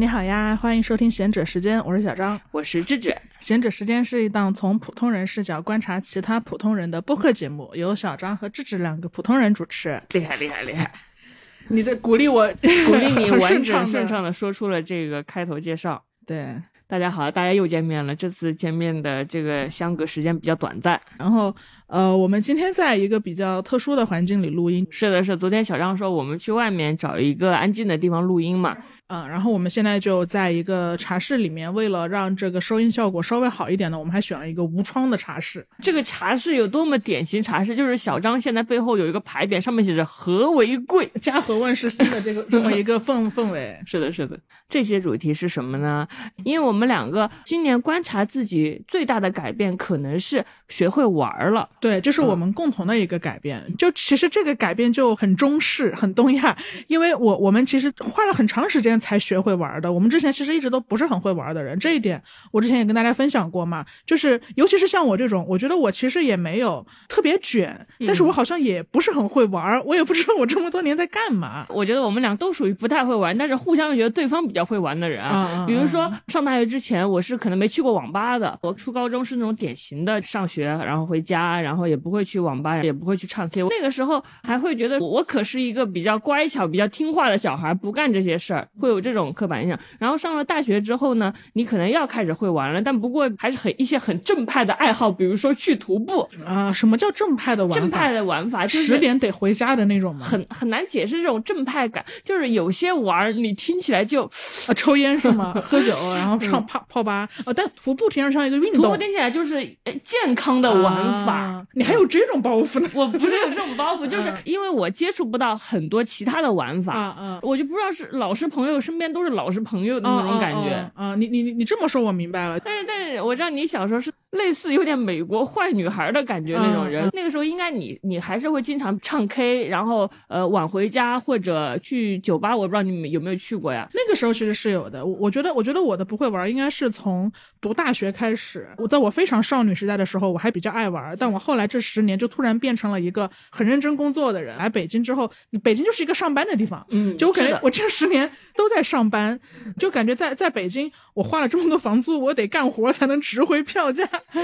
你好呀，欢迎收听贤者时间，我是小张。我是智智。贤者时间是一档从普通人视角观察其他普通人的播客节目，由小张和智智两个普通人主持。厉害厉害厉害！你在鼓励我，鼓励你 完整顺畅的说出了这个开头介绍。对，大家好，大家又见面了。这次见面的这个相隔时间比较短暂。然后呃，我们今天在一个比较特殊的环境里录音，是的，是昨天小张说我们去外面找一个安静的地方录音嘛。嗯，然后我们现在就在一个茶室里面，为了让这个收音效果稍微好一点呢，我们还选了一个无窗的茶室。这个茶室有多么典型茶室，就是小张现在背后有一个牌匾，上面写着“和为贵 家和万事兴的这个这么一个氛氛围”。。是的，是的。这些主题是什么呢？因为我们两个今年观察自己最大的改变，可能是学会玩儿了。对，这是我们共同的一个改变。就其实这个改变就很中式、很东亚，因为我我们其实花了很长时间才学会玩的。我们之前其实一直都不是很会玩的人，这一点我之前也跟大家分享过嘛。就是尤其是像我这种，我觉得我其实也没有特别卷，但是我好像也不是很会玩，我也不知道我这么多年在干嘛。我觉得我们俩都属于不太会玩，但是互相又觉得对方比较会玩的人比如说上大学之前，我是可能没去过网吧的。我初高中是那种典型的上学，然后回家，然后也不会去网吧，也不会去唱 K。那个时候还会觉得我可是一个比较乖巧、比较听话的小孩，不干这些事儿，会有这种刻板印象。然后上了大学之后呢，你可能要开始会玩了，但不过还是很一些很正派的爱好，比如说去徒步。啊，什么叫正派的玩法？正派的玩法就是十点得回家的那种吗？很很难解释这种正派感，就是有些玩你听起来就啊，抽烟是吗？喝酒，然后唱泡泡吧。哦，但徒步听上像一个运动。徒步听起来就是呃健康的玩法。啊你还有这种包袱呢？我不是有这种包袱，就是因为我接触不到很多其他的玩法，啊啊我就不知道是老师朋友身边都是老实朋友的那种感觉。啊！你你你你这么说，我明白了。但是，但是我知道你小时候是类似有点美国坏女孩的感觉那种人，嗯那个时候应该你你还是会经常唱 K，然后呃晚回家或者去酒吧，我不知道你们有没有去过呀？那个时候其实是有的。我我觉得，我觉得我的不会玩应该是从读大学开始。我在我非常少女时代的时候，我还比较爱玩，但我后来这十年就突然变成了一个很认真工作的人。来北京之后，北京就是一个上班的地方，嗯就我感觉我这十年都在上班，就感觉在在北京，我花了这么多房租，我得干活才能值回票价。哎，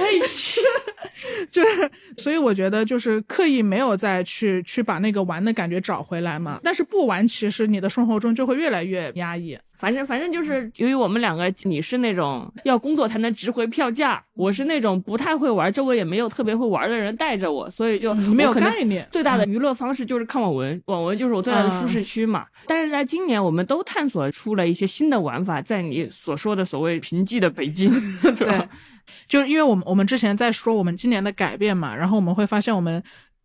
就是，所以我觉得就是刻意没有再去去把那个玩的感觉找回来嘛。但是不玩，其实你的生活中就会越来越压抑。反正反正就是由于我们两个，你是那种要工作才能值回票价，我是那种不太会玩，周围也没有特别会玩的人带着我，所以就没有概念最大的娱乐方式就是看网文，网文就是我最大的舒适区嘛。但是在今年，我们都探索出了一些新的玩法，在你所说的所谓贫瘠的北京，对，就是因为我们我们之前在说我们今年的改变嘛，然后我们会发现我们。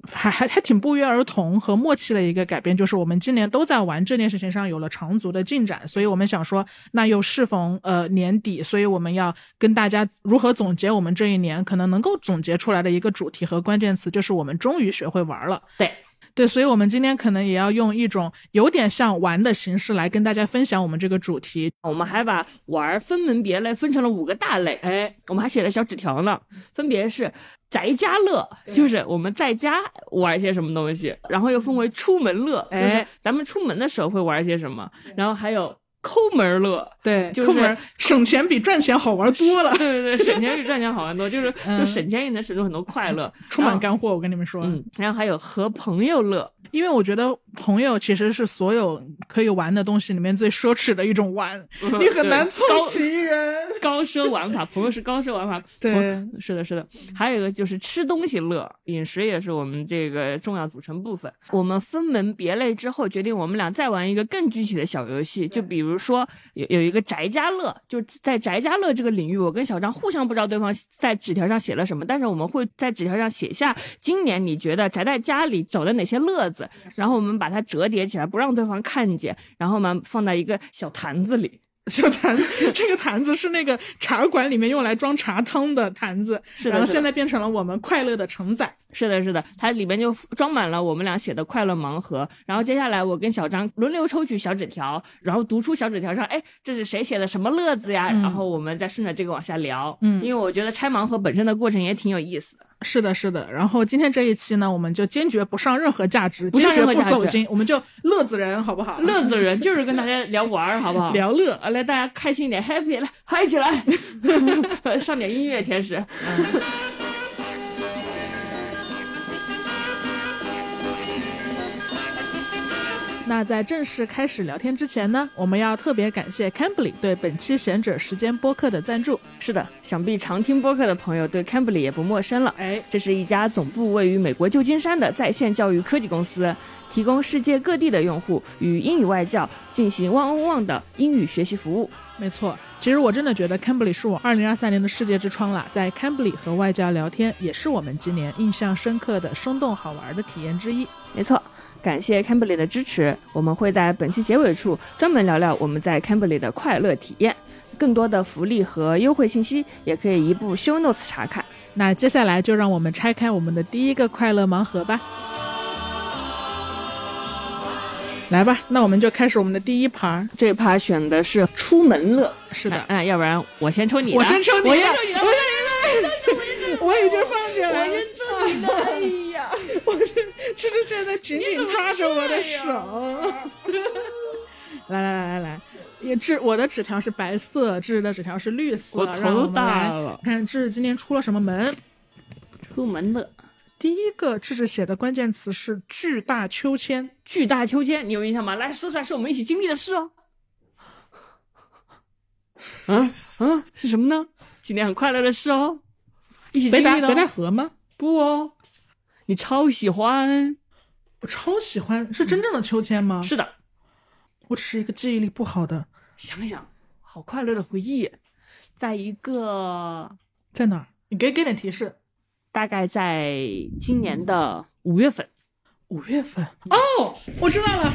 还还还挺不约而同和默契的一个改变，就是我们今年都在玩这件事情上有了长足的进展，所以我们想说，那又适逢呃年底，所以我们要跟大家如何总结我们这一年可能能够总结出来的一个主题和关键词，就是我们终于学会玩了。对。对，所以，我们今天可能也要用一种有点像玩的形式来跟大家分享我们这个主题。我们还把玩儿分门别类，分成了五个大类。哎，我们还写了小纸条呢，分别是宅家乐，就是我们在家玩一些什么东西，然后又分为出门乐，就是哎咱们出门的时候会玩些什么，然后还有抠门乐。对，就是抠门儿省钱比赚钱好玩多了，对对对，省钱比赚钱好玩多，就是 就省钱也能省出很多快乐，充满干货。我跟你们说，嗯，然后还有和朋友乐，因为我觉得朋友其实是所有可以玩的东西里面最奢侈的一种玩，你很难凑齐人。高奢玩法，朋友是高奢玩法。对是的，是的。还有一个就是吃东西乐，饮食也是我们这个重要组成部分。我们分门别类之后，决定我们俩再玩一个更具体的小游戏，就比如说有有一个宅家乐，就是在宅家乐这个领域，我跟小张互相不知道对方在纸条上写了什么，但是我们会在纸条上写下今年你觉得宅在家里找的哪些乐子，然后我们把它折叠起来，不让对方看见，然后嘛放在一个小坛子里。小坛子，这个坛子是那个茶馆里面用来装茶汤的坛子，是的是的然后现在变成了我们快乐的承载。是的，是的，它里面就装满了我们俩写的快乐盲盒。然后接下来我跟小张轮流抽取小纸条，然后读出小纸条上，哎，这是谁写的什么乐子呀？然后我们再顺着这个往下聊。嗯因为我觉得拆盲盒本身的过程也挺有意思的。是的，是的。然后今天这一期呢，我们就坚决不上任何价值，不上任何价值不走心，我们就乐子人，好不好？乐子人就是跟大家聊玩儿，好不好？聊乐。啊，来大家开心一点，happy 来嗨起来，上点音乐，天使。那在正式开始聊天之前呢，我们要特别感谢 Cambly 对本期贤者时间播客的赞助。是的，想必常听播客的朋友对 Cambly 也不陌生了。哎，这是一家总部位于美国旧金山的在线教育科技公司，提供世界各地的用户与英语外教进行 one-on-one 的英语学习服务。没错，其实我真的觉得 Cambly 是我2023年的世界之窗啦。在 Cambly 和外教聊天，也是我们今年印象深刻的生动好玩的体验之一。没错。感谢 Cambly 的支持，我们会在本期结尾处专门聊聊我们在 Cambly 的快乐体验。更多的福利和优惠信息，也可以移步 Show Notes 查看。那接下来就让我们拆开我们的第一个快乐盲盒吧。来吧，那我们就开始我们的第一盘。这一盘选的是出门乐，是的，嗯，要不然我先抽你，我先抽你，我先抽你，我先抽你，我已经放进来了，我先抽你我这芝芝现在紧紧抓着我的手。来来来来来，也纸我的纸条是白色，芝芝的纸条是绿色。我头大了。看芝芝今天出了什么门？出门了。第一个智智写的关键词是巨大秋千，巨大秋千，你有印象吗？来说出来，是我们一起经历的事哦。啊啊，是什么呢？今天很快乐的事哦，一起经历的。北戴河吗？不哦，你超喜欢，我超喜欢，是真正的秋千吗？是的，我只是一个记忆力不好的。想想，好快乐的回忆，在一个在哪？你给给点提示。大概在今年的五月份，五月份哦，我知道了。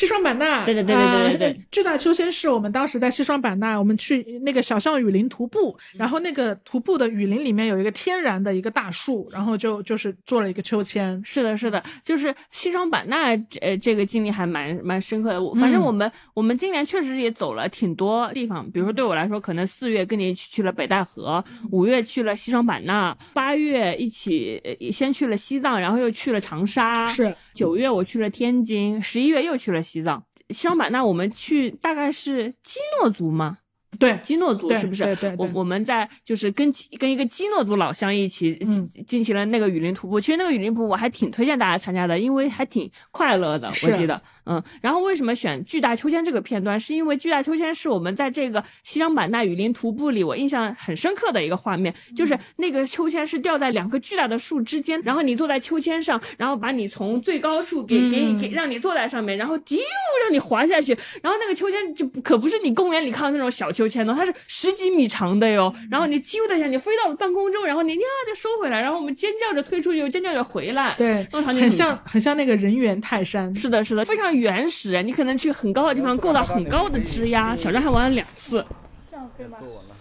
西双版纳，对对对对对对，巨大秋千是我们当时在西双版纳，我们去那个小象雨林徒步，然后那个徒步的雨林里面有一个天然的一个大树，然后就就是做了一个秋千。是的，是的，就是西双版纳，呃，这个经历还蛮蛮深刻的。反正我们我们今年确实也走了挺多地方，比如说对我来说，可能四月跟你一起去了北戴河，五月去了西双版纳，八月一起先去了西藏，然后又去了长沙，是九月我去了天津，十一月又去了。西藏、西双版纳，我们去大概是基诺族吗？对，基诺族是不是？对对。我我们在就是跟跟一个基诺族老乡一起进行了那个雨林徒步。其实那个雨林徒步我还挺推荐大家参加的，因为还挺快乐的。我记得，嗯。然后为什么选巨大秋千这个片段？是因为巨大秋千是我们在这个西双版纳雨林徒步里我印象很深刻的一个画面，就是那个秋千是吊在两个巨大的树之间，然后你坐在秋千上，然后把你从最高处给给你给让你坐在上面，然后丢让你滑下去，然后那个秋千就可不是你公园里看到那种小秋。秋千呢，它是十几米长的哟，然后你啾的一下，你飞到了半空中，然后你呀就收回来，然后我们尖叫着推出去，又尖叫着回来，对，很像很像那个人猿泰山，是的，是的，非常原始。你可能去很高的地方够到很高的枝丫，小张还玩了两次，这样可以吗？够稳了，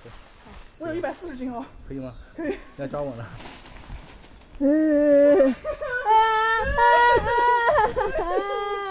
我有一百四十斤哦，可以吗？可以，来抓我了。嗯。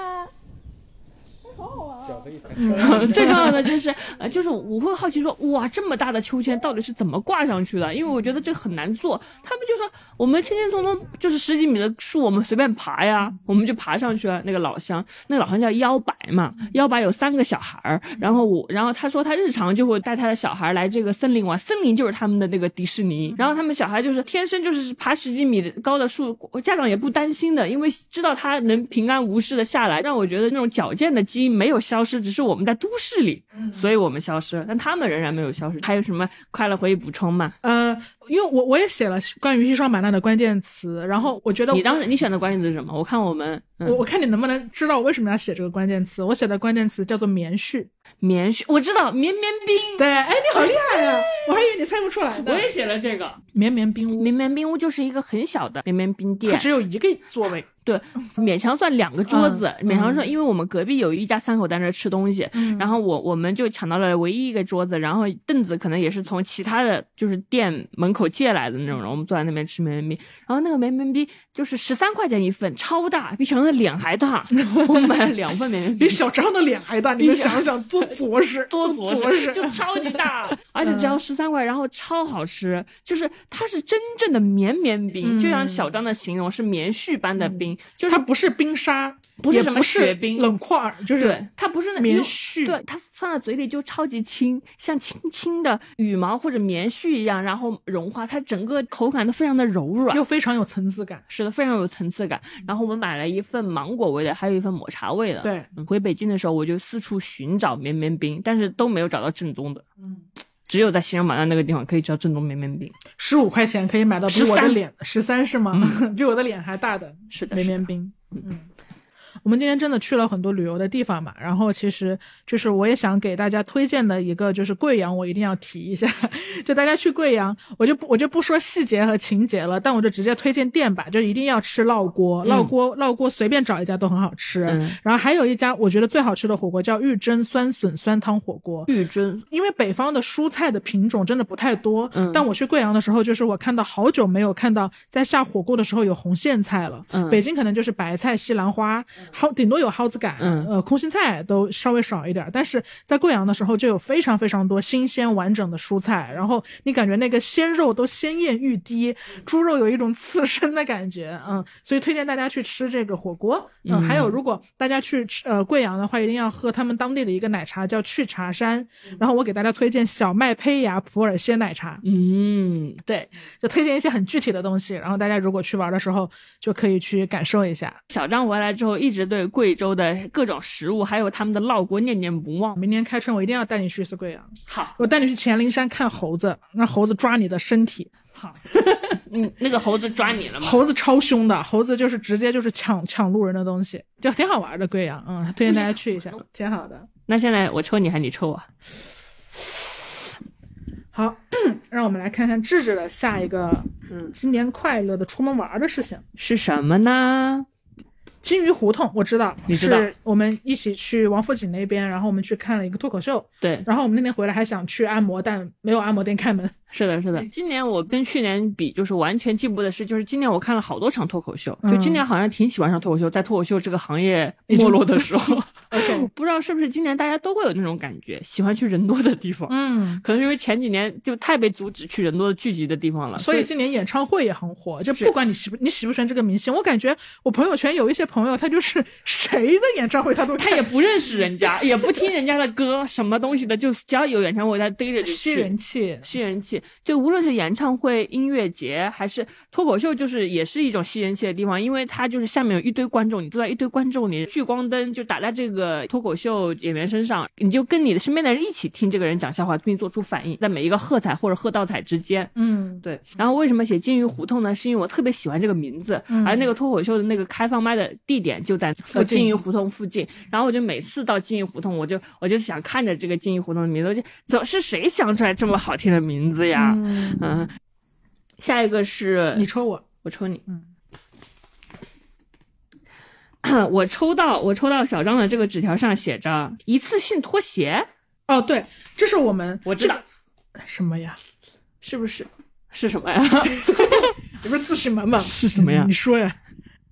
最重要的就是，呃，就是我会好奇说，哇，这么大的秋千到底是怎么挂上去的？因为我觉得这很难做。他们就说，我们轻轻松松就是十几米的树，我们随便爬呀，我们就爬上去了。那个老乡，那个老乡叫幺白嘛，幺白有三个小孩儿，然后我，然后他说他日常就会带他的小孩来这个森林玩，森林就是他们的那个迪士尼。然后他们小孩就是天生就是爬十几米高的树，家长也不担心的，因为知道他能平安无事的下来，让我觉得那种矫健的基因因没有消失，只是我们在都市里，所以我们消失，但他们仍然没有消失。还有什么快乐回忆补充吗？呃，因为我我也写了关于西双版纳的关键词，然后我觉得你当时你选的关键词是什么？我看我们，我我看你能不能知道我为什么要写这个关键词？我写的关键词叫做棉絮，棉絮，我知道绵绵冰。对，哎，你好厉害呀！我还以为你猜不出来。我也写了这个绵绵冰屋，绵绵冰屋就是一一个很小的绵绵冰店，它只有一个座位，对，勉强算两个桌子，勉强算，因为我们隔壁有一家三口在那吃东西，然后我我们就抢到了唯一一个桌子，然后凳子可能也是从其他的就是店门口。借来的那种，然后我们坐在那边吃绵绵冰，然后那个绵绵冰就是十三块钱一份，超大，比小张的脸还大。我们买了两份绵绵冰，比小张的脸还大，你们想想多着实，多着实，就超级大，而且只要十三块，然后超好吃，就是它是真正的绵绵冰，就像小张的形容是棉絮般的冰，就是它不是冰沙，不是什么雪冰，冷块，就是它不是那棉絮，对它放在嘴里就超级轻，像轻轻的羽毛或者棉絮一样，然后融化，它整个口感都非常的柔软，又非常有层次感，是的，非常有层次感。然后我们买了一份芒果味的，还有一份抹茶味的。对，回北京的时候我就四处寻找绵绵冰，但是都没有找到正宗的。嗯，只有在西双版纳那个地方可以吃到正宗绵绵冰，十五块钱可以买到比我的脸十三是吗？比我的脸还大的是的绵绵冰。嗯。我们今天真的去了很多旅游的地方嘛，然后其实就是我也想给大家推荐的一个就是贵阳，我一定要提一下。就大家去贵阳，我就不我就不说细节和情节了，但我就直接推荐店吧，就一定要吃烙锅，烙锅烙锅随便找一家都很好吃。然后还有一家我觉得最好吃的火锅叫玉珍酸笋酸汤火锅。玉珍，因为北方的蔬菜的品种真的不太多，但我去贵阳的时候，就是我看到好久没有看到在下火锅的时候有红苋菜了。嗯北京可能就是白菜、西兰花。蒿顶多有蒿子杆，呃，空心菜都稍微少一点，但是在贵阳的时候就有非常非常多新鲜完整的蔬菜，然后你感觉那个鲜肉都鲜艳欲滴，猪肉有一种刺身的感觉，嗯，所以推荐大家去吃这个火锅，嗯，还有如果大家去吃呃贵阳的话，一定要喝他们当地的一个奶茶叫去茶山，然后我给大家推荐小麦胚芽普洱鲜奶茶，嗯，对，就推荐一些很具体的东西，然后大家如果去玩的时候就可以去感受一下。小张回来之后一直。对贵州的各种食物，还有他们的烙锅，念念不忘。明年开春我一定要带你去一次贵阳。好，我带你去黔灵山看猴子，让猴子抓你的身体。好，嗯，那个猴子抓你了吗？猴子超凶的，猴子就是直接就是抢抢路人的东西，就挺好玩的。贵阳，嗯，推荐大家去一下，挺好的。那现在我抽你，还是你抽我？好，让我们来看看智智的下一个，嗯，今年快乐的出门玩的事情是什么呢？金鱼胡同，我知道，你知道，我们一起去王府井那边，然后我们去看了一个脱口秀，对，然后我们那天回来还想去按摩，但没有按摩店开门。是的，是的。今年我跟去年比，就是完全进步的是，就是今年我看了好多场脱口秀，就今年好像挺喜欢上脱口秀，在脱口秀这个行业没落的时候，不知道是不是今年大家都会有那种感觉，喜欢去人多的地方。嗯，可能因为前几年就太被阻止去人多的聚集的地方了，所以今年演唱会也很火。就不管你喜不你喜不喜欢这个明星，我感觉我朋友圈有一些朋友，他就是谁的演唱会他都他也不认识人家，也不听人家的歌，什么东西的，就只要有演唱会他逮着就，吸人气，吸人气。就无论是演唱会、音乐节还是脱口秀，就是也是一种吸人气的地方，因为他就是下面有一堆观众，你坐在一堆观众里，聚光灯就打在这个脱口秀演员身上，你就跟你的身边的人一起听这个人讲笑话，并做出反应，在每一个喝彩或者喝倒彩之间，嗯，对。然后为什么写金鱼胡同呢？是因为我特别喜欢这个名字，而那个脱口秀的那个开放麦的地点就在金鱼胡同附近，然后我就每次到金鱼胡同，我就我就想看着这个金鱼胡同的名字，我就怎是谁想出来这么好听的名字呀？嗯，下一个是你抽我，我抽你。嗯，我抽到我抽到小张的这个纸条上写着一次性拖鞋。哦，对，这是我们我知道什么呀？是不是是什么呀？你不是自信满满 是什么呀？你说呀？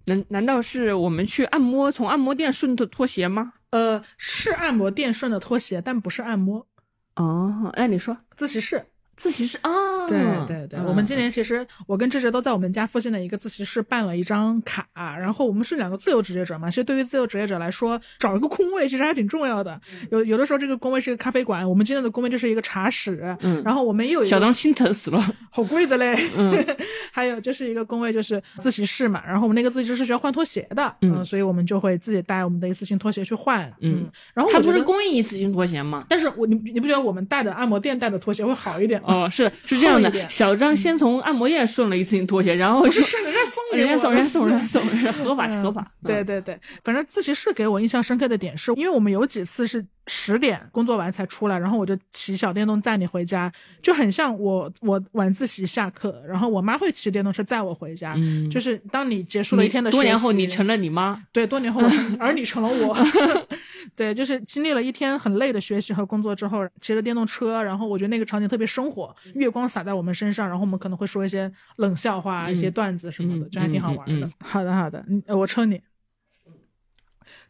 难难道是我们去按摩从按摩店顺的拖鞋吗？呃，是按摩店顺的拖鞋，但不是按摩。哦，哎，你说自习室。自习室啊，对对对，我们今年其实我跟志志都在我们家附近的一个自习室办了一张卡，然后我们是两个自由职业者嘛，其实对于自由职业者来说，找一个空位其实还挺重要的。有有的时候这个工位是个咖啡馆，我们今天的工位就是一个茶室，嗯，然后我们也有小张心疼死了，好贵的嘞，嗯，还有就是一个工位就是自习室嘛，然后我们那个自习室是需要换拖鞋的，嗯，所以我们就会自己带我们的一次性拖鞋去换，嗯，然后它不是供应一次性拖鞋吗？但是我你你不觉得我们带的按摩店带的拖鞋会好一点吗？哦，是是这。样的小张先从按摩院顺了一次性拖鞋，然后是是人家送人家送人家送人家送人家合法是合法。对对对，反正自习室给我印象深刻的点是，因为我们有几次是十点工作完才出来，然后我就骑小电动载你回家，就很像我我晚自习下课，然后我妈会骑电动车载我回家。嗯，就是当你结束了一天的多年后，你成了你妈。对，多年后而你成了我。对，就是经历了一天很累的学习和工作之后，骑着电动车，然后我觉得那个场景特别生活，月光洒在我们身上，然后我们可能会说一些冷笑话、一些段子什么的，嗯就还挺好玩的。好的，好的，嗯，呃我抽你。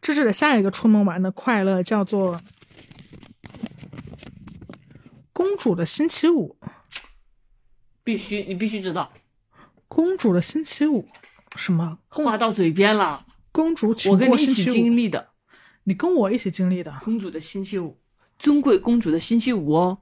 这是的下一个出门玩的快乐叫做公主的星期五。必须你必须知道，公主的星期五，什么？话到嘴边了，公主请我跟你一起经历的你跟我一起经历的。公主的星期五，尊贵公主的星期五哦。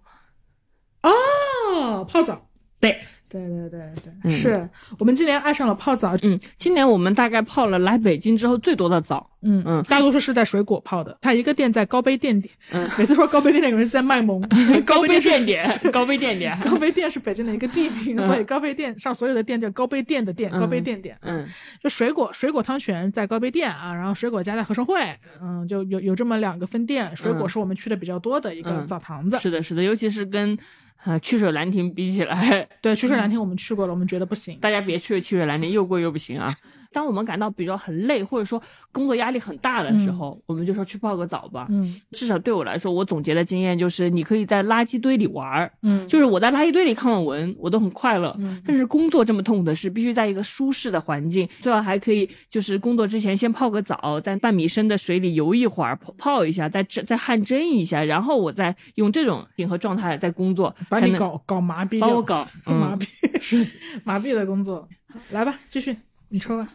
啊，泡澡。对，对对对对，嗯是我们今年爱上了泡澡。嗯，今年我们大概泡了来北京之后最多的澡。嗯嗯大多数是在水果泡的。它一个店在高碑店里，嗯每次说高碑店，那个人在卖萌。高碑碑店点，高碑店点。高碑店是北京的一个地名，所以高碑店上所有的店叫高碑店的店，高碑店店。嗯就水果水果汤泉在高碑店啊，然后水果家在和生汇，嗯，就有有这么两个分店。水果嗯是我们去的比较多的一个嗯澡堂子。是的，是的，尤其是跟呃曲水兰亭比起来，对，曲水兰亭我们去过了，我们觉得不行。大家别去曲水兰亭，又贵又不行啊。当我们感到比较很累，或者说工作压力很大的时候，我们就说去泡个澡吧。嗯至少对我来说，我总结的经验就是，你可以在垃圾堆里玩儿，嗯，就是我在垃圾堆里看网文，我都很快乐。嗯但是工作这么痛苦的事，必须在一个舒适的环境，最好还可以就是工作之前先泡个澡，在半米深的水里游一会儿，泡泡一下，再蒸再汗蒸一下，然后我再用这种心和状态在工作，把你才能搞搞麻痹掉，把我搞麻嗯。痹是麻痹的工作。来吧，继续，你抽吧。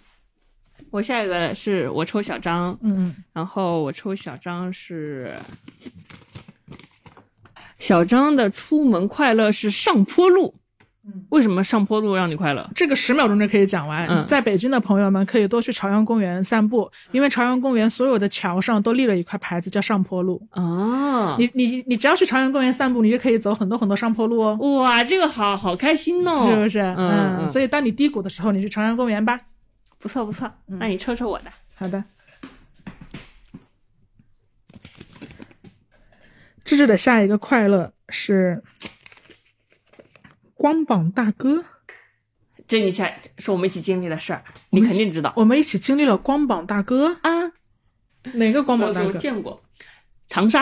我下一个是我抽小张，嗯嗯，然后我抽小张是小张的出门快乐是上坡路。为什么上坡路让你快乐？这个十秒钟就可以讲完。嗯在北京的朋友们可以多去朝阳公园散步，因为朝阳公园所有的桥上都立了一块牌子叫上坡路。哦，你你你只要去朝阳公园散步，你就可以走很多很多上坡路哦，哇，这个好好开心哦，是不是？嗯嗯所以当你低谷的时候，你去朝阳公园吧。不错不错，那你抽抽我的。好的。芝芝的下一个快乐是光膀大哥。这一下是我们一起经历的事儿，你肯定知道我们一起经历了光膀大哥，啊。哪个光膀大哥？见过，长沙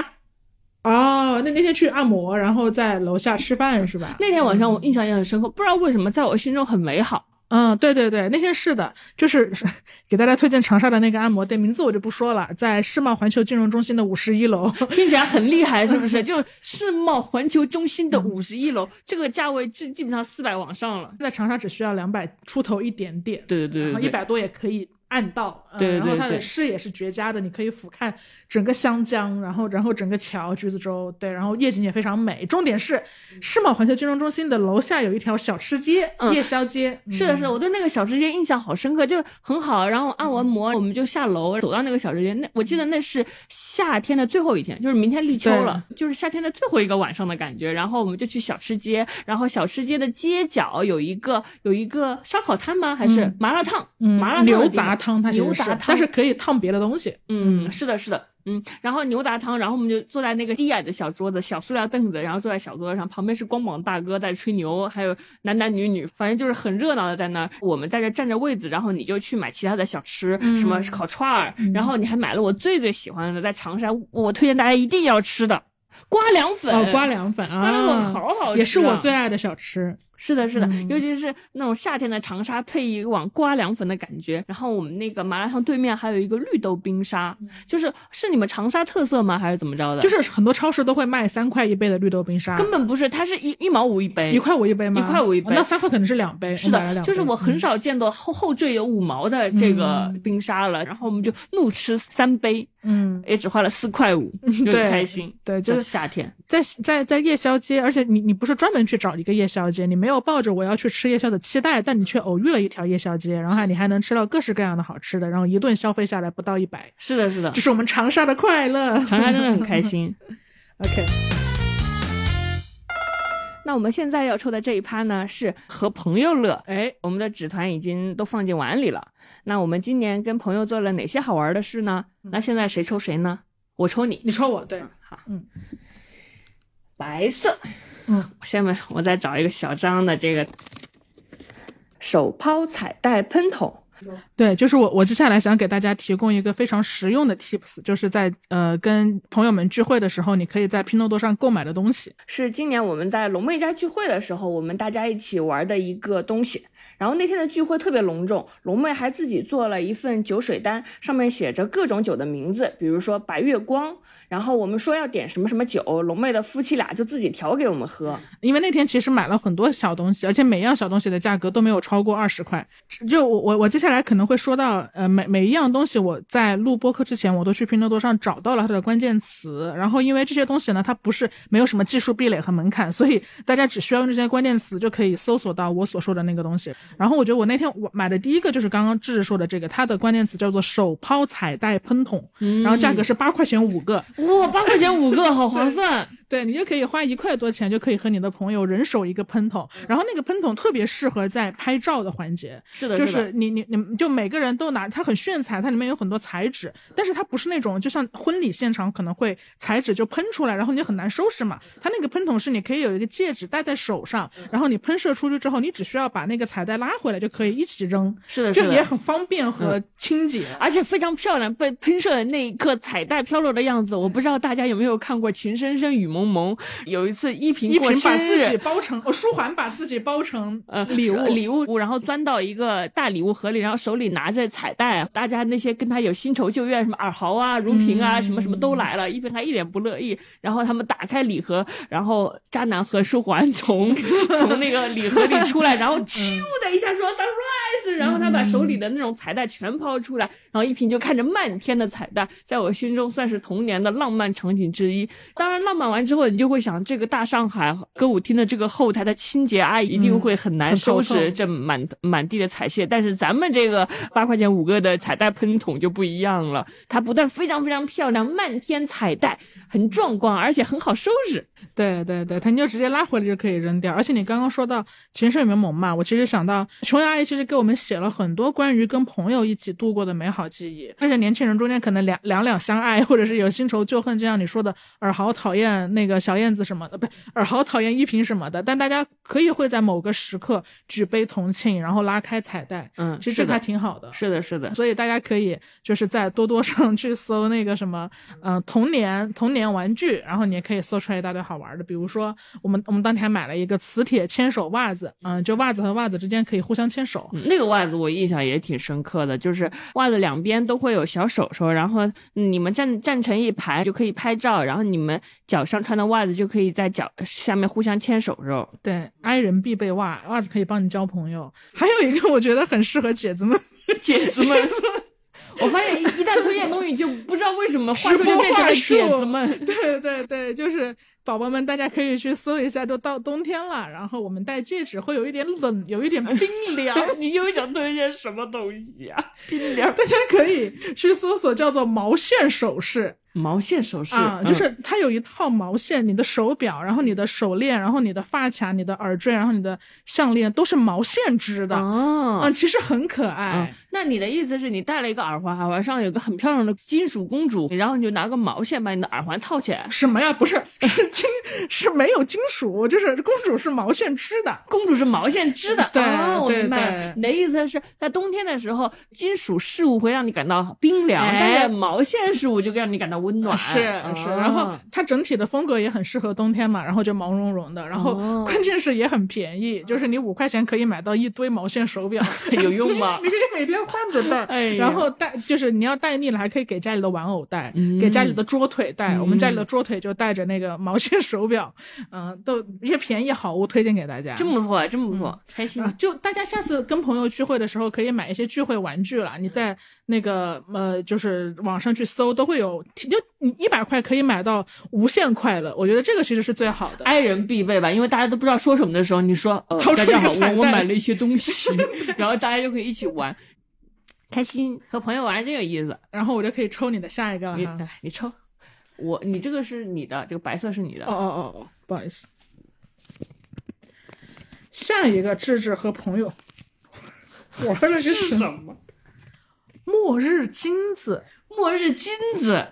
哦，那那天去按摩，然后在楼下吃饭是吧？那天晚上我印象也很深刻，不知道为什么在我心中很美好。嗯，对对对，那天是的，就是是给大家推荐长沙的那个按摩店，名字我就不说了，在世贸环球金融中心的五十一楼。听起来很厉害，是不是？就世贸环球中心的五十一楼，这个价位基基本上四百往上了。在长沙只需要两百出头一点点，对对对对对，一百多也可以按到，嗯对对然后它的视野是绝佳的，你可以俯瞰整个湘江，然后然后整个桥橘子洲，对，然后夜景也非常美。重点是世贸环球金融中心的楼下有一条小吃街，嗯夜宵街，是的，是的，我对那个小吃街印象好深刻，就很好。然后按完摩，我们就下楼走到那个小吃街。那我记得那是夏天的最后一天，就是明天立秋了，就是夏天的最后一个晚上的感觉。然后我们就去小吃街，然后小吃街的街角有一个有一个烧烤摊吗？还是嗯麻辣烫？嗯麻辣牛杂汤，它其实是牛杂汤，但是可以烫别的东西。嗯，是的，是的，嗯，然后牛杂汤，然后我们就坐在那个低矮的小桌子、小塑料凳子，然后坐在小桌子上，旁边是光膀大哥在吹牛，还有男男女女，反正就是很热闹的在那儿。我们在这占着位子，然后你就去买其他的小吃，什么烤串儿，然后你还买了我最最喜欢的，在长沙我推荐大家一定要吃的瓜凉粉。哦，瓜凉粉啊，瓜凉粉好好吃、啊，也是我最爱的小吃。是的，是的，嗯尤其是那种夏天的长沙配一碗瓜凉粉的感觉。然后我们那个麻辣烫对面还有一个绿豆冰沙，就是是你们长沙特色吗？还是怎么着的？就是很多超市都会卖三块一杯的绿豆冰沙，根本不是，它是一一毛五一杯，一块五一杯吗？一块五一杯哦那三块可能是两杯。是的，就是我很少见到后后缀有五毛的这个冰沙了。然后我们就怒吃三杯，嗯，也只花了四块五，就对很开心。对，就是夏天，在在在夜宵街，而且你你不是专门去找一个夜宵街，你没有抱着我要去吃夜宵的期待，但你却偶遇了一条夜宵街，然后还你还能吃到各式各样的好吃的，然后一顿消费下来不到一百，是的，是的这，是我们长沙的快乐。长沙真的很开心。OK，那我们现在要抽的这一趴呢，是和朋友乐。哎，我们的纸团已经都放进碗里了。那我们今年跟朋友做了哪些好玩的事呢？那现在谁抽谁呢？我抽你。你抽我，对，好，嗯，白色。嗯，下面我再找一个小张的这个手抛彩带喷筒，对，就是我我接下来想给大家提供一个非常实用的 tips，就是在呃跟朋友们聚会的时候，你可以在拼多多上购买的东西。是今年我们在龙妹家聚会的时候，我们大家一起玩的一个东西。然后那天的聚会特别隆重，龙妹还自己做了一份酒水单，上面写着各种酒的名字，比如说白月光。然后我们说要点什么什么酒，龙妹的夫妻俩就自己调给我们喝。因为那天其实买了很多小东西，而且每样小东西的价格都没有超过二十块。就我我我接下来可能会说到，呃，每每一样东西我在录播课之前，我都去拼多多上找到了它的关键词。然后因为这些东西呢，它不是没有什么技术壁垒和门槛，所以大家只需要用这些关键词就可以搜索到我所说的那个东西。然后我觉得我那天我买的第一个就是刚刚智智说的这个，它的关键词叫做手抛彩带喷筒，然后价格是八块钱五个。哇，八块钱五个，好划算！对你就可以花一块多钱，就可以和你的朋友人手一个喷筒，然后那个喷筒特别适合在拍照的环节。是的，就是你你你就每个人都拿它很炫彩，它里面有很多彩纸，但是它不是那种就像婚礼现场可能会彩纸就喷出来，然后你很难收拾嘛。它那个喷筒是你可以有一个戒指戴在手上，然后你喷射出去之后，你只需要把那个彩带拉回来就可以一起扔。是的，就也很方便和清洁，而且非常漂亮。被喷射的那一刻，彩带飘落的样子，我不知道大家有没有看过《情深深雨蒙蒙》。有一次，依萍一萍把自己包成，哦，舒缓把自己包成呃礼物礼物，然后钻到一个大礼物盒里，然后手里拿着彩带，大家那些跟他有新仇旧怨，什么尔豪啊、如萍啊，什么什么都来了，依萍还一脸不乐意。然后他们打开礼盒，然后渣男和舒缓从 从那个礼盒里出来，然后咻的一下说 surprise，然后他把手里的那种彩带全抛出来，然后依萍就看着漫天的彩带，在我心中算是童年的浪漫场景之一。当然，浪漫完之后，你就会想。这个大上海歌舞厅的这个后台的清洁阿姨一定会很难收拾这满满地的彩屑，但是咱们这个八块钱五个的彩带喷筒就不一样了，它不但非常非常漂亮，漫天彩带很壮观，而且很好收拾。对 对对，它你就直接拉回来就可以扔掉。而且你刚刚说到情深有没有萌嘛，我其实想到琼瑶阿姨其实给我们写了很多关于跟朋友一起度过的美好记忆。这些年轻人中间可能两两两相爱，或者是有新仇旧恨，就像你说的，尔豪讨厌那个小燕子什么。的不，尔豪讨厌依萍什么的，但大家可以会在某个时刻举杯同庆，然后拉开彩带，嗯，其实还挺好的，是的，是的，所以大家可以就是在多多上去搜那个什么，嗯，童年童年玩具，然后你也可以搜出来一大堆好玩的，比如说我们我们当天还买了一个磁铁牵手袜子，嗯，就袜子和袜子之间可以互相牵手，那个袜子我印象也挺深刻的，就是袜子两边都会有小手手，然后你们站站成一排就可以拍照，然后你们脚上穿的袜子就可以。在脚下面互相牵手手，对，i 人必备袜，袜子可以帮你交朋友。还有一个我觉得很适合姐子们，姐子们。我发现一一旦推荐东西，就不知道为什么话术就变成了姐子们。对对对，就是宝宝们，大家可以去搜一下，都到冬天了，然后我们戴戒指会有一点冷，有一点冰凉。你又想推荐什么东西啊？冰凉。大家可以去搜索叫做毛线首饰。毛线首饰啊，就是它有一套毛线，你的手表，然后你的手链，然后你的发卡，你的耳坠，然后你的项链都是毛线织的哦，嗯，其实很可爱。那你的意思是你戴了一个耳环，耳环上有个很漂亮的金属公主，然后你就拿个毛线把你的耳环套起来？什么呀？不是，是金，是没有金属，就是公主是毛线织的，公主是毛线织的。对，我明白。你的意思是在冬天的时候，金属事物会让你感到冰凉，但是毛线事物就让你感到。温暖是是，然后它整体的风格也很适合冬天嘛，然后就毛茸茸的，然后关键是也很便宜，就是你五块钱可以买到一堆毛线手表，有用吗？你可以每天换着戴，然后戴就是你要戴腻了，还可以给家里的玩偶戴，给家里的桌腿戴。我们家里的桌腿就戴着那个毛线手表，嗯，都一些便宜好物推荐给大家，真不错，真不错，开心。就大家下次跟朋友聚会的时候，可以买一些聚会玩具了。你在那个呃，就是网上去搜，都会有就。你一百块可以买到无限快乐，我觉得这个其实是最好的，爱人必备吧。因为大家都不知道说什么的时候，你说，掏出一个彩我我买了一些东西，然后大家就可以一起玩，开心，和朋友玩这个意思。然后我就可以抽你的下一个了。你你抽，我你这个是你的，这个白色是你的。哦哦哦哦，不好意思。下一个智智和朋友玩了个什么？末日金子，末日金子。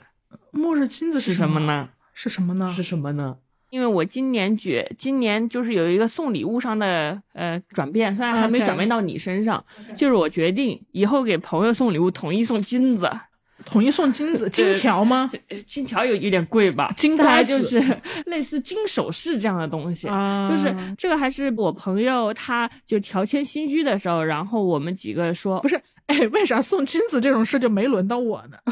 末日金子是什么呢？是什么呢？是什么呢？因为我今年觉今年就是有一个送礼物上的呃转变，虽然还没转变到你身上就是我决定以后给朋友送礼物统一送金子，统一送金子、金条吗？呃金条有有点贵吧，金大概就是 类似金首饰这样的东西。啊，就是这个还是我朋友，他就调迁新居的时候，然后我们几个说不是？哎，为啥送金子这种事就没轮到我呢？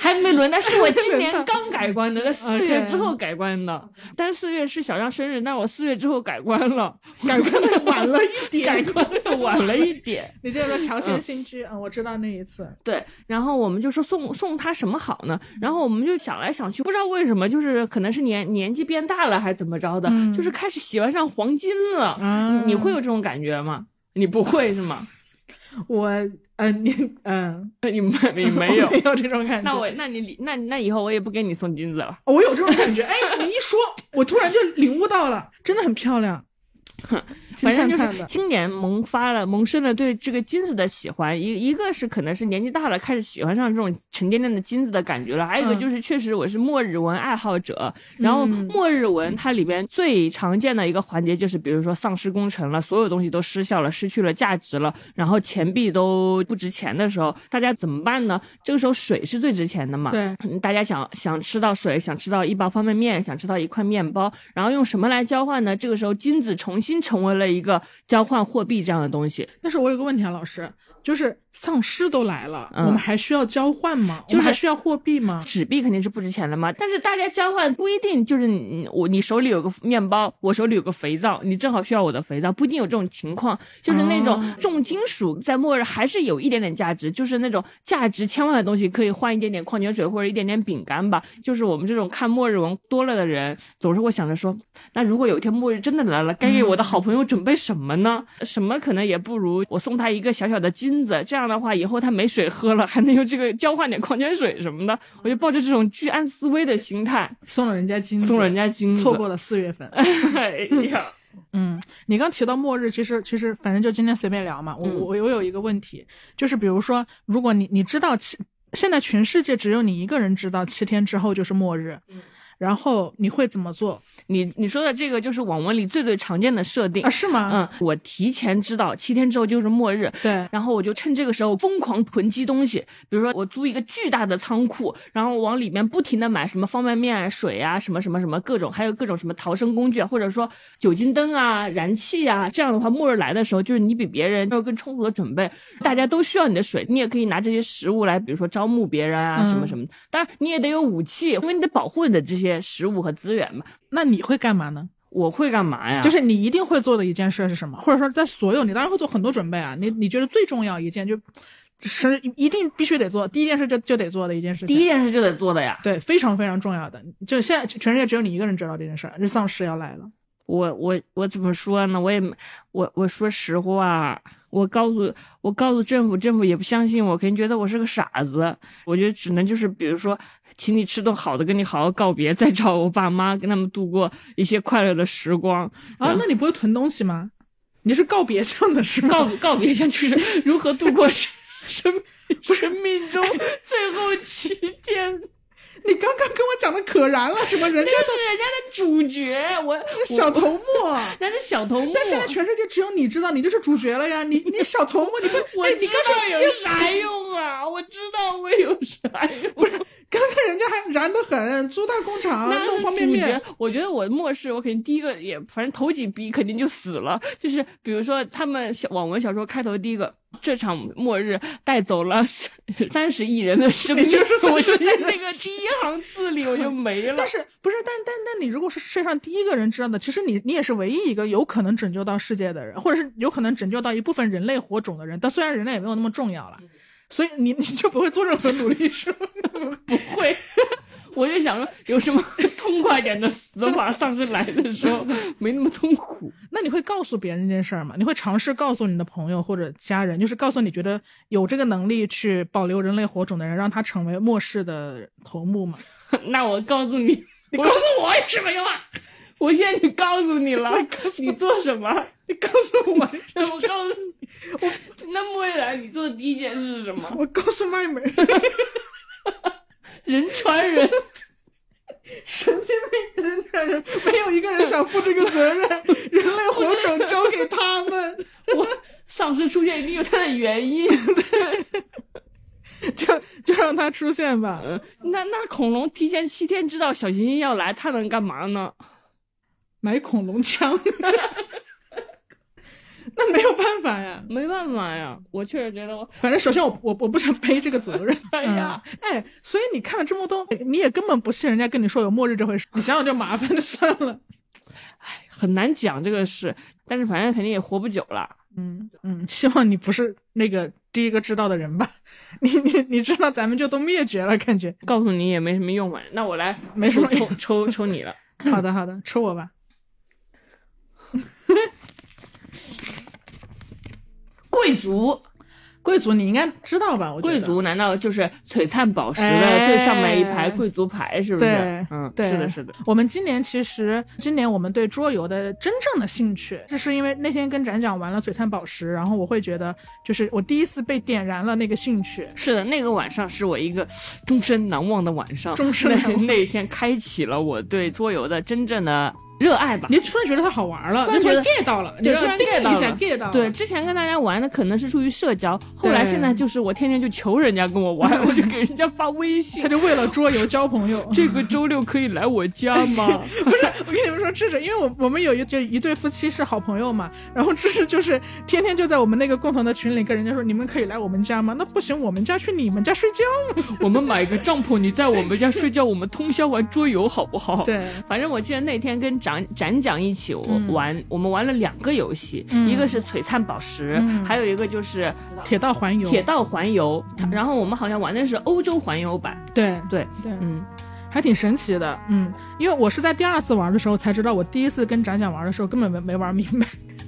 还没轮到，是我今年刚改观的，在四月之后改观的。但是四月是小张生日，但我四月之后改观了，改观的晚了一点，改观的晚了一点。你这个乔迁新居啊、嗯我知道那一次。对，然后我们就说送送他什么好呢？然后我们就想来想去，不知道为什么，就是可能是年年纪变大了还是怎么着的，就是开始喜欢上黄金了。啊你会有这种感觉吗？你不会是吗？我呃，你嗯，你没你没有？没有这种感觉。那我那你那那以后我也不给你送金子了。我有这种感觉。哎，你一说，我突然就领悟到了，真的很漂亮。金 反正就是今年萌发了萌生了对这个金子的喜欢，一一个是可能是年纪大了开始喜欢上这种沉甸甸的金子的感觉了，还有一个嗯。就是确实我是末日文爱好者，然后嗯。末日文它里边最常见的一个环节就是比如说丧尸工程了，所有东西都失效了，失去了价值了，然后钱币都不值钱的时候，大家怎么办呢？这个时候水是最值钱的嘛，对，嗯大家想想吃到水，想吃到一包方便面，想吃到一块面包，然后用什么来交换呢？这个时候金子重新成为了一个交换货币这样的东西。但是我有个问题啊，老师，就是丧尸都来了，嗯我们还需要交换吗？就是我们还需要货币吗？纸币肯定是不值钱的嘛，但是大家交换不一定就是你我你手里有个面包，我手里有个肥皂，你正好需要我的肥皂，不一定有这种情况。就是那种哦重金属在末日还是有一点点价值，就是那种价值千万的东西可以换一点点矿泉水或者一点点饼干吧。就是我们这种看末日文多了的人，总是会想着说，那如果有一天末日真的来了，该给我的好朋友准备什么呢？什么可能也不如我送他一个小小的金子，这样的话以后他没水喝了，还能用这个交换点矿泉水什么的。我就抱着这种居安思危的心态送了人家金子，送人家金子，错过了四月份。哎呀，嗯，你刚提到末日，其实其实反正就今天随便聊嘛。我嗯我我有一个问题，就是比如说，如果你你知道七，现在全世界只有你一个人知道七天之后就是末日，然后你会怎么做你你说的这个就是网文里最最常见的设定啊？。是吗？嗯，我提前知道七天之后就是末日，对，然后我就趁这个时候疯狂囤积东西，比如说我租一个巨大的仓库，然后往里面不停的买什么方便面啊、水啊、什么什么什么各种，还有各种什么逃生工具啊，或者说酒精灯啊、燃气啊，这样的话，末日来的时候，就是你比别人有更充足的准备，大家都需要你的水，你也可以拿这些食物来，比如说招募别人啊，嗯什么什么的。当然，你也得有武器，因为你得保护你的这些食物和资源嘛。那你会干嘛呢？我会干嘛呀？就是你一定会做的一件事是什么？或者说，在所有你当然会做很多准备啊。你你觉得最重要一件就是一定必须得做，第一件事就就得做的一件事情。第一件事就得做的呀。对，非常非常重要的，就现在全世界只有你一个人知道这件事儿，这丧尸要来了。我我我怎么说呢？我也我我说实话，我告诉我告诉政府，政府也不相信我，肯定觉得我是个傻子。我觉得只能就是比如说，请你吃顿好的，跟你好好告别，再找我爸妈，跟他们度过一些快乐的时光。啊，那你不会囤东西吗？你是告别上的是吗？告告别一下，就是如何度过生 生生命中最后七天。你刚刚跟我讲的可燃了，什么人家都是人家的主角，我小头目。那是小头目。但现在全世界只有你知道，你就是主角了呀！你你小头目，你不，我知道有啥用啊？我知道我有啥用？不是，刚才人家还燃得很，租大工厂弄方便面。我觉得我末世，我肯定第一个也，反正头几逼肯定就死了。就是比如说他们小网文小说开头第一个，这场末日带走了 三十亿人的生命，就是我就30亿人在那个第一行字里我就没了但。是不是？但但但你如果是世界上第一个人知道的，其实你你也是唯一一个有可能拯救到世界的人，或者是有可能拯救到一部分人类火种的人。但虽然人类也没有那么重要了，所以你你就不会做任何努力，是吗？不会。我就想说，有什么 痛快点的死法？丧尸来的时候 没那么痛苦。那你会告诉别人这件事儿吗？你会尝试告诉你的朋友或者家人，就是告诉你觉得有这个能力去保留人类火种的人，让他成为末世的头目吗？那我告诉你，你告诉我有什么用啊？我现在就告诉你了，你做什么？你告诉我，那我告诉你，我那末日来，你做的第一件事是什么？我告诉麦美，人传人，神经病人传人没有一个人想负这个责任，人类火种交给他们，我丧尸出现一定有它的原因。就就让它出现吧。嗯，那那恐龙提前七天知道小行星要来，它能干嘛呢？买恐龙枪。那没有办法呀，没办法呀，我确实觉得我，反正首先我我我不想背这个责任。哎呀，哎，所以你看了这么多，你也根本不信人家跟你说有末日这回事，你想想就麻烦就算了。哎，很难讲这个事，但是反正肯定也活不久了。嗯嗯，希望你不是那个第一个知道的人吧？你你你知道咱们就都灭绝了，感觉告诉你也没什么用嘛。那我来，没什么抽抽抽你了。好的好的，抽我吧。贵族，贵族你应该知道吧？我贵族难道就是璀璨宝石的最上面一排贵族牌？是不是？嗯，对，是的，是的。我们今年其实，今年我们对桌游的真正的兴趣，就是因为那天跟展讲完了璀璨宝石，然后我会觉得，就是我第一次被点燃了那个兴趣。是的，那个晚上是我一个终身难忘的晚上，终身那那一天开启了我对桌游的真正的。热爱吧，你突然觉得它好玩了，就突然 get 到了，对，突然 get 到了，get 到。对，之前跟大家玩的可能是出于社交，后来现在就是我天天就求人家跟我玩，我就给人家发微信，他就为了桌游交朋友。这个周六可以来我家吗？不是，我跟你们说，智智，因为我我们有一就一对夫妻是好朋友嘛，然后智智就是天天就在我们那个共同的群里跟人家说，你们可以来我们家吗？那不行，我们家去你们家睡觉。我们买一个帐篷，你在我们家睡觉，我们通宵玩桌游好不好？对，反正我记得那天跟展展讲。一起我玩，我们玩了两个游戏，一个是璀璨宝石，还有一个就是铁道环游。铁道环游，然后我们好像玩的是欧洲环游版。对对对，嗯，还挺神奇的，嗯，因为我是在第二次玩的时候才知道，我第一次跟展讲玩的时候根本没没玩明白。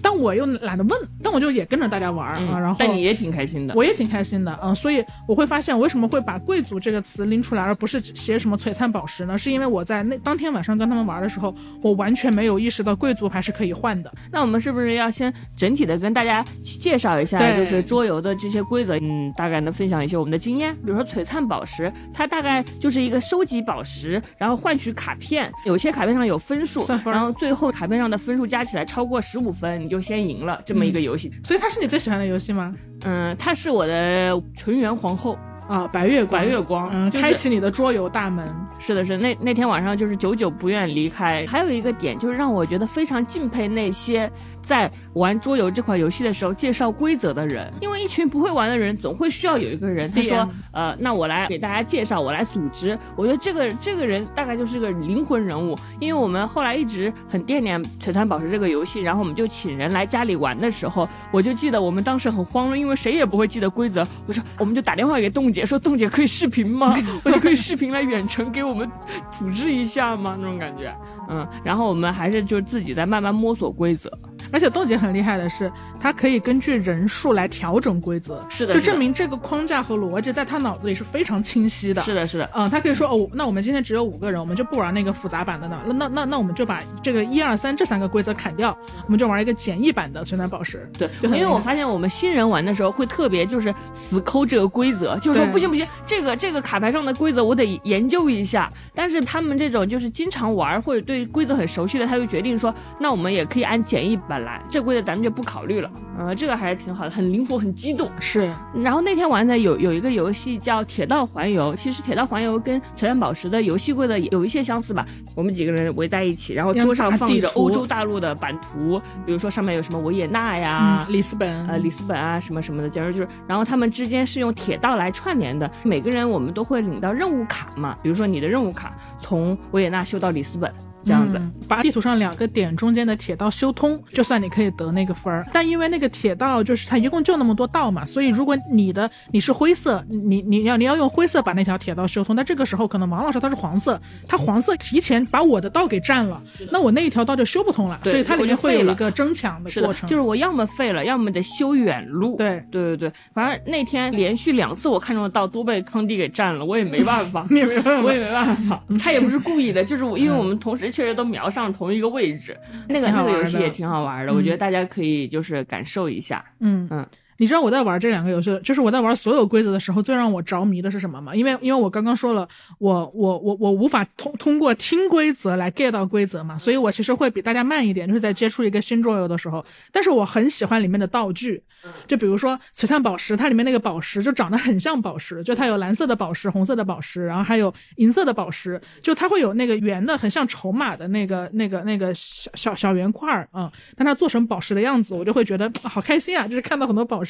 但我又懒得问，但我就也跟着大家玩啊，然后但你也挺开心的，我也挺开心的，嗯，所以我会发现为什么会把贵族这个词拎出来，而不是写什么璀璨宝石呢？是因为我在那当天晚上跟他们玩的时候，我完全没有意识到贵族还是可以换的。那我们是不是要先整体的跟大家介绍一下，就是桌游的这些规则？嗯，大概能分享一些我们的经验。比如说璀璨宝石，它大概就是一个收集宝石，然后换取卡片，有些卡片上有分数，然后最后卡片上的分数加起来超过十五分，你就先赢了。这么一个游戏，所以它是你最喜欢的游戏吗？嗯，它是我的纯元皇后。啊，白月白月光，嗯，开启你的桌游大门。是的，是那那天晚上就是久久不愿离开。还有一个点就是让我觉得非常敬佩那些在玩桌游这款游戏的时候介绍规则的人，因为一群不会玩的人总会需要有一个人，他说，呃，那我来给大家介绍，我来组织。我觉得这个这个人大概就是个灵魂人物，因为我们后来一直很惦念璀璨宝石这个游戏，然后我们就请人来家里玩的时候，我就记得我们当时很慌乱，因为谁也不会记得规则。我说，我们就打电话给冻姐。姐说：“冻姐可以视频吗？我就可以视频来远程给我们组织一下吗？那种感觉，嗯，然后我们还是就自己在慢慢摸索规则。”而且豆姐很厉害的是，她可以根据人数来调整规则，是的，就证明这个框架和逻辑在她脑子里是非常清晰的。是的，是的，嗯，她可以说哦，那我们今天只有五个人，我们就不玩那个复杂版的呢。那那那那我们就把这个一二三这三个规则砍掉，我们就玩一个简易版的存在宝石。对，因为我发现我们新人玩的时候会特别就是死抠这个规则，就是说不行不行，这个这个卡牌上的规则我得研究一下。但是他们这种就是经常玩或者对规则很熟悉的，他就决定说，那我们也可以按简易版来，这规则咱们。就不考虑了，呃，这个还是挺好的，很灵活，很机动。是，然后那天玩的有有一个游戏叫铁道环游，其实铁道环游跟璀璨宝石的游戏规则有一些相似吧。我们几个人围在一起，然后桌上放着欧洲大陆的版图，比如说上面有什么维也纳呀、里斯本，呃，里斯本啊，什么什么的，简直就是。然后他们之间是用铁道来串联的，每个人我们都会领到任务卡嘛，比如说你的任务卡从维也纳修到里斯本。这样子，把地图上两个点中间的铁道修通，就算你可以得那个分儿。但因为那个铁道就是它一共就那么多道嘛，所以如果你的你是灰色，你你要你要用灰色把那条铁道修通。但这个时候可能王老师他是黄色，他黄色提前把我的道给占了，那我那一条道就修不通了。所以它里面会有一个争抢的过程，就是我要么废了，要么得修远路。对对对对，反正那天连续两次我看中的道都被康帝给占了，我也没办法，你也没办法，我也没办法。他也不是故意的，就是我因为我们同时。确实都瞄上同一个位置，那个那个游戏也挺好玩的，我觉得大家可以就是感受一下。嗯。嗯，你知道我在玩这两个游戏，就是我在玩所有规则的时候，最让我着迷的是什么吗？因为因为我刚刚说了，我我我我无法通通过听规则来 get 到规则嘛，所以我其实会比大家慢一点，就是在接触一个新桌游的时候。但是我很喜欢里面的道具，就比如说璀璨宝石，它里面那个宝石就长得很像宝石，就它有蓝色的宝石、红色的宝石，然后还有银色的宝石，就它会有那个圆的，很像筹码的那个那个那个小小小圆块儿啊，但它做成宝石的样子，我就会觉得好开心啊，就是看到很多宝石。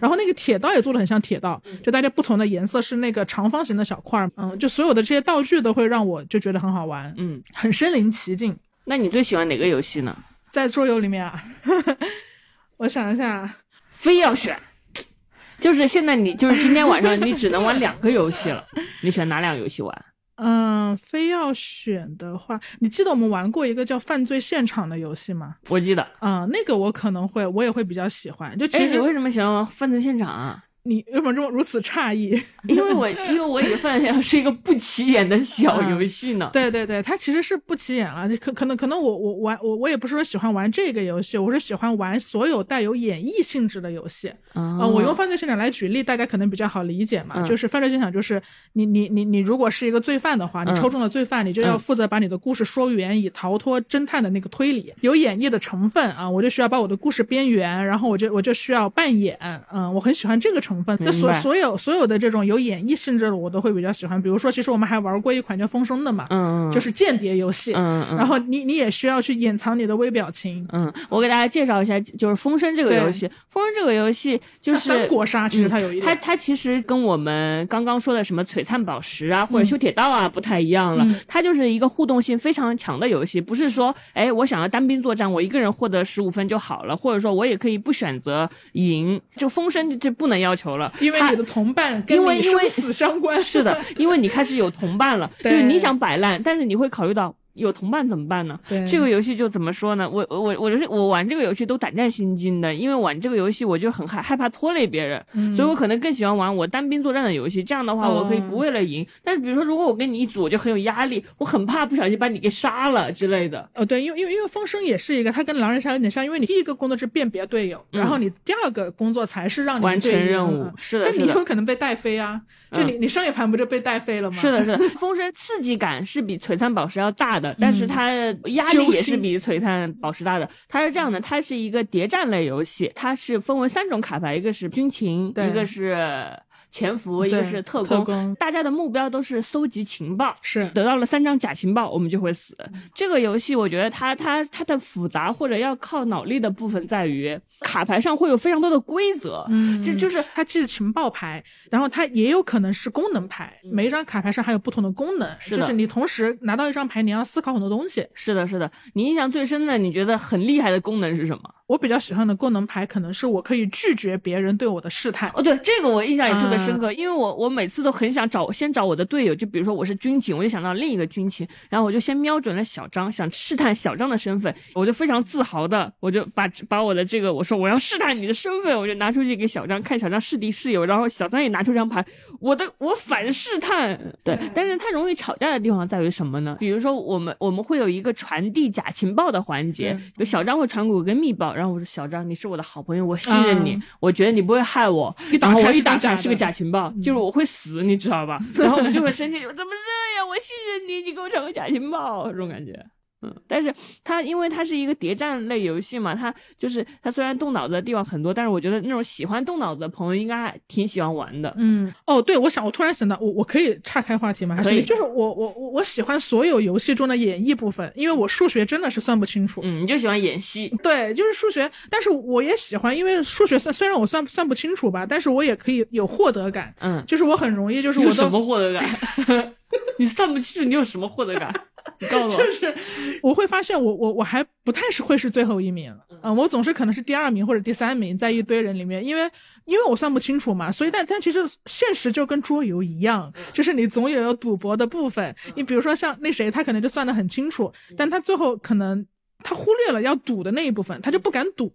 然后那个铁道也做的很像铁道，就大家不同的颜色是那个长方形的小块儿，嗯，就所有的这些道具都会让我就觉得很好玩，嗯，很身临其境。那你最喜欢哪个游戏呢？在桌游里面啊，我想一下，非要选，就是现在你就是今天晚上你只能玩两个游戏了，你选哪两个游戏玩？嗯，非要选的话，你记得我们玩过一个叫《犯罪现场》的游戏吗？我记得，嗯，那个我可能会，我也会比较喜欢。就其哎，你实为什么喜欢玩犯罪现场啊？你为什么这么如此诧异？因为我因为我以为犯罪现是一个不起眼的小游戏呢。对对对，它其实是不起眼了，可可能可能我我玩我我也不是说喜欢玩这个游戏，我是喜欢玩所有带有演绎性质的游戏。啊呃，我用犯罪现场来举例，大家可能比较好理解嘛。嗯就是犯罪现场，就是你你你你如果是一个罪犯的话，你嗯抽中了罪犯，你就要嗯负责把你的故事说圆，以逃脱侦探的那个推理，有演绎的成分啊。我就需要把我的故事编圆，然后我就我就需要扮演，嗯，我很喜欢这个成分。就所所有所有的这种有演绎性质的，我都会比较喜欢。比如说，其实我们还玩过一款叫《风声》的嘛，嗯嗯，就是间谍游戏。嗯嗯，然后你你也需要去掩藏你的微表情，嗯，我给大家介绍一下，就是《风声》这个游戏，《风声》这个游戏就是像三国杀，其实它有一点，它它其实跟我们刚刚说的什么璀璨宝石啊，或者修铁道啊不太一样了。嗯它就是一个互动性非常强的游戏，不是说哎我想要单兵作战，我一个人获得十五分就好了，或者说我也可以不选择赢。就风声这不能要求了，因为你的同伴跟你生死相关。是的，因为你开始有同伴了，就是你想摆烂，但是你会考虑到。有同伴怎么办呢？对这个游戏就怎么说呢？我我我就是我玩这个游戏都胆战心惊的，因为玩这个游戏我就很害害怕拖累别人，嗯所以我可能更喜欢玩我单兵作战的游戏。这样的话，我可以哦不为了赢，但是比如说如果我跟你一组，我就很有压力，我很怕不小心把你给杀了之类的。哦，对，因为因为因为风声也是一个，它跟狼人杀有点像，因为你第一个工作是辨别队友，然后你第二个工作才是让你嗯完成任务嗯是的那你有可能被带飞啊，就你你上一盘不就被带飞了吗？是的，是的，风声刺激感是比璀璨宝石要大的，但是它压力也是比璀璨宝石大的。它是这样的，它是一个谍战类游戏，它是分为三种卡牌，一个是军情，一个是潜伏，一个是特特工。大家的目标都是搜集情报。是得到了三张假情报，我们就会死。这个游戏我觉得它它它的复杂或者要靠脑力的部分在于卡牌上会有非常多的规则，嗯这就是它既是情报牌，然后它也有可能是功能牌，每一张卡牌上还有不同的功能，嗯是就是你同时拿到一张牌，你要思考很多东西。是的，是的。你印象最深的，你觉得很厉害的功能是什么？我比较喜欢的功能牌可能是我可以拒绝别人对我的试探。哦，对，这个我印象也特别深嗯。刻，因为我我每次都很想找先找我的队友，就比如说我是军警，我就想到另一个军情，然后我就先瞄准了小张，想试探小张的身份，我就非常自豪的，我就把把我的这个我说我要试探你的身份，我就拿出去给小张看，小张是敌是友，然后小张也拿出张牌，我的我反试探，对，但是他容易吵架的地方在于什么呢？比如说我们我们会有一个传递假情报的环节，就小张会传给我个密报，然后我说小张你是我的好朋友，我信任你，嗯。我觉得你不会害我，然后我开一打开是个假的假情报，就是我会死，你知道吧？然后我就会生气，我 怎么这样？我信任你，你给我传个假情报，这种感觉。嗯，但是它因为它是一个谍战类游戏嘛，它就是它虽然动脑子的地方很多，但是我觉得那种喜欢动脑子的朋友应该还挺喜欢玩的。嗯，哦，对，我想，我突然想到，我我可以岔开话题吗？还是可以就是我我我我喜欢所有游戏中的演绎部分，因为我数学真的是算不清楚。嗯，你就喜欢演戏，对，就是数学，但是我也喜欢，因为数学算虽然我算算不清楚吧，但是我也可以有获得感，嗯，就是我很容易，就是我什么获得感？你算不清楚，你有什么获得感？你告诉我。就是我会发现我我我还不太是会是最后一名，嗯，我总是可能是第二名或者第三名，在一堆人里面，因为因为我算不清楚嘛，所以但但其实现实就跟桌游一样，就是你总有有赌博的部分。你比如说像那谁，他可能就算得很清楚，但他最后可能。他忽略了要赌的那一部分，他就不敢赌，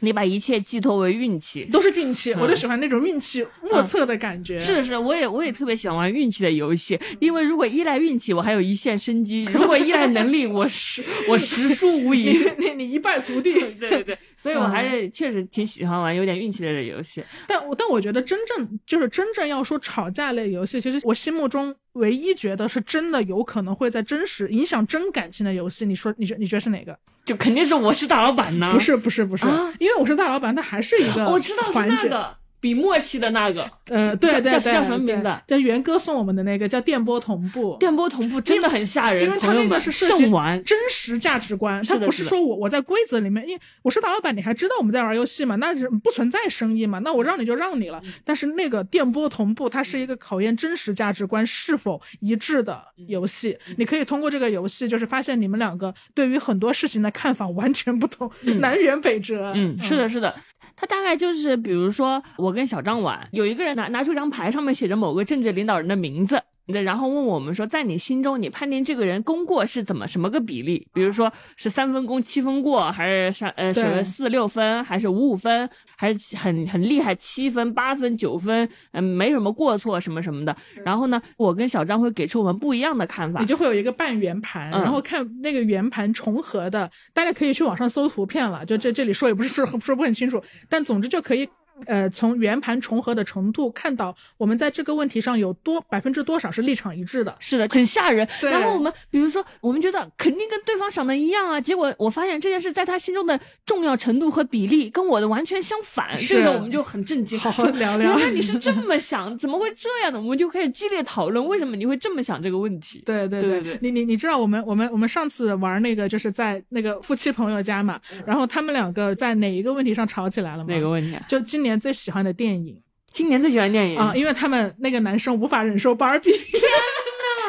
你把一切寄托为运气，都是运气。我就喜欢那种运气莫测的感觉。是是，我也我也特别喜欢玩运气的游戏，因为如果依赖运气，我还有一线生机；如果依赖能力，我实 我实输无疑，你你一败涂地。对对对，所以我还是确实挺喜欢玩有点运气类的游戏。但我但我觉得真正就是真正要说吵架类游戏，其实我心目中。唯一觉得是真的有可能会在真实影响真感情的游戏，你说你觉你觉得是哪个？就肯定是我是大老板呢？不是不是不是，因为我是大老板，它还是一个我知道是那个。比默契的那个，呃，对对对，叫什么名字？叫元哥送我们的那个叫电波同步。电波同步真的很吓人，因为他那个是圣玩真实价值观，他不是说我我在规则里面，因为我是大老板，你还知道我们在玩游戏吗？那是不存在生意嘛？那我让你就让你了。但是那个电波同步，它是一个考验真实价值观是否一致的游戏。你可以通过这个游戏，就是发现你们两个对于很多事情的看法完全不同，南辕北辙。嗯，是的，是的。它大概就是，比如说我跟小张玩。有一个人拿拿出一张牌，上面写着某个政治领导人的名字。然后问我们说，在你心中，你判定这个人功过是怎么什么个比例？比如说是三分功七分过，还是三呃什么四六分，还是五五分，还是很很厉害七分八分九分，嗯，没什么过错什么什么的。然后呢，我跟小张会给出我们不一样的看法。你就会有一个半圆盘，然后看那个圆盘重合的，大家可以去网上搜图片了。就这这里说也不是说说不很清楚，但总之就可以。呃，从圆盘重合的程度看到，我们在这个问题上有多百分之多少是立场一致的？是的，很吓人。然后我们比如说，我们觉得肯定跟对方想的一样啊，结果我发现这件事在他心中的重要程度和比例跟我的完全相反。这时候我们就很震惊，好好聊聊。原来你是这么想，怎么会这样呢？我们就开始激烈讨论，为什么你会这么想这个问题？对对对对，你你你知道我们我们我们上次玩那个就是在那个夫妻朋友家嘛，然后他们两个在哪一个问题上吵起来了吗？哪个问题？啊就今年最喜欢的电。影，今年最喜欢电影啊，因为他们那个男生无法忍受芭比。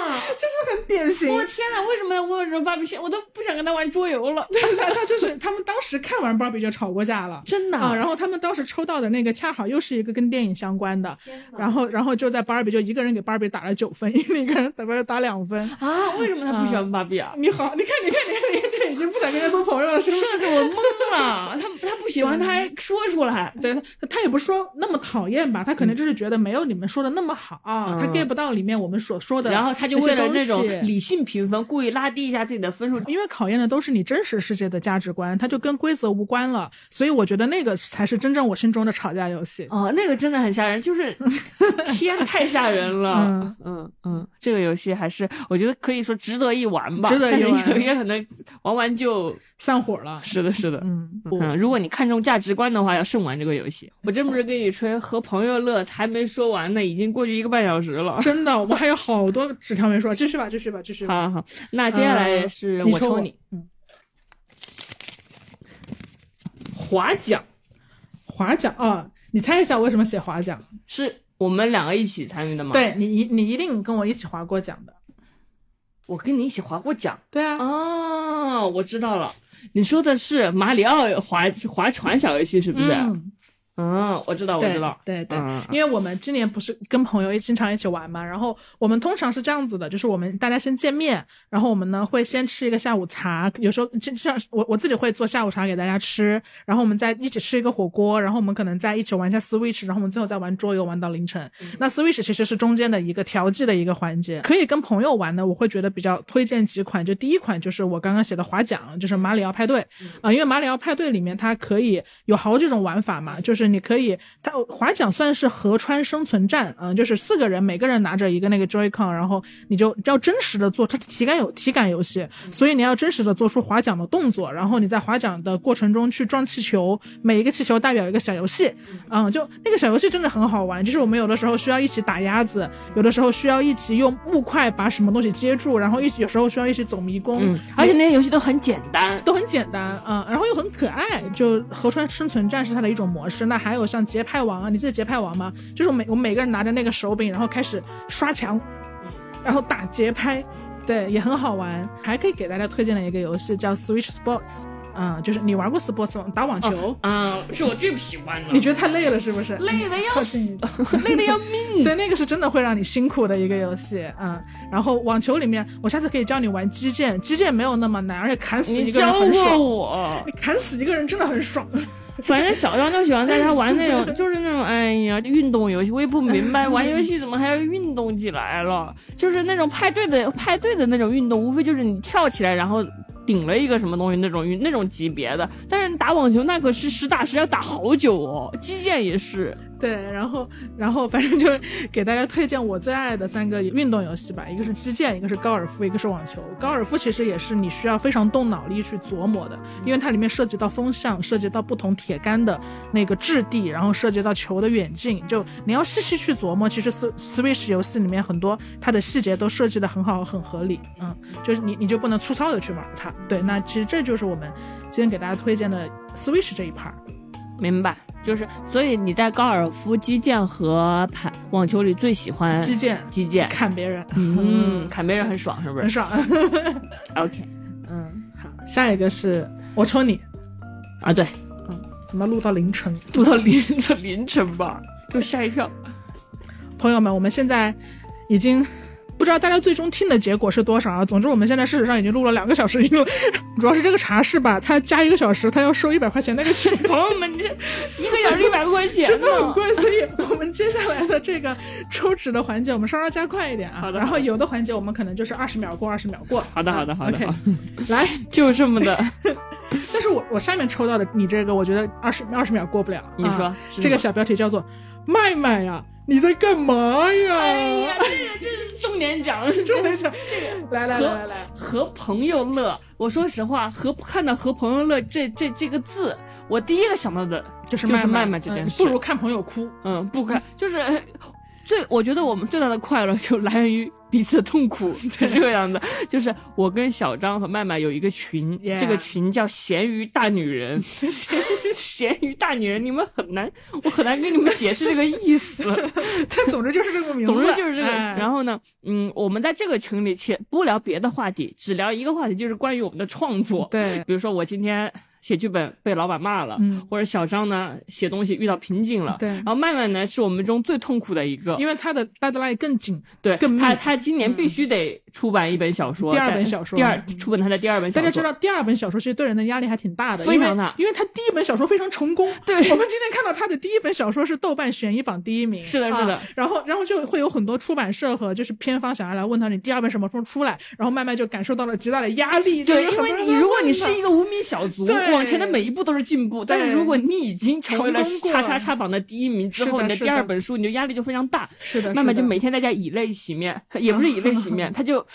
就是很典型。我天哪，为什么要问这芭比？我都不想跟他玩桌游了。对他他就是他们当时看完芭比就吵过架了，真的啊。然后他们当时抽到的那个恰好又是一个跟电影相关的，然后然后就在芭比就一个人给芭比打了九分，另一个人打芭比打两分啊？为什么他不喜欢芭比啊？你好，你看你看你看你经不想跟他做朋友了，是不是？是我懵了，他他不喜欢 他还说出来，对他他也不是说那么讨厌吧，他可能就是觉得没有你们说的那么好，他 get 不到里面我们所说的，然后他就为了那种。理性评分，故意拉低一下自己的分数，因为考验的都是你真实世界的价值观，他就跟规则无关了。所以我觉得那个才是真正我心中的吵架游戏。哦，那个真的很吓人，就是 天太吓人了。嗯嗯，这个游戏还是我觉得可以说值得一玩吧，值得一玩，也可能玩完就。散伙了，是的，是的，嗯嗯，如果你看重价值观的话，要慎玩这个游戏。我真不是跟你吹，和朋友乐还没说完呢，已经过去一个半小时了。真的，我们还有好多纸条没说，继续吧，继续吧，继续。好好，那接下来是我抽你，嗯，划桨，划桨啊！你猜一下，为什么写划桨？是我们两个一起参与的吗？对你，你你一定跟我一起划过桨的。我跟你一起划过桨。对啊。哦，我知道了。你说的是马里奥划划船小游戏是不是？嗯，我知道，我知道，对对，因为我们今年不是跟朋友经常一起玩嘛，然后我们通常是这样子的，就是我们大家先见面，然后我们呢会先吃一个下午茶，有时候就像我我自己会做下午茶给大家吃，然后我们再一起吃一个火锅，然后我们可能再一起玩一下 Switch，然后我们最后再玩桌游玩到凌晨。那 Switch 其实是中间的一个调剂的一个环节，可以跟朋友玩呢，我会觉得比较推荐几款，就第一款就是我刚刚写的划桨，就是马里奥派对。啊，因为马里奥派对里面它可以有好几种玩法嘛，就是。你可以，它划桨算是河川生存战，嗯，就是四个人，每个人拿着一个那个 Joy-Con，然后你就要真实的做，它体感有体感游戏，所以你要真实的做出划桨的动作，然后你在划桨的过程中去撞气球，每一个气球代表一个小游戏，嗯，就那个小游戏真的很好玩，就是我们有的时候需要一起打鸭子，有的时候需要一起用木块把什么东西接住，然后一有时候需要一起走迷宫，而且那些游戏都很简单，都很简单，嗯，然后又很可爱，就河川生存战是它的一种模式，那。还有像节拍王啊，你记得节拍王吗？就是我每我们每个人拿着那个手柄，然后开始刷墙，然后打节拍，对，也很好玩。还可以给大家推荐的一个游戏叫 Switch Sports。嗯，就是你玩过 sports 吗？打网球，啊，是我最不喜欢的，你觉得太累了是不是？累的要死 累的要命。对，那个是真的会让你辛苦的一个游戏，嗯。然后网球里面，我下次可以教你玩击剑，击剑没有那么难，而且砍死一个人教过很爽，我，你砍死一个人真的很爽。反正小张就喜欢在家玩那种，就是那种，哎呀，运动游戏，我也不明白，玩游戏怎么还要运动起来了？就是那种派对的派对的那种运动，无非就是你跳起来，然后顶了一个什么东西那种那种级别的。但是打网球那可是实打实要打好久哦，击剑也是。对，然后，然后反正就给大家推荐我最爱的三个运动游戏吧，一个是击剑，一个是高尔夫，一个是网球。高尔夫其实也是你需要非常动脑力去琢磨的，因为它里面涉及到风向，涉及到不同铁杆的那个质地，然后涉及到球的远近，就你要细细去琢磨。其实 S Switch 游戏里面很多它的细节都设计的很好，很合理。嗯，就是你你就不能粗糙的去玩它。对，那其实这就是我们今天给大家推荐的 Switch 这一 part。明白，就是所以你在高尔夫、击剑和排网球里最喜欢击剑，击剑，砍别人，嗯，砍别人很爽，是不是很爽。OK 嗯，好，下一个是我抽你，啊，对，嗯怎么录到凌晨？录到凌晨 凌晨吧，给我吓一跳。朋友们，我们现在已经不知道大家最终听的结果是多少啊。总之，我们现在事实上已经录了两个小时因为。主要是这个茶室吧，它加一个小时，它要收一百块钱那个钱。朋友们，这一个小时一百块钱 真的很，贵，所以我们接下来的这个抽纸的环节，我们稍稍加快一点啊。好的然后有的环节我们可能就是二十秒过，二十秒过。好的好的啊好的 OK，来，就这么的。但是我我下面抽到的你这个，我觉得二十二十秒过不了。你说啊这个小标题叫做“麦麦呀，你在干嘛呀？”哎呀，这个这是重点讲，重点讲这个，来来来来来，和朋友乐。我说实话，和看到和朋友乐这这这个字，我第一个想到的就是就是麦麦麦这件事嗯不如看朋友哭。嗯，不看，就是呃最，我觉得我们最大的快乐就来源于彼此的痛苦，是这个样子。就是我跟小张和麦麦有一个群这个群叫“咸鱼大女人 ”，咸鱼大女人，你们很难，我很难跟你们解释这个意思。但总之就是这个名字，总之就是这个。哎然后呢，嗯，我们在这个群里且不聊别的话题，只聊一个话题，就是关于我们的创作。对，比如说我今天写剧本被老板骂了，嗯或者小张呢写东西遇到瓶颈了，对然后曼曼呢是我们中最痛苦的一个，因为他的 deadline 更紧。对更密他他今年必须得出版一本小说，第二本小说第二嗯出版他的第二本小说，大家知道，第二本小说其实对人的压力还挺大的，非常大因为因为他第一本小说非常成功。对我们今天看到他的第一本小说是豆瓣悬疑榜第一名，是的是的啊然后然后就会有很多出版社和就是片方想要来问他你第二本什么时候出来，然后慢慢就感受到了极大的压力。对，就是因为你如果你是一个无名小卒，对往前的每一步都是进步。但是如果你已经成为了叉叉叉榜的第一名之后，你的第二本书你就压力就非常大。是的，慢慢就每天在家以泪洗面，也不是以泪洗面，他就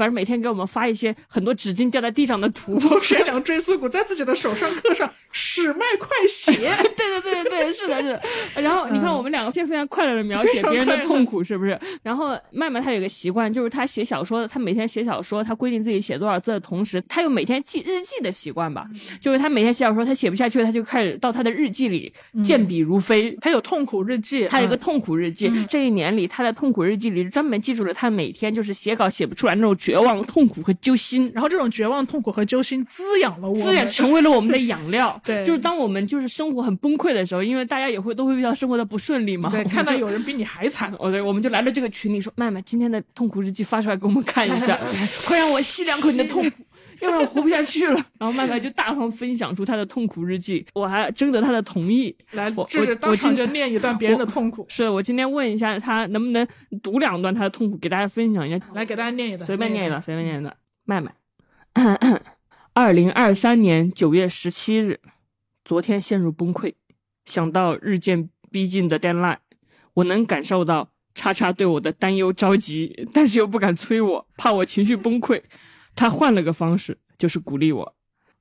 反正每天给我们发一些很多纸巾掉在地上的图。从悬梁锥刺股在自己的手上刻上史麦快写。对 对对对对，是的，是的。然后你看，我们两个现在非常快乐的描写别人的痛苦，是不是？然后麦麦她有个习惯，就是她写小说，她每天写小说，她规定自己写多少字的同时，她又每天记日记的习惯吧。就是她每天写小说，她写不下去了，她就开始到她的日记里健笔如飞。他有痛苦日记，嗯她有一个痛苦日记，这一年里，她在痛苦日记里专门记住了她每天就是写稿写不出来那种绝望、痛苦和揪心。然后这种绝望、痛苦和揪心滋养了我们，滋养成为了我们的养料。对就是当我们就是生活很崩溃的时候，因为大家也会都会遇到生活的不顺利嘛。对，看到有人比你还惨，哦，对，我们就来到这个群里说，麦麦，今天的痛苦日记发出来给我们看一下，快让我吸两口你的痛苦，要不然我活不下去了。然后麦麦就大方分享出他的痛苦日记，我还征得他的同意。来我，这是我我今当场就念一段别人的痛苦，是我今天问一下他能不能读两段他的痛苦给大家分享一下，来给大家念一段，随便念一段，随便念一段。麦麦，二零二三年九月十七日，昨天陷入崩溃，想到日渐逼近的 deadline，我能感受到叉叉对我的担忧着急，但是又不敢催我，怕我情绪崩溃。他换了个方式，就是鼓励我。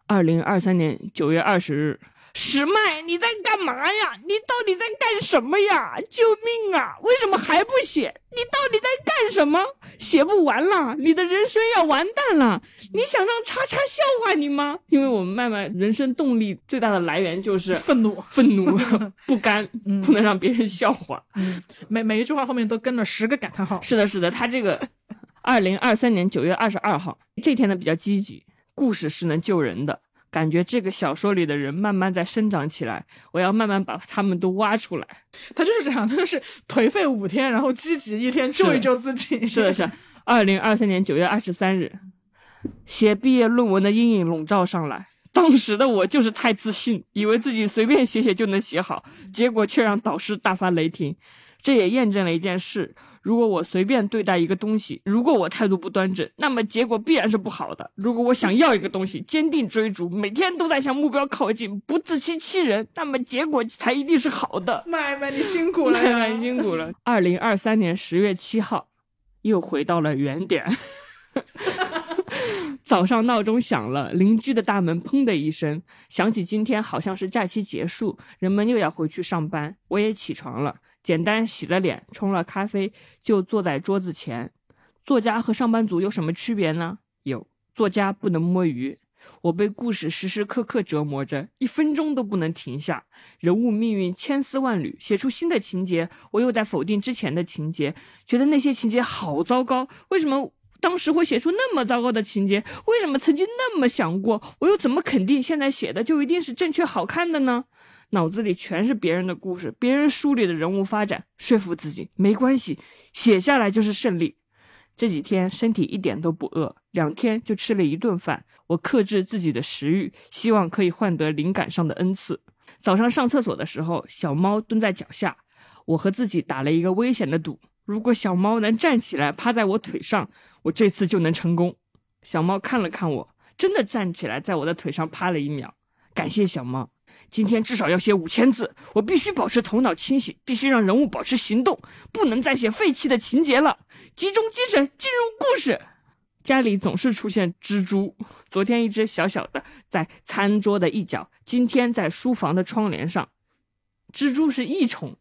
二零二三年九月二十日，石麦，你在干嘛呀？你到底在干什么呀？救命啊！为什么还不写？你到底在干什么？写不完了，你的人生要完蛋了！你想让叉叉笑话你吗？因为我们麦麦人生动力最大的来源就是愤怒，愤怒、不甘，不能让别人笑话。每每一句话后面都跟了十个感叹号，是的，是的，他这个二零二三年九月二十二号这天呢比较积极，故事是能救人的，感觉这个小说里的人慢慢在生长起来，我要慢慢把他们都挖出来。他就是这样，他就是颓废五天，然后积极一天，救一救自己。是的，是。二零二三年九月二十三日，写毕业论文的阴影笼罩上来。当时的我就是太自信，以为自己随便写写就能写好，结果却让导师大发雷霆。这也验证了一件事：如果我随便对待一个东西，如果我态度不端正，那么结果必然是不好的。如果我想要一个东西，坚定追逐，每天都在向目标靠近，不自欺欺人，那么结果才一定是好的。麦麦，你辛苦了，麦麦，你辛苦了。二零二三年十月七号，又回到了原点。早上闹钟响了，邻居的大门砰的一声，想起今天好像是假期结束，人们又要回去上班，我也起床了，简单洗了脸，冲了咖啡，就坐在桌子前。作家和上班族有什么区别呢？有，作家不能摸鱼。我被故事时时刻刻折磨着，一分钟都不能停下。人物命运千丝万缕，写出新的情节，我又在否定之前的情节，觉得那些情节好糟糕。为什么？当时会写出那么糟糕的情节，为什么曾经那么想过？我又怎么肯定现在写的就一定是正确好看的呢？脑子里全是别人的故事，别人书里的人物发展，说服自己没关系，写下来就是胜利。这几天身体一点都不饿，两天就吃了一顿饭。我克制自己的食欲，希望可以换得灵感上的恩赐。早上上厕所的时候，小猫蹲在脚下，我和自己打了一个危险的赌。如果小猫能站起来趴在我腿上，我这次就能成功。小猫看了看我，真的站起来在我的腿上趴了一秒。感谢小猫。今天至少要写五千字，我必须保持头脑清醒，必须让人物保持行动，不能再写废弃的情节了。集中精神，进入故事。家里总是出现蜘蛛，昨天一只小小的在餐桌的一角，今天在书房的窗帘上。蜘蛛是益虫，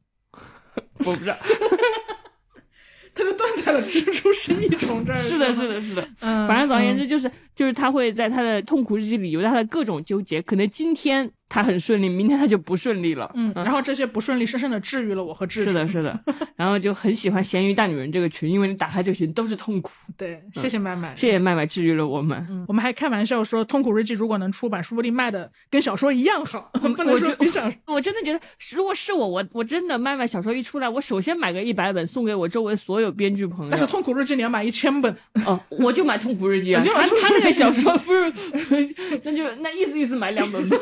我不知道。他就断在了蜘蛛是益虫这儿。是的，是的，是的。嗯，反正总而言之，就是就是他会在他的痛苦日记里有他的各种纠结，可能今天。他很顺利，明天他就不顺利了。嗯，然后这些不顺利深深的治愈了我和志。是的，是的。然后就很喜欢咸鱼大女人这个群，因为你打开这个群都是痛苦。对，谢谢麦麦，谢谢麦麦治愈了我们。我们还开玩笑说，痛苦日记如果能出版，说不定卖的跟小说一样好。不能说比小说。我真的觉得，如果是我，我我真的麦麦小说一出来，我首先买个一百本送给我周围所有编剧朋友。但是痛苦日记你要买一千本。哦，我就买痛苦日记啊。他他那个小说不是，那就那意思意思买两本吧。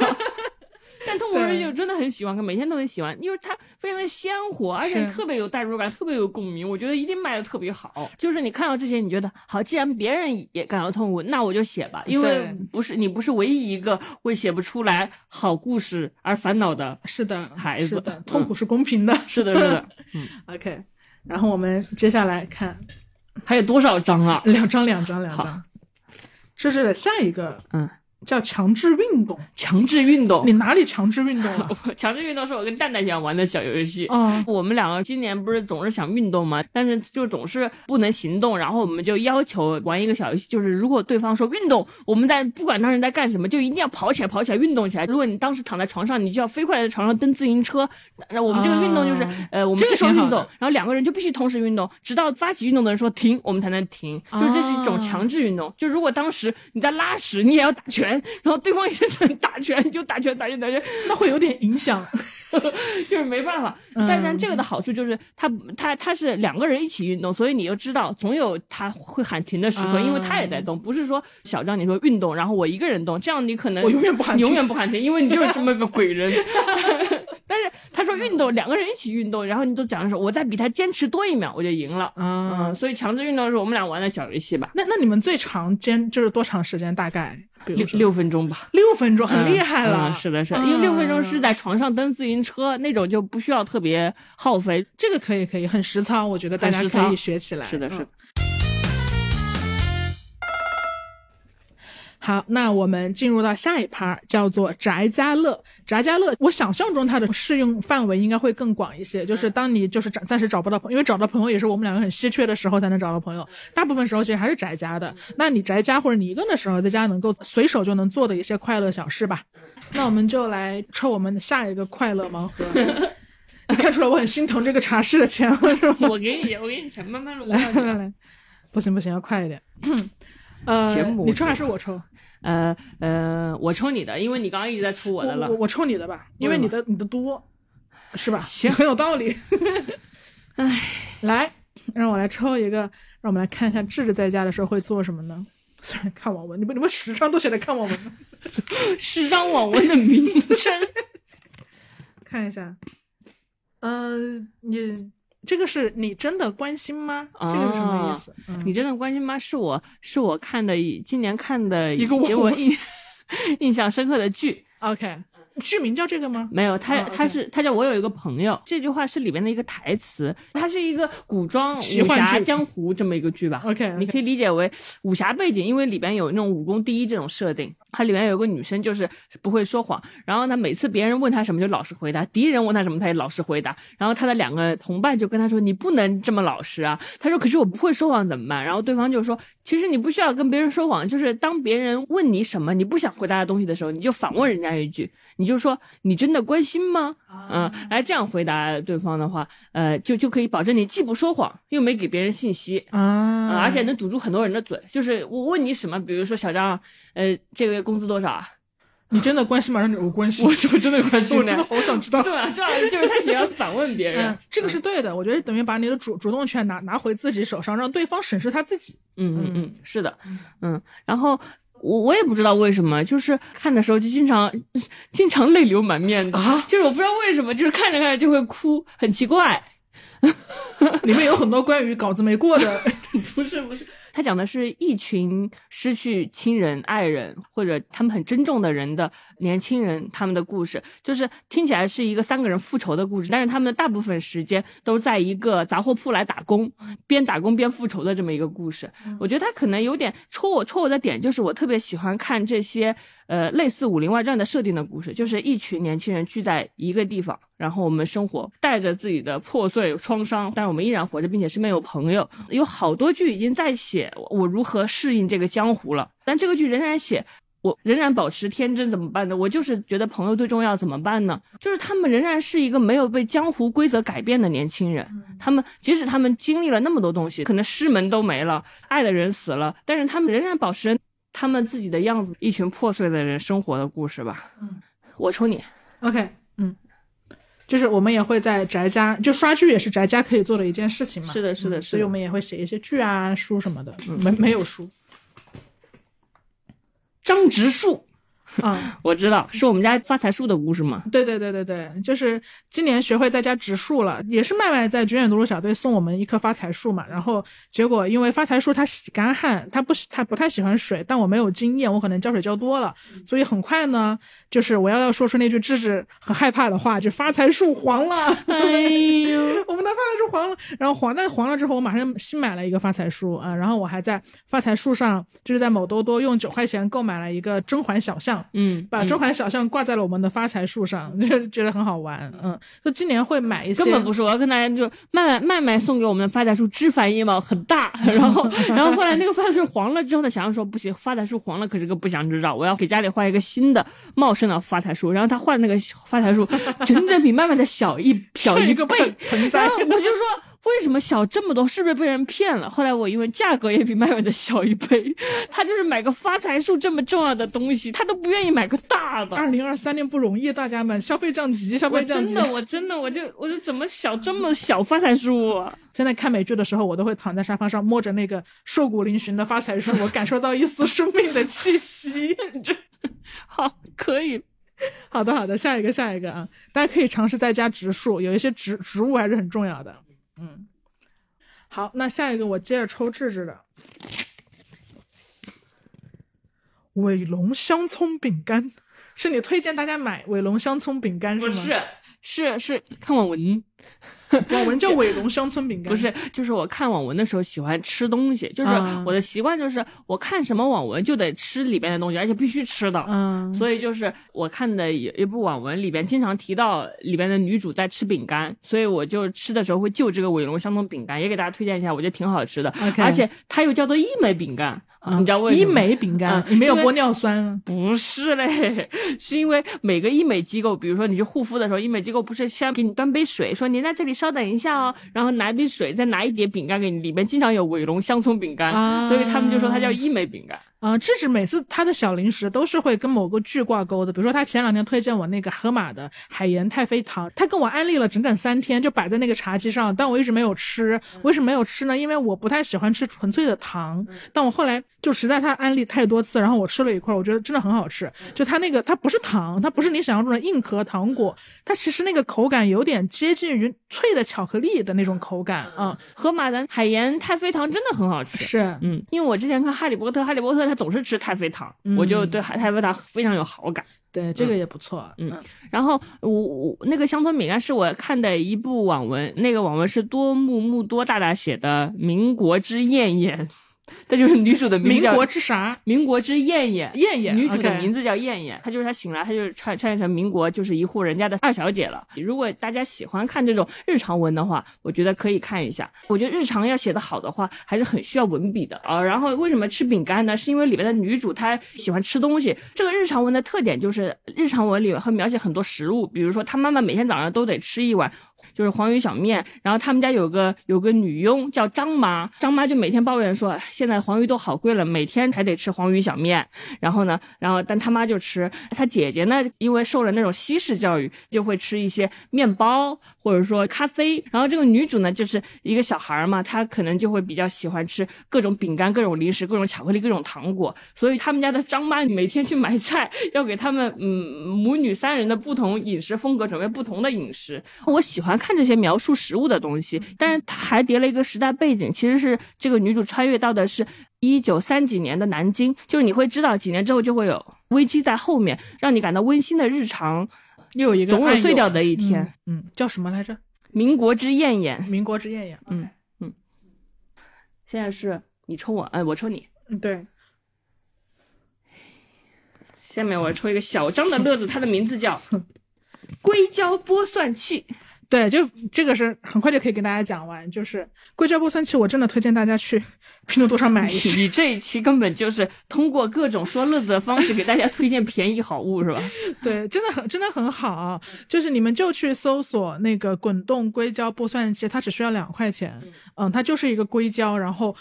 但痛苦日记我真的很喜欢看，每天都很喜欢，因为它非常的鲜活，而且特别有代入感，特别有共鸣。我觉得一定卖的特别好。就是你看到这些，你觉得好，既然别人也感到痛苦，那我就写吧。因为不是你不是唯一一个为写不出来好故事而烦恼的。是的，孩子，痛苦是公平的。是的，是的。嗯，OK。然后我们接下来看还有多少张啊？两张，两张，两张。这是下一个，嗯。叫强制运动，强制运动，你哪里强制运动 了？强制运动是我跟蛋蛋想玩的小游戏。啊，我们两个今年不是总是想运动吗？但是就总是不能行动，然后我们就要求玩一个小游戏，就是如果对方说运动，我们在不管当时在干什么，就一定要跑起来，跑起来，运动起来。如果你当时躺在床上，你就要飞快在床上蹬自行车。那我们这个运动就是，呃，我们这时候运动，然后两个人就必须同时运动，直到发起运动的人说停，我们才能停。就这是一种强制运动。就如果当时你在拉屎，你也要打拳。然后对方也在打拳，就打拳打拳打拳，那会有点影响，就是没办法。但是这个的好处就是，他他他是两个人一起运动，所以你又知道总有他会喊停的时刻，因为他也在动，不是说小张你说运动，然后我一个人动，这样你可能我永远不喊永远不喊停，因为你就是这么个鬼人。但是他说运动，两个人一起运动，然后你都讲的时候，我再比他坚持多一秒，我就赢了。嗯，所以强制运动是我们俩玩的小游戏吧？那那你们最长坚就是多长时间？大概？六六分钟吧，六分钟很厉害了。是的，是的，因为六分钟是在床上蹬自行车那种，就不需要特别耗费。这个可以，可以很实操，我觉得大家可以学起来。是的，是。好，那我们进入到下一趴，叫做宅家乐。宅家乐，我想象中它的适用范围应该会更广一些。就是当你就是暂暂时找不到朋友，因为找到朋友也是我们两个很稀缺的时候才能找到朋友。大部分时候其实还是宅家的。那你宅家或者你一个人的时候，在家能够随手就能做的一些快乐小事吧。那我们就来抽我们的下一个快乐盲盒。你看出来我很心疼这个茶室的钱了是吗？我给你，我给你钱，慢慢来，来来来，不行不行，要快一点。呃节目，你抽还是我抽？呃呃，我抽你的，因为你刚刚一直在抽我的了我。我抽你的吧，因为你的你的多，是吧？行很有道理。哎，来，让我来抽一个，让我们来看看智智在家的时候会做什么呢？虽然看网文，你们你们时常都写的看网文呢。时尚网文的名称。看一下，呃，你这个是你真的关心吗？这个是什么意思？嗯你真的关心吗？是我是我看的一今年看的一个给我印 印象深刻的剧。OK，剧名叫这个吗？没有，他、他是他叫我有一个朋友，这句话是里面的一个台词，它是一个古装武侠江湖这么一个剧吧。你可以理解为武侠背景，因为里边有那种武功第一这种设定。它里面有个女生就是不会说谎，然后呢，每次别人问她什么就老实回答，敌人问她什么她也老实回答。然后她的两个同伴就跟她说：“你不能这么老实啊。”她说：“可是我不会说谎怎么办？”然后对方就说：“其实你不需要跟别人说谎，就是当别人问你什么你不想回答的东西的时候，你就反问人家一句，你就说：‘你真的关心吗？’嗯，来这样回答对方的话，呃，就就可以保证你既不说谎，又没给别人信息。啊啊，而且能堵住很多人的嘴。就是我问你什么，比如说小张，呃，这个月工资多少啊？你真的关心吗？让你我关心，我是不是真的关心我真的的。好想知道。对啊，这样就是他想要反问别人嗯。这个是对的，我觉得等于把你的主主动权拿拿回自己手上，让对方审视他自己。嗯嗯嗯，是的，嗯。然后我我也不知道为什么，就是看的时候就经常经常泪流满面的啊？就是我不知道为什么，就是看着看着就会哭，很奇怪。里面有很多关于稿子没过的，不 是不是，他讲的是一群失去亲人、爱人或者他们很珍重的人的年轻人他们的故事，就是听起来是一个三个人复仇的故事，但是他们的大部分时间都在一个杂货铺来打工，边打工边复仇的这么一个故事。我觉得他可能有点戳我戳我的点，就是我特别喜欢看这些呃类似《武林外传》的设定的故事，就是一群年轻人聚在一个地方，然后我们生活带着自己的破碎创伤，但是我们依然活着，并且身边有朋友。有好多剧已经在写我如何适应这个江湖了，但这个剧仍然写。我仍然保持天真，怎么办呢？我就是觉得朋友最重要，怎么办呢？就是他们仍然是一个没有被江湖规则改变的年轻人，他们即使他们经历了那么多东西，可能师门都没了，爱的人死了，但是他们仍然保持他们自己的样子，一群破碎的人生活的故事吧。嗯，我抽你，OK，嗯，就是我们也会在宅家，就刷剧也是宅家可以做的一件事情嘛。是的，是的，是的。所以我们也会写一些剧啊、书什么的。没没有书张植树，啊、我知道是我们家发财树的故事嘛。对对对对对，就是今年学会在家植树了，也是麦麦在卷卷读书小队送我们一棵发财树嘛。然后结果因为发财树它喜干旱，它不喜它不太喜欢水，但我没有经验，我可能浇水浇多了，所以很快呢，就是我要要说出那句智智很害怕的话，就发财树黄了。哎呦，我们的发财树黄了，然后黄，但黄了之后，我马上新买了一个发财树啊、然后我还在发财树上，就是在某多多用九块钱购买了一个甄嬛小像，嗯，把甄嬛小象挂在了我们的发财树上，就觉得很好玩。嗯，就今年会买一些，根本不是，我要跟大家就麦麦麦麦送给我们的发财树枝繁叶茂，很大。然后 然后后来那个发财树黄了之后呢，小象说不行，发财树黄了可是个不祥之兆，我要给家里换一个新的茂盛的发财树。然后他换那个发财树，整整比麦麦的小一小一个倍。盆栽然后我就说。为什么小这么多？是不是被人骗了？后来我因为价格也比麦麦的小一倍，他就是买个发财树这么重要的东西，他都不愿意买个大的。二零二三年不容易，大家们消费降级，消费降级。真的，我真的，我就我就怎么小这么小发财树啊？现在看美剧的时候，我都会躺在沙发上摸着那个瘦骨嶙峋的发财树，我感受到一丝生命的气息。这好，可以。好的，好的，下一个，下一个啊！大家可以尝试在家植树，有一些植植物还是很重要的。嗯，好，那下一个我接着抽智智的。伟龙香葱饼干，是你推荐大家买伟龙香葱饼干是吗？不是，是是看我文，网文叫伟龙乡村饼干，不是，就是我看网文的时候喜欢吃东西，就是啊我的习惯就是我看什么网文就得吃里边的东西，而且必须吃的。嗯，所以就是我看的一一部网文里边经常提到里边的女主在吃饼干，所以我就吃的时候会就这个伟龙乡村饼干，也给大家推荐一下，我觉得挺好吃的。而且它又叫做一枚饼干，啊你知道为什么医美饼干嗯因为里面有玻尿酸，不是嘞，是因为每个医美机构，比如说你去护肤的时候，医美机构不是先给你端杯水，说您在这里稍等一下哦，然后拿一杯水，再拿一碟饼干给你，里面经常有伟龙香葱饼干，啊。所以他们就说它叫医美饼干。啊，智智每次他的小零食都是会跟某个剧挂钩的，比如说他前两天推荐我那个盒马的海盐太妃糖，他跟我安利了整整三天，就摆在那个茶几上，但我一直没有吃。为什么没有吃呢？因为我不太喜欢吃纯粹的糖，但我后来就实在他安利太多次，然后我吃了一块，我觉得真的很好吃。就它那个它不是糖，它不是你想象中的硬壳糖果，它其实那个口感有点接近于脆的巧克力的那种口感啊、盒马的海盐太妃糖真的很好吃。是。嗯，因为我之前看《哈利波特》，哈利波特他总是吃太妃糖，嗯我就对海太妃糖非常有好感。对，这个也不错。嗯然后我我那个乡村饼干是我看的一部网文，那个网文是多木木多大大写的《民国之燕燕》，这就是女主的名字民国之啥？民国之燕燕。燕燕，女主的名字叫燕燕，她就是她醒来，她就是穿穿成民国，就是一户人家的二小姐了。如果大家喜欢看这种日常文的话，我觉得可以看一下。我觉得日常要写得好的话，还是很需要文笔的啊。然后为什么吃饼干呢？是因为里面的女主她喜欢吃东西。这个日常文的特点就是日常文里会描写很多食物，比如说她妈妈每天早上都得吃一碗。就是黄鱼小面，然后他们家有个有个女佣叫张妈，张妈就每天抱怨说，现在黄鱼都好贵了，每天还得吃黄鱼小面。然后呢，然后但他妈就吃，他姐姐呢，因为受了那种西式教育，就会吃一些面包或者说咖啡。然后这个女主呢，就是一个小孩嘛，她可能就会比较喜欢吃各种饼干、各种零食、各种巧克力、各种糖果。所以他们家的张妈每天去买菜，要给他们嗯母女三人的不同饮食风格准备不同的饮食。我喜欢看这些描述食物的东西，但是它还叠了一个时代背景，其实是这个女主穿越到的是一九三几年的南京，就是你会知道几年之后就会有危机在后面，让你感到温馨的日常。又有一个总有碎掉的一天嗯。嗯，叫什么来着？民国之艳艳，民国之艳艳。嗯嗯，现在是你抽我，哎，我抽你。嗯，对，下面我抽一个小张的乐子，它的名字叫硅胶剥蒜器。对，就这个是很快就可以给大家讲完。就是硅胶剥蒜器，我真的推荐大家去拼多多上买一些。你这一期根本就是通过各种说乐子的方式给大家推荐便宜好物，是吧？对，真的很真的很好。就是你们就去搜索那个滚动硅胶剥蒜器，它只需要两块钱。嗯，它就是一个硅胶，然后。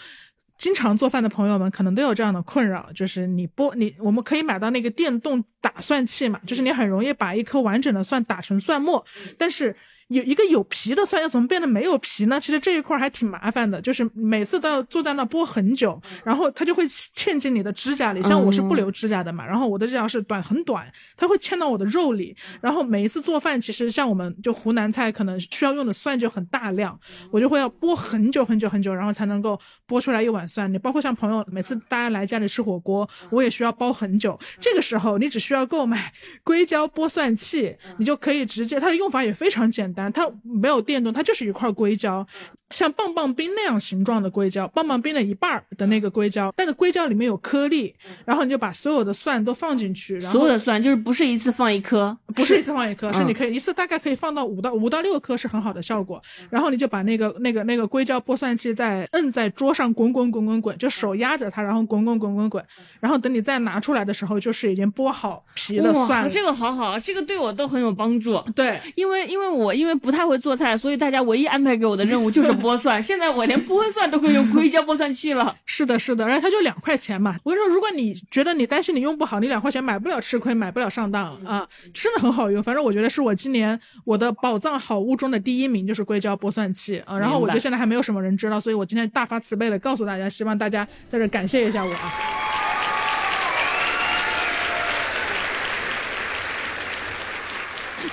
经常做饭的朋友们可能都有这样的困扰，就是你剥你，我们可以买到那个电动打蒜器嘛，就是你很容易把一颗完整的蒜打成蒜末，但是有一个有皮的蒜要怎么变得没有皮呢？其实这一块还挺麻烦的，就是每次都要坐在那剥很久，然后它就会嵌进你的指甲里。像我是不留指甲的嘛，然后我的指甲是短很短，它会嵌到我的肉里。然后每一次做饭，其实像我们就湖南菜可能需要用的蒜就很大量，我就会要剥很久很久很久，然后才能够剥出来一碗蒜。你包括像朋友每次大家来家里吃火锅，我也需要剥很久。这个时候你只需要购买 硅胶剥蒜器，你就可以直接，它的用法也非常简单，它没有电动，它就是一块硅胶。像棒棒冰那样形状的硅胶，棒棒冰的一半儿的那个硅胶，但是硅胶里面有颗粒，然后你就把所有的蒜都放进去，然后所有的蒜就是不是一次放一颗，不是一次放一颗，是嗯你可以一次大概可以放到五到五到六颗是很好的效果。然后你就把那个那个那个硅胶剥蒜器再摁在桌上滚滚滚滚滚，就手压着它，然后滚滚滚滚滚，然后等你再拿出来的时候，就是已经剥好皮的蒜，了。这个好好，这个对我都很有帮助。对，因为因为我因为不太会做菜，所以大家唯一安排给我的任务就是 剥蒜。现在我连剥蒜都可以用硅胶剥蒜器了。是的，是的，然后它就两块钱嘛。我跟你说，如果你觉得你担心你用不好，你两块钱买不了吃亏，买不了上当啊，真的很好用。反正我觉得是我今年我的宝藏好物中的第一名，就是硅胶剥蒜器啊。然后我觉得现在还没有什么人知道，所以我今天大发慈悲的告诉大家，希望大家在这感谢一下我啊。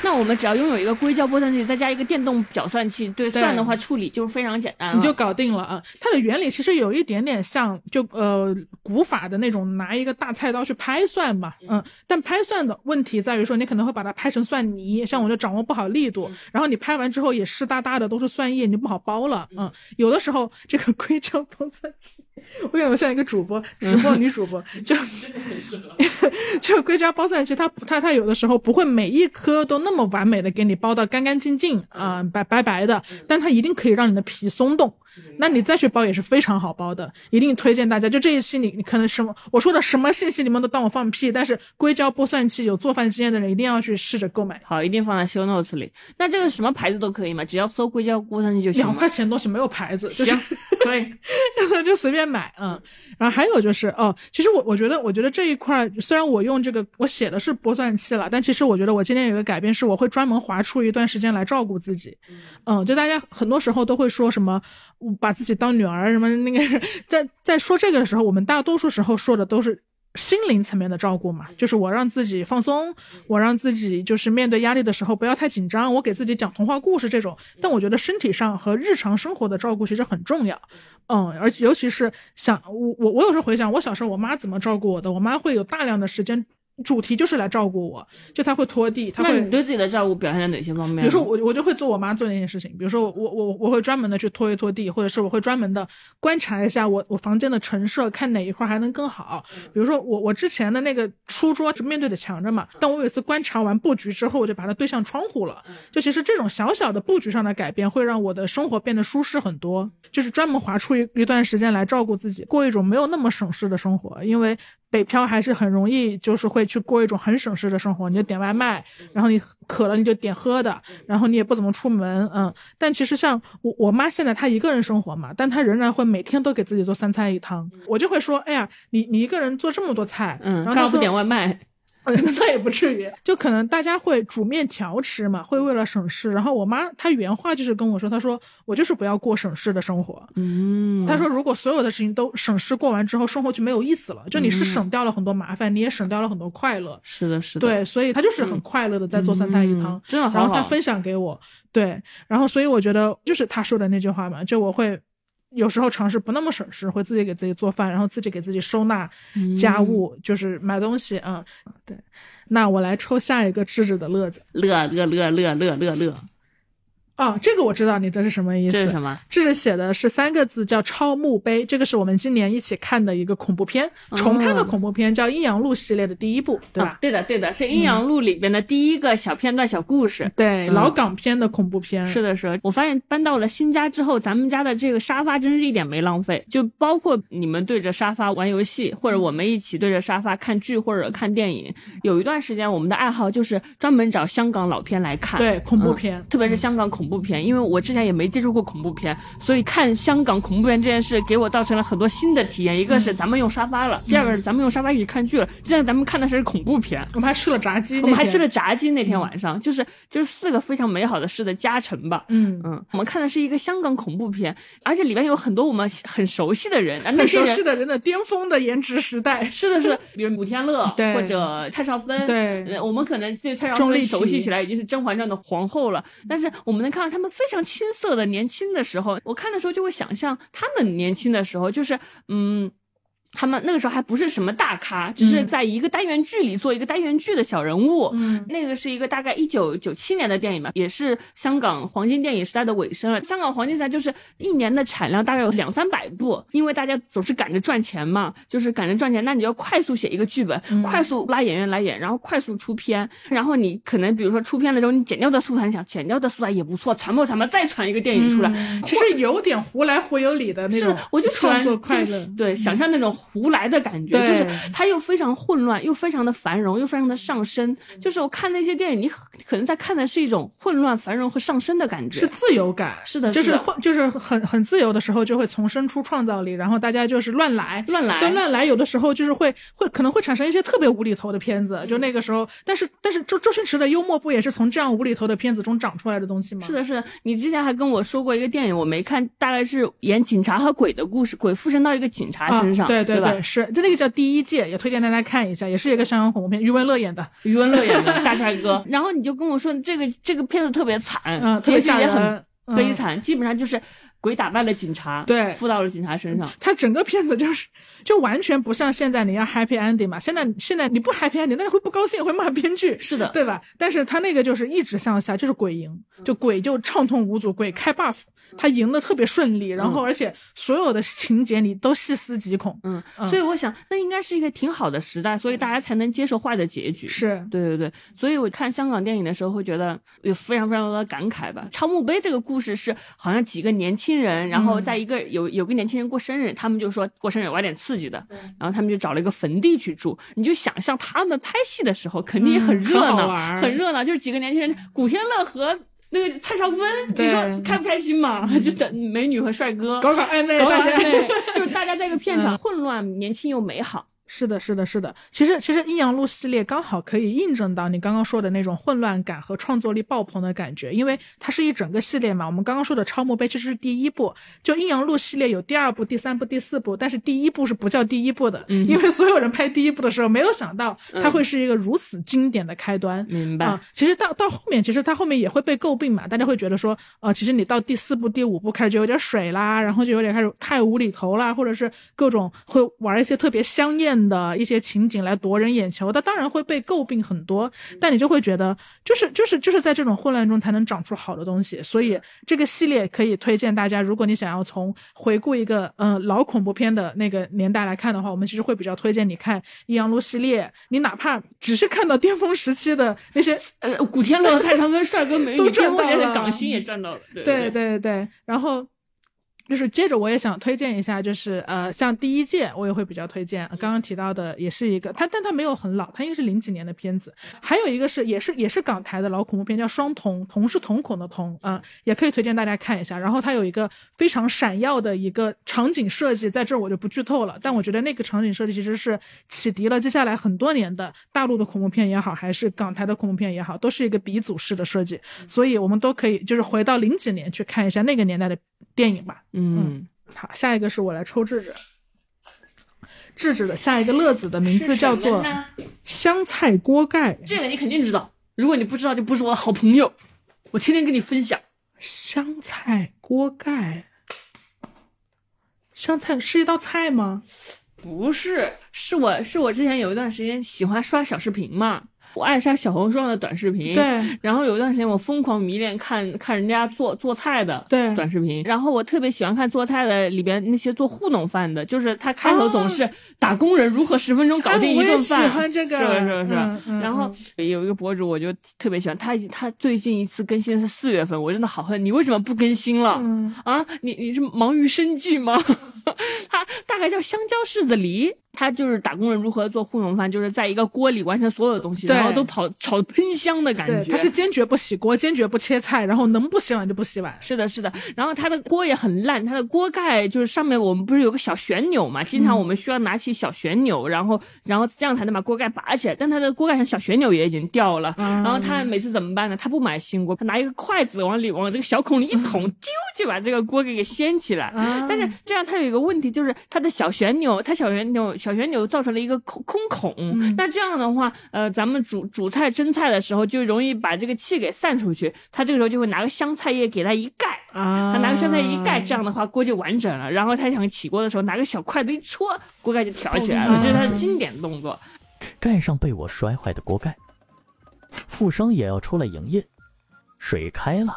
那我们只要拥有一个硅胶剥蒜器，再加一个电动搅蒜器，对对蒜的话处理就是非常简单了。你就搞定了啊！它的原理其实有一点点像就呃古法的那种拿一个大菜刀去拍蒜嘛，嗯，但拍蒜的问题在于说你可能会把它拍成蒜泥，像我就掌握不好力度，然后你拍完之后也湿哒哒的都是蒜叶，你就不好剥了，嗯，有的时候这个硅胶剥蒜器我感觉像一个主播，直播女主播，就 就硅胶包蒜器，它它它有的时候不会每一颗都那么完美的给你包到干干净净啊、白白白的，但它一定可以让你的皮松动。那你再去包也是非常好包的，一定推荐大家。就这一期你你可能什么我说的什么信息你们都当我放屁，但是硅胶剥蒜器有做饭经验的人一定要去试着购买。好，一定放在 show notes 里。那这个什么牌子都可以嘛？只要搜硅胶锅上去就行。两块钱东西没有牌子，就是行，可以。就随便买，嗯，然后还有就是哦，其实我我觉得，我觉得这一块虽然我用这个我写的是剥蒜器了，但其实我觉得我今天有个改变是，我会专门划出一段时间来照顾自己，嗯，就大家很多时候都会说什么把自己当女儿什么那个，在在说这个的时候，我们大多数时候说的都是。心灵层面的照顾嘛，就是我让自己放松，我让自己就是面对压力的时候不要太紧张，我给自己讲童话故事这种。但我觉得身体上和日常生活的照顾其实很重要，嗯，而且尤其是想我我我有时候回想我小时候我妈怎么照顾我的，我妈会有大量的时间。主题就是来照顾我，就他会拖地，他会。那你对自己的照顾表现在哪些方面？比如说我我就会做我妈做那件事情，比如说我我我会专门的去拖一拖地，或者是我会专门的观察一下我我房间的陈设，看哪一块还能更好。比如说我我之前的那个书桌是面对着墙着嘛，但我有一次观察完布局之后，我就把它对向窗户了。就其实这种小小的布局上的改变，会让我的生活变得舒适很多。就是专门划出一一段时间来照顾自己，过一种没有那么省事的生活，因为。北漂还是很容易，就是会去过一种很省事的生活。你就点外卖，然后你渴了你就点喝的，然后你也不怎么出门，嗯。但其实像我我妈现在她一个人生活嘛，但她仍然会每天都给自己做三菜一汤。我就会说，哎呀，你你一个人做这么多菜，嗯，然后不点外卖。那也不至于，就可能大家会煮面条吃嘛，会为了省事。然后我妈她原话就是跟我说，她说我就是不要过省事的生活。嗯，她说如果所有的事情都省事过完之后，生活就没有意思了。就你是省掉了很多麻烦，你也省掉了很多快乐。是的，是的。对，所以她就是很快乐的在做三菜一汤，真的好。然后她分享给我，对，然后所以我觉得就是她说的那句话嘛，就我会。有时候尝试不那么省事，会自己给自己做饭，然后自己给自己收纳家务，就是买东西啊。对，那我来抽下一个智智的乐子，乐乐乐乐乐乐乐。哦，这个我知道你的是什么意思？这是什么？这是写的是三个字，叫《超墓碑》。这个是我们今年一起看的一个恐怖片，重看的恐怖片，叫《阴阳路》系列的第一部，对吧？对的，对的，是《阴阳路》里边的第一个小片段、小故事。对，老港片的恐怖片。是的，是的。我发现搬到了新家之后，咱们家的这个沙发真是一点没浪费。就包括你们对着沙发玩游戏，或者我们一起对着沙发看剧或者看电影。有一段时间，我们的爱好就是专门找香港老片来看，对恐怖片，特别是香港恐怖片，因为我之前也没接触过恐怖片，所以看香港恐怖片这件事给我造成了很多新的体验。一个是咱们用沙发了，第二个是咱们用沙发一起看剧了。现在咱们看的是恐怖片，我们还吃了炸鸡，我们还吃了炸鸡。那天晚上就是就是四个非常美好的事的加成吧。嗯嗯，我们看的是一个香港恐怖片，而且里面有很多我们很熟悉的人，很熟悉的人的巅峰的颜值时代。是的是，比如古天乐或者蔡少芬。对，我们可能对蔡少芬熟悉起来已经是《甄嬛传》的皇后了，但是我们能看到他们非常。青涩的年轻的时候，我看的时候就会想象他们年轻的时候，就是嗯。他们那个时候还不是什么大咖，只是在一个单元剧里做一个单元剧的小人物。嗯，那个是一个大概一九九七年的电影吧，也是香港黄金电影时代的尾声了。香港黄金时代就是一年的产量大概有两三百部，因为大家总是赶着赚钱嘛，就是赶着赚钱，那你要快速写一个剧本，快速拉演员来演，然后快速出片，然后你可能比如说出片了之后，你剪掉的素材，你想剪掉的素材也不错，传吧传吧，再传一个电影出来，其实有点胡来胡有理的那种，我就创作快乐，对，想象那种。胡来的感觉，就是它又非常混乱，又非常的繁荣，又非常的上升。就是我看那些电影，你可能在看的是一种混乱、繁荣和上升的感觉，是自由感。是的，就是就是很很自由的时候，就会从生出创造力，然后大家就是乱来，乱来，对，乱来。有的时候就是会会可能会产生一些特别无厘头的片子，就那个时候。但是但是周周星驰的幽默不也是从这样无厘头的片子中长出来的东西吗？是的，是的。你之前还跟我说过一个电影，我没看，大概是演警察和鬼的故事，鬼附身到一个警察身上，对对对，是就那个。叫第一届，也推荐大家看一下，也是一个香港恐怖片，余文乐演的，余文乐演的大帅哥。然后你就跟我说，这个这个片子特别惨，嗯，特别吓人，悲惨，基本上就是鬼打败了警察，对附到了警察身上。他整个片子就是就完全不像现在你要 happy ending 嘛，现在现在你不 happy ending，那你会不高兴，会骂编剧，是的，对吧？但是他那个就是一直向下，就是鬼赢，就鬼就畅通无阻，鬼开 buff，他赢得特别顺利，然后而且所有的情节你都细思极恐，嗯，所以我想那应该是一个挺好的时代，所以大家才能接受坏的结局。是对对对，所以我看香港电影的时候会觉得有非常非常多的感慨吧。超墓碑这个故事是好像几个年轻人，然后在一个有有个年轻人过生日，他们就说过生日玩点刺激的，然后他们就找了一个坟地去住。你就想象他们拍戏的时候肯定也很热闹，很热闹，就是几个年轻人，古天乐和。那个蔡少芬，你说开不开心嘛？就等美女和帅哥搞搞暧昧，搞搞暧昧，就是大家在一个片场混乱、年轻又美好。是的，是的，是的。其实，其实阴阳路系列刚好可以印证到你刚刚说的那种混乱感和创作力爆棚的感觉，因为它是一整个系列嘛。我们刚刚说的超墓碑其实是第一部，就阴阳路系列有第二部、第三部、第四部，但是第一部是不叫第一部的，嗯因为所有人拍第一部的时候没有想到它会是一个如此经典的开端。明白啊、其实到到后面，其实它后面也会被诟病嘛，大家会觉得说，呃，其实你到第四部、第五部开始就有点水啦，然后就有点开始太无厘头啦，或者是各种会玩一些特别香艳的一些情景来夺人眼球，那当然会被诟病很多。但你就会觉得，就是就是就是在这种混乱中才能长出好的东西。所以这个系列可以推荐大家，如果你想要从回顾一个嗯、呃老恐怖片的那个年代来看的话，我们其实会比较推荐你看《阴阳路》系列。你哪怕只是看到巅峰时期的那些呃，古天乐、蔡少芬、帅哥美女，都赚到了港星也赚到了。对对对对对，然后就是接着我也想推荐一下，就是呃，像第一届我也会比较推荐，刚刚提到的也是一个，它但它没有很老，它应该是零几年的片子，还有一个是也是也是港台的老恐怖片，叫《双瞳》，瞳是瞳孔的瞳，嗯、也可以推荐大家看一下。然后它有一个非常闪耀的一个场景设计，在这儿我就不剧透了，但我觉得那个场景设计其实是启迪了接下来很多年的大陆的恐怖片也好，还是港台的恐怖片也好，都是一个鼻祖式的设计，所以我们都可以就是回到零几年去看一下那个年代的电影吧。嗯，好，下一个是我来抽智智。智智的下一个乐子的名字叫做香菜锅盖。这个你肯定知道，如果你不知道，就不是我的好朋友。我天天跟你分享。香菜锅盖，香菜是一道菜吗？不是，是我是我之前有一段时间喜欢刷小视频嘛，我爱刷小红书上的短视频。对然后有一段时间我疯狂迷恋看看人家做做菜的对短视频，然后我特别喜欢看做菜的里边那些做糊弄饭的，就是他开头总是打工人如何十分钟搞定一顿饭，喜欢这个是不是是是？嗯嗯然后有一个博主我就特别喜欢，他他最近一次更新是四月份，我真的好恨你为什么不更新了？嗯啊，你你是忙于生计吗？他大概叫香蕉柿子梨，他就是打工人如何做糊弄饭，就是在一个锅里完成所有的东西，然后都跑炒喷香的感，觉。他是坚决不洗锅，坚决不切菜，然后能不洗碗就不洗碗。是的，是的，然后他的锅也很烂，他的锅盖就是上面我们不是有个小旋钮嘛，经常我们需要拿起小旋钮，然后然后这样才能把锅盖拔起来，但他的锅盖上小旋钮也已经掉了，然后他每次怎么办呢？他不买新锅，他拿一个筷子往里往这个小孔里一捅，啾就把这个锅给给掀起来。啊但是这样他有一个问题，就是他的小旋钮，他小旋钮小旋钮造成了一个空空孔。那这样的话，呃，咱们煮煮菜蒸菜的时候就容易把这个气给散出去。他这个时候就会拿个香菜叶给它一盖，啊，他拿个香菜叶一盖，这样的话锅就完整了。然后他想起锅的时候，拿个小筷子一戳，锅盖就挑起来了，这是他的经典动作。盖上被我摔坏的锅盖。富商也要出来营业，水开了，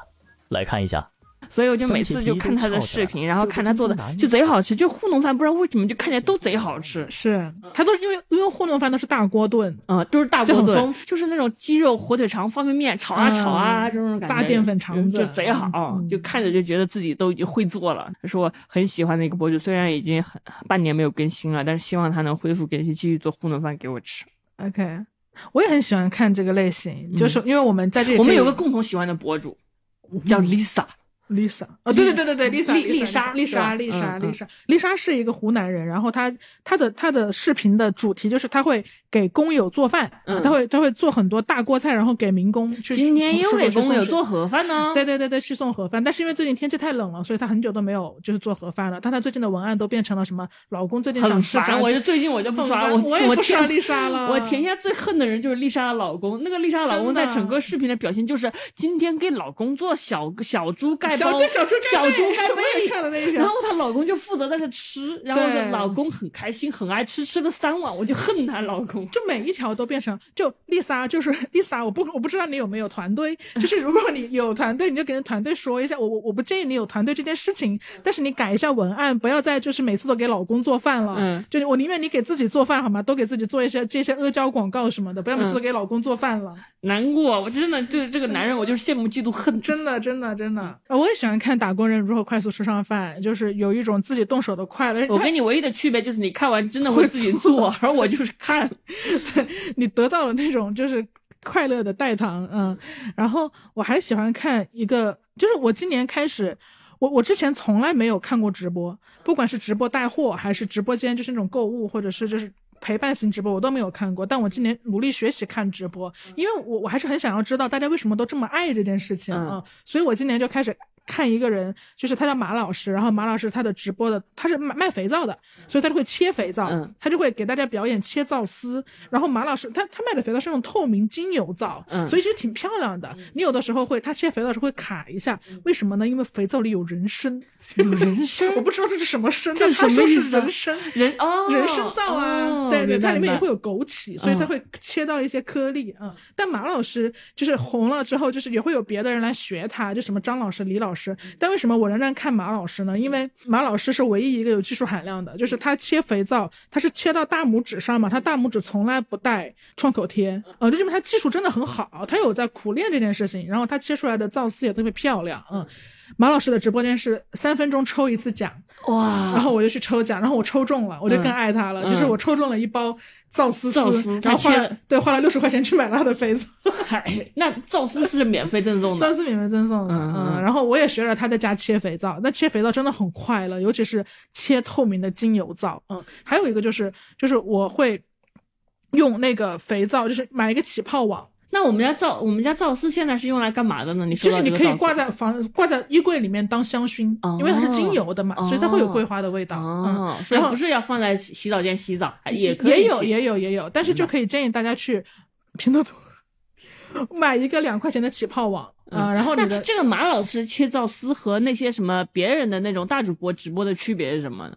来看一下。所以我就每次就看他的视频，然后看他做的就贼好吃，就糊弄饭，不知道为什么就看起来都贼好吃。是他都因为因为糊弄饭都是大锅炖，嗯，都是大锅炖就是那种鸡肉、火腿肠、方便面炒啊炒啊，这种感觉。大淀粉肠子就贼好，嗯就看着就觉得自己都已经会做了。这是我很喜欢的一个博主，虽然已经很半年没有更新了，但是希望他能恢复更新，继续做糊弄饭给我吃。OK，我也很喜欢看这个类型，就是因为我们在这我们有个共同喜欢的博主，叫 Lisa。Lisa，哦，对对对对对，Lisa，丽丽莎丽莎，丽莎，嗯丽莎，丽莎是一个湖南人，然后她她的她的视频的主题就是她会给工友做饭，嗯她会她会做很多大锅菜，然后给民工去。今天又给工友做盒饭呢。对对对对，去送盒饭，但是因为最近天气太冷了，所以她很久都没有就是做盒饭了。但她最近的文案都变成了什么？老公最近想，吃炸我就最近我就不刷，很我烦我也不刷丽莎了。我天下最恨的人就是丽莎的老公，那个丽莎老公在整个视频的表现就是今天给老公做小小猪盖小猪小猪盖我也被。看了那一条然。后她老公就负责在这吃，然后老公很开心，很爱吃，吃了三碗，我就恨她老公。就每一条都变成就丽莎，就是丽莎，我不我不知道你有没有团队，就是如果你有团队，你就跟团队说一下，我我我不建议你有团队这件事情，但是你改一下文案，不要再就是每次都给老公做饭了，嗯就我宁愿你给自己做饭好吗？都给自己做一些接一些阿胶广告什么的，不要每次都给老公做饭了，难过，我真的对这个男人，我就是羡慕嫉妒恨。真的真的真的，呃我也喜欢看打工人如何快速吃上饭，就是有一种自己动手的快乐，我跟你唯一的区别就是你看完真的会自己做，而我就是看。对你得到了那种就是快乐的代糖，嗯，然后我还喜欢看一个，就是我今年开始，我我之前从来没有看过直播，不管是直播带货还是直播间就是那种购物，或者是就是。陪伴型直播我都没有看过，但我今年努力学习看直播，因为我我还是很想要知道大家为什么都这么爱这件事情啊、嗯所以我今年就开始看一个人，就是他叫马老师，然后马老师他的直播的他是卖卖肥皂的，所以他就会切肥皂，嗯他就会给大家表演切皂丝，然后马老师他他卖的肥皂是那种透明精油皂，嗯所以其实挺漂亮的。你有的时候会他切肥皂的时候会卡一下，为什么呢？因为肥皂里有人参，有人参 我不知道这是什么参，这是但他说是什么意思啊人参。人哦，人参皂啊，哦对对，它里面也会有枸杞，所以它嗯会切到一些颗粒啊、嗯。但马老师就是红了之后，就是也会有别的人来学他，就什么张老师、李老师。但为什么我仍然看马老师呢？因为马老师是唯一一个有技术含量的，就是他切肥皂，他是切到大拇指上嘛，他大拇指从来不带创口贴，呃，就证明他技术真的很好，他有在苦练这件事情，然后他切出来的皂丝也特别漂亮，嗯。马老师的直播间是三分钟抽一次奖，哇，然后我就去抽奖，然后我抽中了，我就更爱他了。嗯就是我抽中了一包皂丝皂丝然后花了对花了六十块钱去买了他的肥皂，嗨，那皂丝是免费赠送的。皂丝免费赠送的。嗯，然后我也学着他在家切肥皂，那切肥皂真的很快乐，尤其是切透明的精油皂。嗯，还有一个就是就是我会用那个肥皂，就是买一个起泡网。那我们家皂，我们家皂丝现在是用来干嘛的呢？你说就是你可以挂在房挂在衣柜里面当香薰，哦因为它是精油的嘛，所以它会有桂花的味道。哦，嗯，所以不是要放在洗澡间洗澡，也可以也有也有也有，但是就可以建议大家去拼多多买一个两块钱的起泡网啊、然后你的那这个马老师切皂丝和那些什么别人的那种大主播直播的区别是什么呢？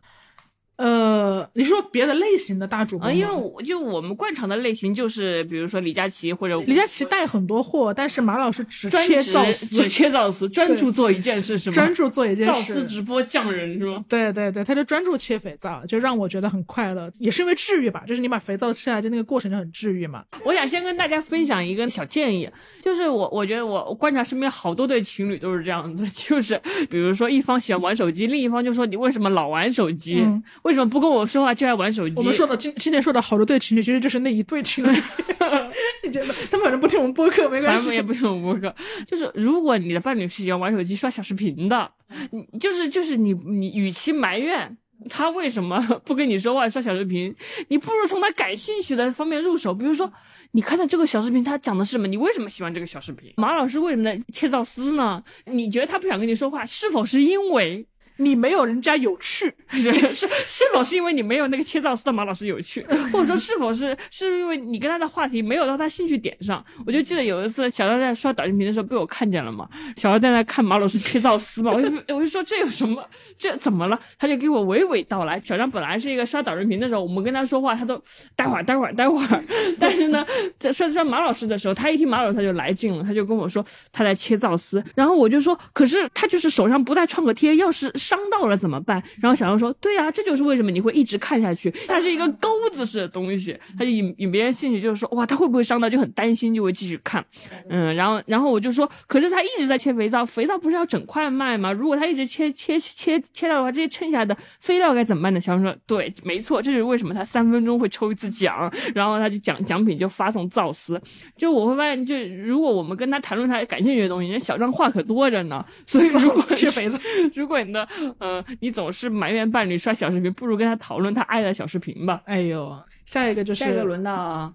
呃，你说别的类型的大主播因为我就我们惯常的类型就是，比如说李佳琦或者李佳琦带很多货，但是马老师只专切皂职只丝，切皂丝，专注做一件事是吗？专注做一件皂事丝。直播匠人是吗？对对对，他就专注切肥皂，就让我觉得很快乐，也是因为治愈吧。就是你把肥皂切下来，就那个过程就很治愈嘛。我想先跟大家分享一个小建议，就是我我觉得我我观察身边好多对情侣都是这样的，就是比如说一方喜欢玩手机，另一方就说你为什么老玩手机？嗯为什么不跟我说话就爱玩手机？我们说的今今天说的好多对情侣，其实就是那一对情侣。你觉得他们反正不听我们播客没关系他们也。不听我们播客，就是如果你的伴侣是喜欢玩手机刷小视频的，你就是就是你你与其埋怨他为什么不跟你说话刷小视频，你不如从他感兴趣的方面入手，比如说。你看到这个小视频，他讲的是什么？你为什么喜欢这个小视频？马老师为什么在切造丝呢？你觉得他不想跟你说话，是否是因为你没有人家有趣，是是是否是因为你没有那个切皂丝的马老师有趣，或者说是否是是因为你跟他的话题没有到他兴趣点上？我就记得有一次小张在刷短视频的时候被我看见了嘛，小张在那看马老师切皂丝嘛，我就我就说这有什么？这怎么了？他就给我娓娓道来。小张本来是一个刷短视频的时候，我们跟他说话，他都待会儿待会儿待会儿，但是呢，在刷刷马老师的时候，他一听马老师他就来劲了，他就跟我说他在切皂丝，然后我就说，可是他就是手上不带创可贴，要是伤到了怎么办？然后小张说，对啊，这就是为什么你会一直看下去，它是一个钩子式的东西，他就引引别人兴趣，就是说哇，他会不会伤到，就很担心，就会继续看，嗯，然后然后我就说，可是他一直在切肥皂，肥皂不是要整块卖吗？如果他一直切切切切掉的话，这些剩下的废料该怎么办呢？小张说，对，没错，这就是为什么他三分钟会抽一次奖，然后他就奖奖品就发送皂丝，就我会发现，就如果我们跟他谈论他感兴趣的东西，人家小张话可多着呢，所以如果切肥皂。如果你 的呃，你总是埋怨伴侣刷小视频，不如跟他讨论他爱的小视频吧。哎呦，下一个就是下一个轮到，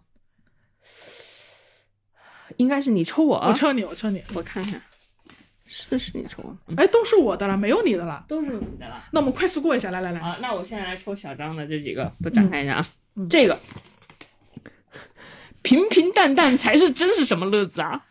应该是你抽我啊，我抽你，我抽你。我看看，是不是你抽我？嗯，哎，都是我的了，没有你的了。都是你的了。那我们快速过一下，来来来，啊，那我现在来抽小张的这几个，都展开一下啊。这个平平淡淡才是真是什么乐子啊？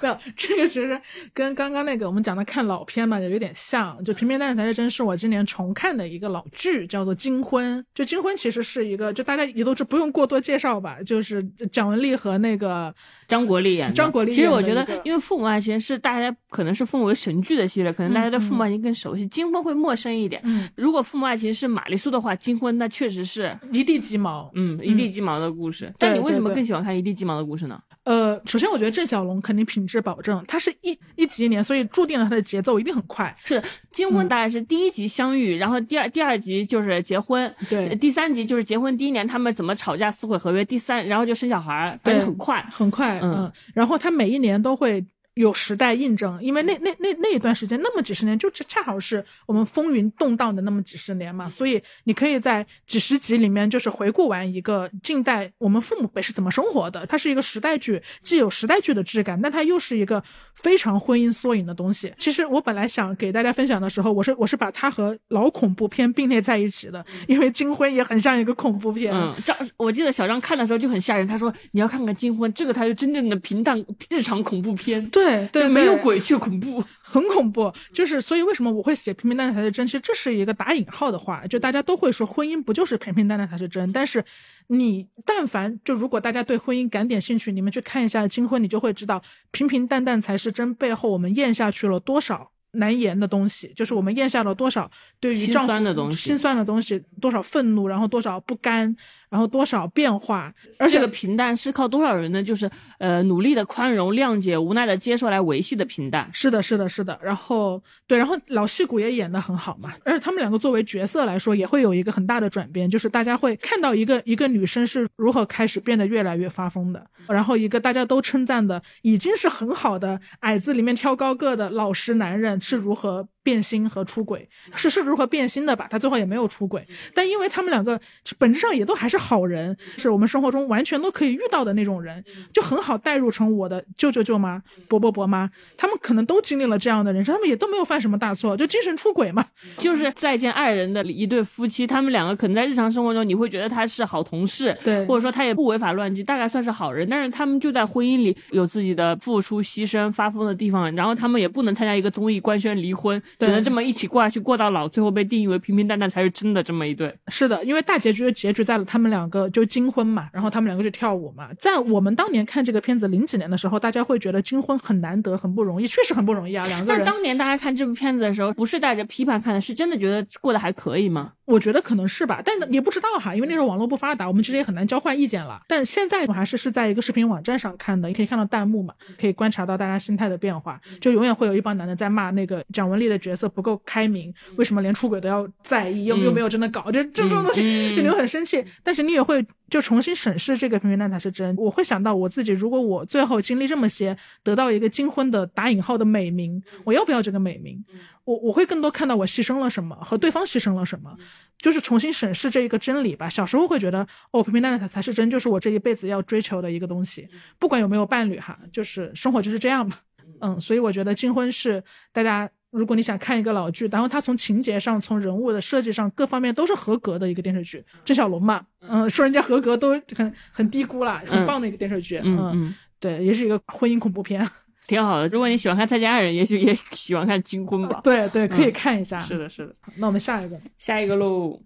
没有，这个其实跟刚刚那个我们讲的看老片嘛，也有点像。就《平平淡淡才是真》是我今年重看的一个老剧，叫做《金婚》。就《金婚》其实是一个，就大家也都是不用过多介绍吧，就是蒋雯丽和那个张国立演的。张国立其实我觉得因为《父母爱情》是大家可能是奉为神剧的系列，可能大家对《父母爱情》更熟悉，金婚》会陌生一点。嗯，如果《父母爱情》是玛丽苏的话，《金婚》那确实是。一地鸡毛。嗯，一地鸡毛的故事，但你为什么更喜欢看一地鸡毛的故事呢？呃，首先我觉得郑晓龙肯定品质保证，他是一一集一年，所以注定了他的节奏一定很快。是的，金婚大概是第一集相遇，然后第二第二集就是结婚，对第三集就是结婚第一年他们怎么吵架撕毁合约，第三然后就生小孩反正很快。很快，嗯嗯，然后他每一年都会有时代印证，因为那那那那一段时间那么几十年，就恰恰好是我们风云动荡的那么几十年嘛，所以你可以在几十集里面就是回顾完一个近代我们父母辈是怎么生活的，它是一个时代剧，既有时代剧的质感，但它又是一个非常婚姻缩影的东西。其实我本来想给大家分享的时候，我是我是把它和老恐怖片并列在一起的，因为金婚也很像一个恐怖片，嗯，张我记得小张看的时候就很吓人，他说你要看看金婚，这个才是真正的平淡日常恐怖片，对对，对没有鬼却恐怖。很恐怖，就是所以为什么我会写平平淡淡才是真？其实这是一个打引号的话，就大家都会说婚姻不就是平平淡淡才是真？但是你但凡就如果大家对婚姻感点兴趣，你们去看一下《金婚》，你就会知道平平淡淡才是真背后我们咽下去了多少。难言的东西，就是我们咽下了多少对于心丈夫酸的东西心酸的东西，多少愤怒，然后多少不甘，然后多少变化，而这个平淡是靠多少人呢？就是呃努力的宽容、谅解、无奈的接受来维系的平淡。是的，是的，是的。然后对，然后老戏骨也演得很好嘛，而且他们两个作为角色来说，也会有一个很大的转变，就是大家会看到一个一个女生是如何开始变得越来越发疯的，然后一个大家都称赞的已经是很好的矮子里面挑高个的老实男人是如何。变心和出轨是是如何变心的吧？他最后也没有出轨，但因为他们两个本质上也都还是好人，是我们生活中完全都可以遇到的那种人，就很好代入成我的舅舅舅妈、伯伯伯妈，他们可能都经历了这样的人生，他们也都没有犯什么大错，就精神出轨嘛。就是再见爱人的一对夫妻，他们两个可能在日常生活中你会觉得他是好同事，对。或者说他也不违法乱纪，大概算是好人，但是他们就在婚姻里有自己的付出、牺牲、发疯的地方，然后他们也不能参加一个综艺官宣离婚，只能这么一起过下去，过到老，最后被定义为平平淡淡才是真的这么一对。是的，因为大结局的结局在了他们两个就金婚嘛，然后他们两个去跳舞嘛。在我们当年看这个片子零几年的时候，大家会觉得金婚很难得，很不容易，确实很不容易啊，两个但人。当年大家看这部片子的时候，不是带着批判看的，是真的觉得过得还可以吗？我觉得可能是吧，但也不知道哈，因为那时候网络不发达，我们其实也很难交换意见了。但现在我还是是在一个视频网站上看的，你可以看到弹幕嘛，可以观察到大家心态的变化。就永远会有一帮男的在骂那个蒋雯丽的角色不够开明，为什么连出轨都要在意，又又没有真的搞，就这种东西，就你会很生气。但是你也会就重新审视这个平平淡淡才是真。我会想到我自己，如果我最后经历这么些，得到一个金婚的打引号的美名，我要不要这个美名？我我会更多看到我牺牲了什么和对方牺牲了什么，就是重新审视这一个真理吧。小时候会觉得哦，平平淡淡才才是真，就是我这一辈子要追求的一个东西，不管有没有伴侣哈，就是生活就是这样嘛。嗯，所以我觉得金婚是大家。如果你想看一个老剧，然后它从情节上、从人物的设计上各方面都是合格的一个电视剧，郑晓龙嘛，嗯，说人家合格都很很低估了，很棒的一个电视剧，嗯嗯，对，也是一个婚姻恐怖片，挺好的。如果你喜欢看《再见爱人》，也许也 喜欢看《金婚》吧。对对，可以看一下。是的，是的。那我们下一个，下一个喽。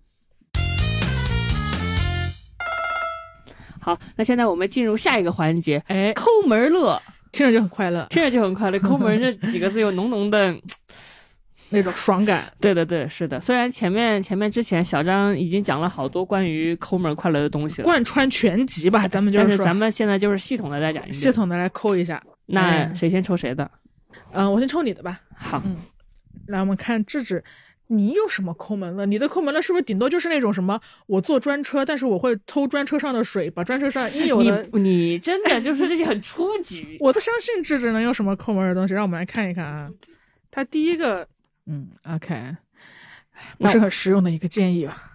好，那现在我们进入下一个环节，哎，抠门乐，听着就很快乐，听着就很快乐。抠门这几个字有浓浓的 那种爽感。对对对，是的。虽然前面前面之前小张已经讲了好多关于抠门快乐的东西了，贯穿全集吧，咱们就是说但是咱们现在就是系统的再讲一系。统的来抠一下。那哎谁先抽谁的？嗯、我先抽你的吧。好，来，我们看智智，你有什么抠门了？你的抠门了是不是顶多就是那种什么，我坐专车，但是我会偷专车上的水，把专车上应有的。你你真的就是这些很初级。我不相信智智能有什么抠门的东西，让我们来看一看啊。他第一个，嗯，OK，不是很实用的一个建议吧？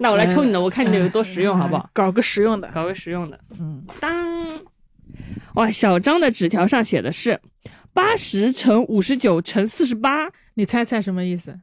那我来抽你的，我看你的有多实用，好不好？搞个实用的。搞个实用的。嗯，当，哇，小张的纸条上写的是八十乘五十九乘四十八，你猜猜什么意思？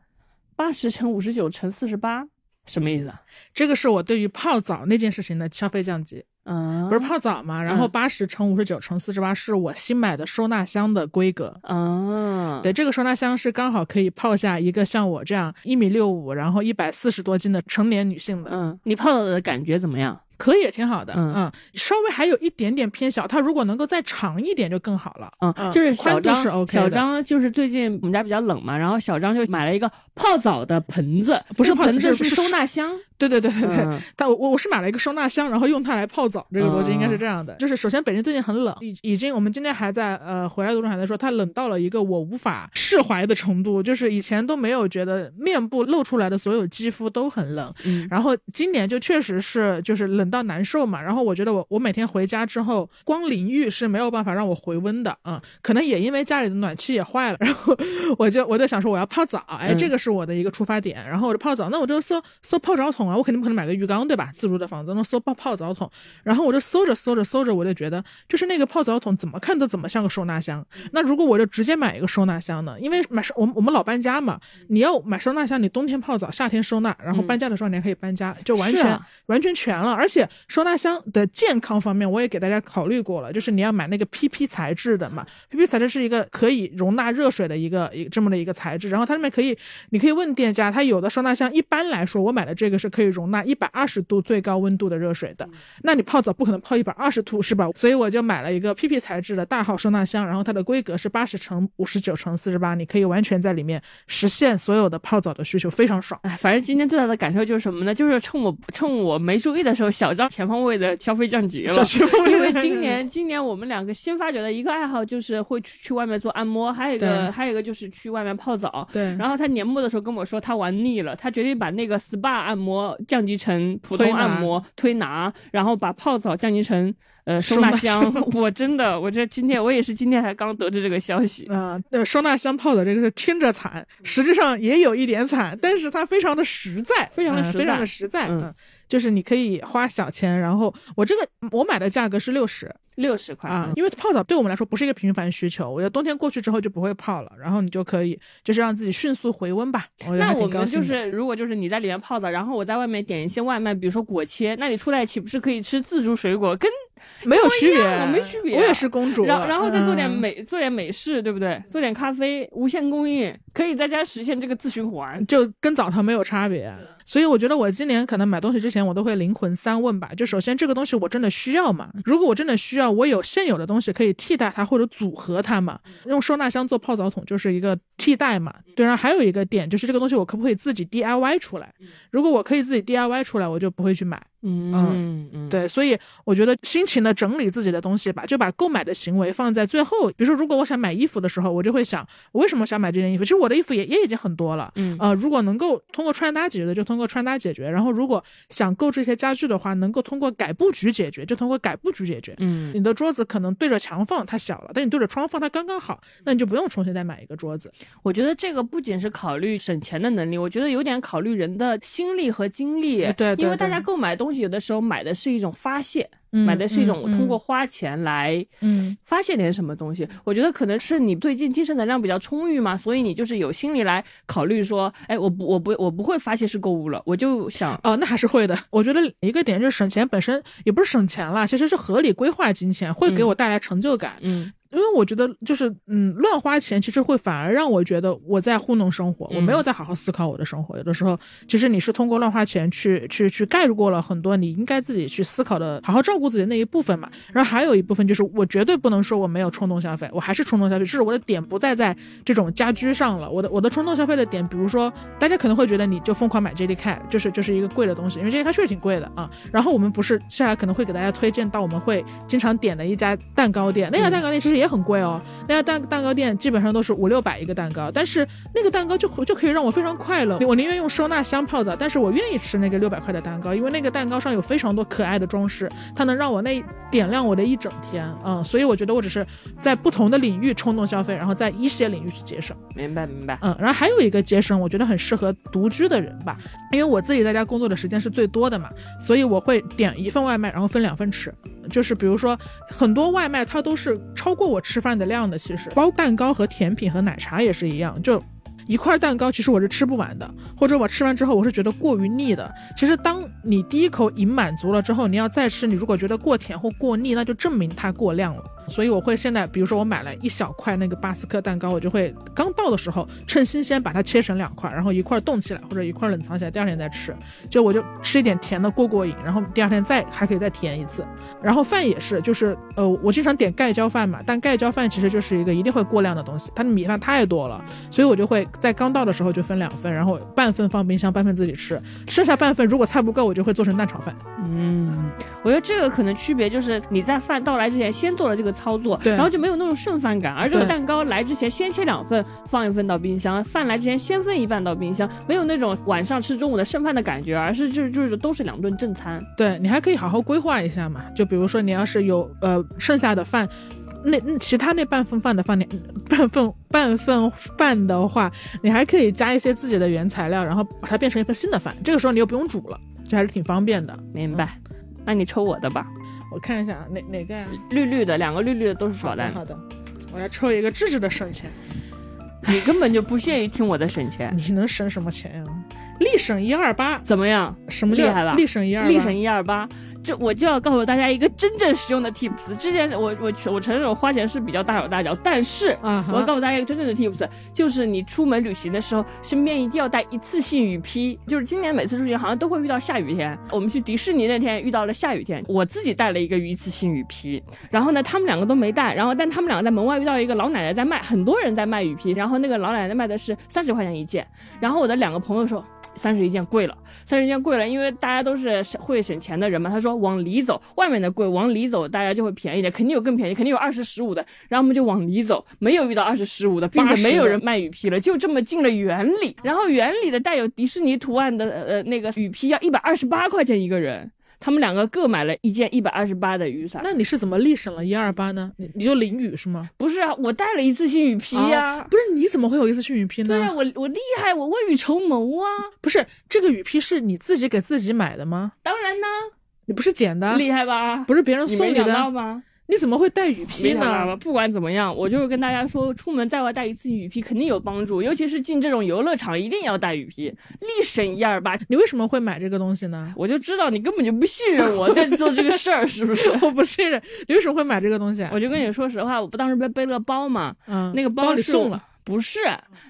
八十乘五十九乘四十八，什么意思啊？这个是我对于泡澡那件事情的消费降级。嗯，不是泡澡嘛，然后八十乘五十九乘四十八是我新买的收纳箱的规格。嗯，对，这个收纳箱是刚好可以泡下一个像我这样一米六五，然后一百四十多斤的成年女性的。嗯，你泡的感觉怎么样？可以，挺好的。嗯。嗯，稍微还有一点点偏小，它如果能够再长一点就更好了。嗯，嗯就是小张是 OK 的。小张就是最近我们家比较冷嘛，然后小张就买了一个泡澡的盆子，不是盆子是是收纳箱。对对对对对，嗯。但我我是买了一个收纳箱，然后用它来泡澡，这个逻辑应该哦是这样的。就是首先北京最近很冷，已已经我们今天还在呃回来的路上还在说，它冷到了一个我无法释怀的程度，就是以前都没有觉得面部露出来的所有肌肤都很冷，嗯。然后今年就确实是就是冷到难受嘛。然后我觉得我我每天回家之后，光淋浴是没有办法让我回温的，嗯，可能也因为家里的暖气也坏了，然后我就我就想说我要泡澡，哎，嗯这个是我的一个出发点。然后我就泡澡，那我就搜搜泡澡桶啊，我肯定不可能买个浴缸对吧？自如的房子，那搜泡泡澡桶，然后我就搜着搜着搜着，我就觉得就是那个泡澡桶怎么看都怎么像个收纳箱。那如果我就直接买一个收纳箱呢？因为买收我们我们老搬家嘛，你要买收纳箱，你冬天泡澡，夏天收纳，然后搬家的时候你还可以搬家，就完全、啊完全全了。而且收纳箱的健康方面，我也给大家考虑过了，就是你要买那个 PP 材质的嘛，PP 材质是一个可以容纳热水的一个一个这么的一个材质，然后它上面可以，你可以问店家，它有的收纳箱一般来说，我买的这个是可以容纳一百二十度最高温度的热水的，那你泡澡不可能泡一百二十度是吧？所以我就买了一个 PP 材质的大号收纳箱，然后它的规格是八十乘五十九乘四十八，你可以完全在里面实现所有的泡澡的需求，非常爽。哎，反正今天最大的感受就是什么呢？就是趁我趁我没注意的时候，小张全方位的消费降级了。因为今年 今年我们两个新发掘的一个爱好就是会去去外面做按摩，还有一个还有一个就是去外面泡澡。对然后他年末的时候跟我说他玩腻了，他决定把那个 SPA 按摩降级成普通按摩推拿，然后把泡澡降级成呃收收纳纳箱。我真的，我这今天我也是今天才刚得知这个消息。嗯，那收纳箱泡的这个是听着惨，实际上也有一点惨，但是它非常的实在，非常的实在嗯非常的实在。嗯嗯，就是你可以花小钱，然后我这个我买的价格是六十六十块啊，因为泡澡对我们来说不是一个频繁需求，我觉得冬天过去之后就不会泡了，然后你就可以就是让自己迅速回温吧。那我们就是，如果就是你在里面泡澡，然后我在外面点一些外卖，比如说果切，那你出来岂不是可以吃自助水果，跟没有区别，我没区别我也是公主，然后然后再做点嗯美、做点美式，对不对？做点咖啡，无限供应，可以在家实现这个自循环。就跟澡堂没有差别。所以我觉得我今年可能买东西之前，我都会灵魂三问吧。就首先这个东西我真的需要吗？如果我真的需要，我有现有的东西可以替代它或者组合它嘛？用收纳箱做泡澡桶就是一个替代嘛。对，然后还有一个点就是这个东西我可不可以自己 DIY 出来？如果我可以自己 DIY 出来，我就不会去买。嗯嗯，对，所以我觉得辛勤的整理自己的东西吧，就把购买的行为放在最后。比如说，如果我想买衣服的时候，我就会想，我为什么想买这件衣服？其实我的衣服也也已经很多了，嗯呃，如果能够通过穿搭解决的，就通过穿搭解决。然后，如果想购这些家具的话，能够通过改布局解决，就通过改布局解决。嗯你的桌子可能对着墙放它小了，但你对着窗放它刚刚好，那你就不用重新再买一个桌子。我觉得这个不仅是考虑省钱的能力，我觉得有点考虑人的心力和精力。对因为大家购买东西有的时候买的是一种发泄，嗯买的是一种我嗯通过花钱来嗯发泄点什么东西。我觉得可能是你最近精神能量比较充裕嘛，所以你就是有心理来考虑说，哎，我不我不我不会发泄式购物了，我就想。哦，那还是会的。我觉得一个点就是省钱本身也不是省钱啦，其实是合理规划金钱，会给我带来成就感。嗯因为我觉得就是嗯，乱花钱其实会反而让我觉得我在糊弄生活，我没有在好好思考我的生活。有的时候，其实你是通过乱花钱去去去盖过了很多你应该自己去思考的，好好照顾自己的那一部分嘛。然后还有一部分就是我绝对不能说我没有冲动消费，我还是冲动消费，只是我的点不再在这种家居上了。我的我的冲动消费的点，比如说大家可能会觉得你就疯狂买 JD Cat，就是就是一个贵的东西，因为 JD Cat 确实挺贵的啊。然后我们不是接下来可能会给大家推荐到我们会经常点的一家蛋糕店，那家蛋糕店其实也很贵哦。那家蛋蛋糕店基本上都是五六百一个蛋糕，但是那个蛋糕就就可以让我非常快乐。我宁愿用收纳箱泡澡，但是我愿意吃那个六百块的蛋糕，因为那个蛋糕上有非常多可爱的装饰，它能让我那点亮我的一整天。嗯，所以我觉得我只是在不同的领域冲动消费，然后在一些领域去节省。明白明白。嗯，然后还有一个节省，我觉得很适合独居的人吧，因为我自己在家工作的时间是最多的嘛，所以我会点一份外卖，然后分两份吃。就是比如说很多外卖它都是超过我吃饭的量的，其实包蛋糕和甜品和奶茶也是一样，就。一块蛋糕其实我是吃不完的，或者我吃完之后我是觉得过于腻的。其实当你第一口已满足了之后，你要再吃，你如果觉得过甜或过腻，那就证明它过量了。所以我会现在，比如说我买了一小块那个巴斯克蛋糕，我就会刚到的时候趁新鲜把它切成两块，然后一块冻起来或者一块冷藏起来，第二天再吃。就我就吃一点甜的过过瘾，然后第二天再还可以再甜一次。然后饭也是，就是呃，我经常点盖浇饭嘛，但盖浇饭其实就是一个一定会过量的东西，它的米饭太多了，所以我就会在刚到的时候就分两份，然后半份放冰箱，半份自己吃，剩下半份如果菜不够，我就会做成蛋炒饭。嗯，我觉得这个可能区别就是你在饭到来之前先做了这个操作，对然后就没有那种剩饭感。而这个蛋糕来之前先切两份，放一份到冰箱；饭来之前先分一半到冰箱，没有那种晚上吃中午的剩饭的感觉，而是就是就是都是两顿正餐。对你还可以好好规划一下嘛，就比如说你要是有呃剩下的饭。那那其他那半份饭的饭，你 半份半份饭的话，你还可以加一些自己的原材料，然后把它变成一份新的饭。这个时候你又不用煮了，这还是挺方便的。明白？那你抽我的吧，我看一下啊哪哪个呀？绿绿的，两个绿绿的都是炒蛋。好的，我来抽一个智智的省钱。你根本就不屑于听我的省钱，你能省什么钱呀、立省一二八，怎么样？什么厉害了立省一二八？立省一二八，这我就要告诉大家一个真正实用的 tips。之前我我我承认我花钱是比较大手大脚，但是我要告诉大家一个真正的 tips，就是你出门旅行的时候，身边一定要带一次性雨披。就是今年每次出行好像都会遇到下雨天，我们去迪士尼那天遇到了下雨天，我自己带了一个一次性雨披，然后呢他们两个都没带，然后但他们两个在门外遇到一个老奶奶在卖，很多人在卖雨披，然后那个老奶奶卖的是三十块钱一件，然后我的两个朋友说。三十一件贵了，三十一件贵了，因为大家都是省会省钱的人嘛。他说往里走，外面的贵，往里走大家就会便宜点，肯定有更便宜，肯定有二十十五的。然后我们就往里走，没有遇到二十十五的，并且没有人卖雨披了，就这么进了园里。然后园里的带有迪士尼图案的呃那个雨披要一百二十八块钱一个人，他们两个各买了一件一百二十八的雨伞。那你是怎么立省了一二八呢？你你就淋雨是吗？不是啊，我带了一次性雨披呀、不是，你怎么会有一次性雨披呢？对呀、我我厉害，我未雨绸缪啊！不是这个雨披是你自己给自己买的吗？当然呢，你不是捡的？厉害吧？不是别人送你的？到吗？你怎么会带雨披？呢？不管怎么样，我就是跟大家说，出门在外带一次雨披肯定有帮助，尤其是进这种游乐场一定要带雨披，立省一二八。你为什么会买这个东西呢？我就知道你根本就不信任我在做这个事儿，是不是？我不信任，你为什么会买这个东西啊？我就跟你说实话，我不当时背背了个包嘛，嗯，那个包里是送了，不是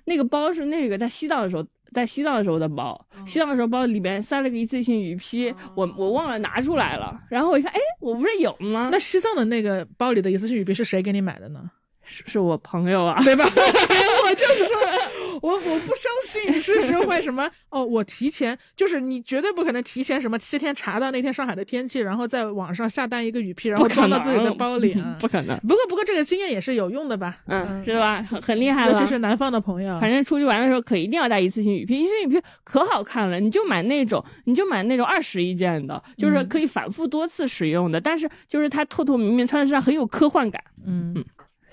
那个包是那个在西藏的时候。在西藏的时候的包，西藏的时候包里边塞了个一次性雨披，我我忘了拿出来了。然后我一看，哎，我不是有吗？那西藏的那个包里的一次性雨披是谁给你买的呢？是是我朋友啊，对吧？我就是说，我我不相信你是只会什么哦，我提前就是你绝对不可能提前什么七天查到那天上海的天气，然后在网上下单一个雨披，然后装到自己的包里啊。不可能。不过不过这个经验也是有用的吧？嗯，是吧？很很厉害了尤其。是南方的朋友，反正出去玩的时候可一定要带一次性雨披，一次性雨披可好看了，你就买那种，你就买那种二十一件的，就是可以反复多次使用的，但是就是它透透明明穿在身上很有科幻感。嗯。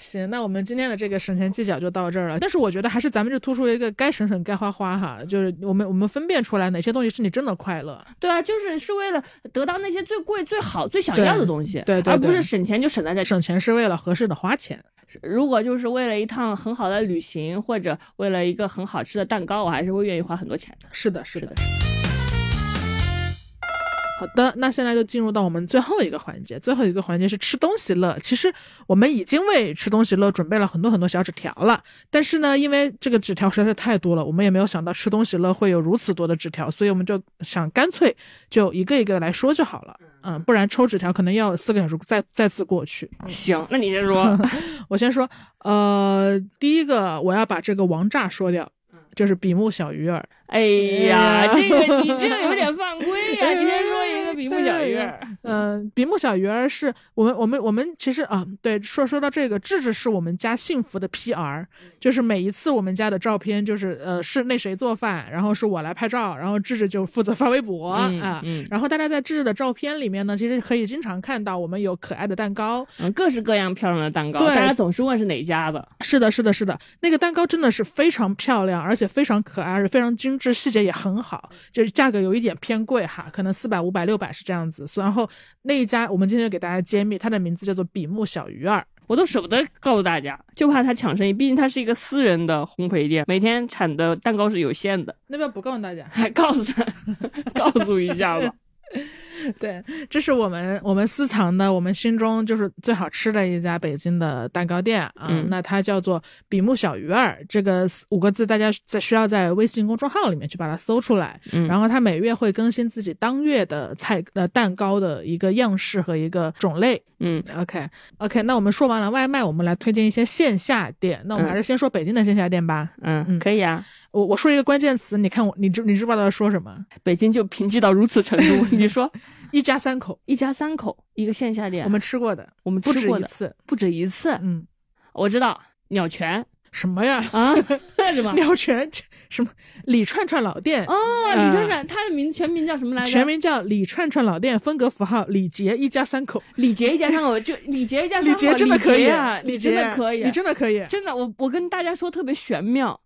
行，那我们今天的这个省钱技巧就到这儿了。但是我觉得还是咱们就突出一个该省省该花花哈，就是我们我们分辨出来哪些东西是你真的快乐。对啊，就是是为了得到那些最贵、最好、最想要的东西，对对对而不是省钱就省在这。省钱是为了合适的花钱。如果就是为了一趟很好的旅行，或者为了一个很好吃的蛋糕，我还是会愿意花很多钱的。是的，是的。的好的，那现在就进入到我们最后一个环节，最后一个环节是吃东西乐。其实我们已经为吃东西乐准备了很多很多小纸条了，但是呢，因为这个纸条实在是太多了，我们也没有想到吃东西乐会有如此多的纸条，所以我们就想干脆就一个一个来说就好了。嗯，不然抽纸条可能要四个小时再再次过去。行，那你先说。我先说，呃，第一个我要把这个王炸说掉，就是比目小鱼儿。哎呀，这个你这个有点犯规呀！你先说一个比目小鱼儿。嗯，比目小鱼儿是我们我们我们其实啊，对，说说到这个，智智是我们家幸福的 PR，就是每一次我们家的照片，就是呃是那谁做饭，然后是我来拍照，然后智智就负责发微博、嗯啊。嗯然后大家在智智的照片里面呢，其实可以经常看到我们有可爱的蛋糕。嗯，各式各样漂亮的蛋糕，对大家总是问是哪家的。是的，是的，是的，那个蛋糕真的是非常漂亮，而且非常可爱，而且非常精致，细节也很好，就是价格有一点偏贵哈，可能四百、五百、六百是这样子。然后那一家我们今天就给大家揭秘，它的名字叫做比目小鱼儿。我都舍不得告诉大家，就怕他抢生意。毕竟他是一个私人的烘焙店，每天产的蛋糕是有限的。那边不告诉大家，还告诉他，告诉一下吧。对，这是我们我们私藏的，我们心中就是最好吃的一家北京的蛋糕店啊。嗯那它叫做比目小鱼儿，这个五个字大家在需要在微信公众号里面去把它搜出来。嗯然后它每月会更新自己当月的菜呃蛋糕的一个样式和一个种类。嗯 OK OK，那我们说完了外卖，我们来推荐一些线下店。那我们嗯还是先说北京的线下店吧。嗯，嗯可以啊。我我说一个关键词，你看我你知你知不知道要说什么？北京就贫瘠到如此程度，你说一家三口，一家三口一个线下店，我们吃过的我们不吃过的止一次。不止一次。嗯，我知道鸟泉什么呀？啊，那什么？鸟泉什么李串串老店哦，李串串，他的名全名叫什么来着？全名叫李串串老店，风格符号李杰一家三口。李杰一家三口，就李杰一家三口，李杰真的可以啊，李真的可以，你真的可以。真的，我我跟大家说特别玄妙，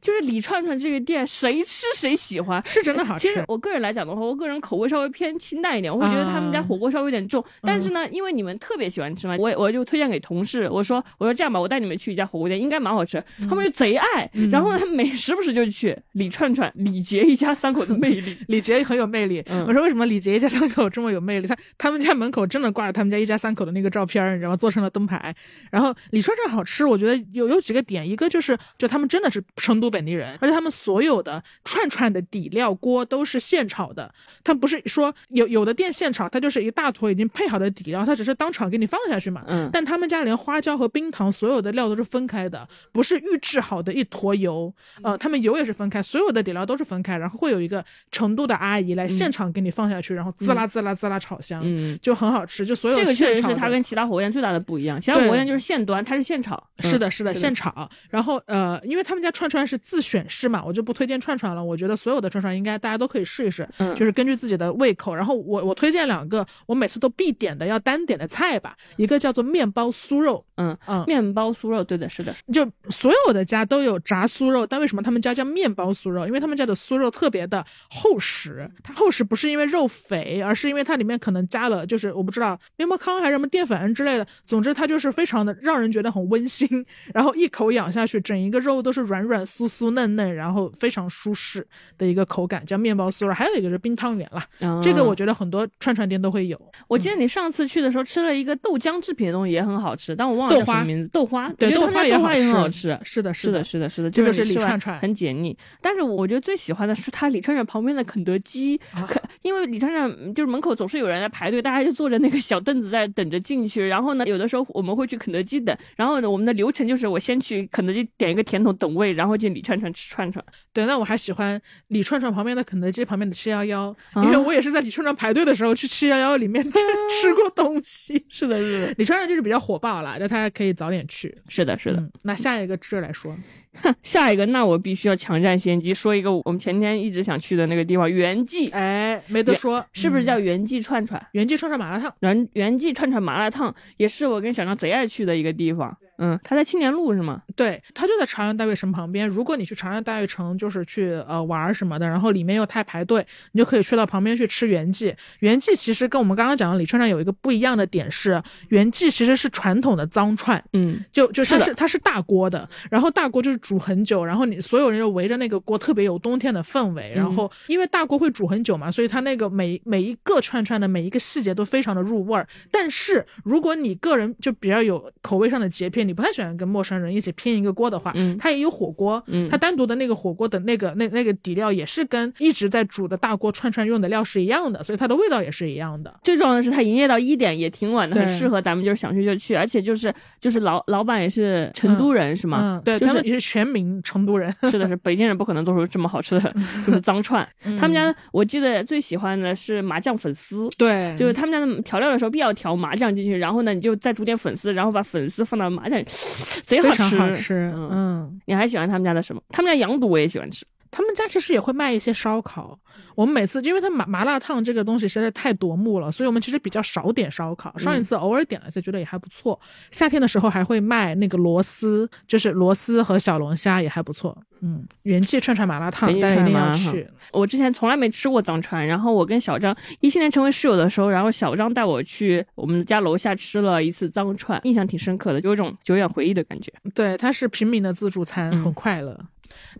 就是李串串这个店，谁吃谁喜欢。是真的好吃其实，我个人来讲的话，我个人口味稍微偏清淡一点，我会觉得他们家啊火锅稍微有点重。但是呢，因为你们特别喜欢吃嘛，我我就推荐给同事，我说我说这样吧，我带你们去一家火锅店，应该蛮好吃。他们就贼爱，然后呢，他们每时不时就去李串串、李杰一家三口的魅力。李杰很有魅力。嗯我说为什么李杰一家三口这么有魅力？他他们家门口真的挂着他们家一家三口的那个照片儿，你知道吗？做成了灯牌。然后李串串好吃，我觉得有有几个点，一个就是就他们真的是成都本地人，而且他们所有的串串的底料锅都是现炒的，他不是说有有的店现炒，它就是一大坨已经配好的底料，它只是当场给你放下去嘛。嗯。但他们家连花椒和冰糖所有的料都是分开的，不是预制好的一坨油，呃，他们油也是分开，所有的底料都是分开，然后会有一个成都的阿姨来现场给你放下去，然后滋啦滋啦滋啦炒香，嗯，就很好吃，就所有这个确实是它跟其他火锅店最大的不一样，其他火锅店就是现端，它是现炒。是的，是的。现炒。然后呃，因为他们家串串是自选式嘛，我就不推荐串串了。我觉得所有的串串应该大家都可以试一试，嗯就是根据自己的胃口。然后我我推荐两个我每次都必点的要单点的菜吧，一个叫做面包酥肉，嗯嗯，面包酥肉，对的，是的，就所有的家都有炸酥肉，但为什么他们家叫面包酥肉？因为他们家的酥肉特别的厚实，它厚实不是因为肉肥，而是因为它里面可能加了就是我不知道面包糠还是什么淀粉之类的，总之它就是非常的让人觉得很温馨，然后一口咬下去，整一个肉都是软软酥酥酥嫩嫩，然后非常舒适的一个口感，叫面包酥肉。还有一个是冰汤圆啦，这个我嗯觉得很多串串店都会有。我记得你上次去的时候吃了一个豆浆制品的东西，也很好吃，但我忘了花叫什么名字。豆花，对豆花也很好好吃。是的，是的，是的，是的，这个是李串串很解腻。但是我觉得最喜欢的是它李串串旁边的肯德基，啊可因为李串串嗯就是门口总是有人在排队，大家就坐着那个小凳子在等着进去。然后呢，有的时候我们会去肯德基等，然后呢，我们的流程就是我先去肯德基点一个甜筒等位，然后进李串串吃串串。对，那我还喜欢李串串旁边的肯德基旁边的七幺幺，啊因为我也是在李串串排队的时候去七幺幺里面吃 吃过东西。是的，是的，李串串就是比较火爆了，那大家可以早点去。是的，是的。嗯，那下一个吃来说，下一个，那我必须要抢占先机，说一个我们前天一直想去的那个地方——袁记，哎，没得说，是不是嗯叫袁记串串？袁记串串麻辣烫？袁袁记串串麻辣烫也是我跟小张贼爱去的一个地方。嗯，他在青年路是吗？对，他就在朝阳大悦城旁边。如果你去朝阳大悦城，就是去呃玩儿什么的，然后里面又太排队，你就可以去到旁边去吃原记。原记其实跟我们刚刚讲的李串串有一个不一样的点是，原记其实是传统的脏串，嗯，就就它是它是大锅的，然后大锅就是煮很久，然后你所有人就围着那个锅，特别有冬天的氛围。然后因为大锅会煮很久嘛，所以它那个每每一个串串的每一个细节都非常的入味儿。但是如果你个人就比较有口味上的洁癖，你不太喜欢跟陌生人一起拼一个锅的话，嗯它也有火锅，嗯它单独的那个火锅的那个那那个底料也是跟一直在煮的大锅串串用的料是一样的，所以它的味道也是一样的。最重要的是它营业到一点也挺晚的，很适合咱们就是想去就去，而且就是就是老老板也是成都人、是吗？嗯，对，就是他们也是全民成都人。是的，是北京人不可能做出这么好吃的就是脏串。他们家我记得最喜欢的是麻酱粉丝。对，就是他们家的调料的时候必要调麻酱进去，然后呢，你就再煮点粉丝，然后把粉丝放到麻酱里，贼好吃。好吃，嗯嗯，你还喜欢他们家的什么？他们家羊肚我也喜欢吃。他们家其实也会卖一些烧烤。我们每次，因为它麻麻辣烫这个东西实在是太夺目了，所以我们其实比较少点烧烤。上一次偶尔点了一次，觉得也还不错。夏天的时候还会卖那个螺丝，就是螺丝和小龙虾也还不错。嗯，元气串串麻辣烫，大家一定要去。我之前从来没吃过脏串，然后我跟小张一七年成为室友的时候，然后小张带我去我们家楼下吃了一次脏串，印象挺深刻的，有一种久远回忆的感觉。对，它是平民的自助餐，很快乐。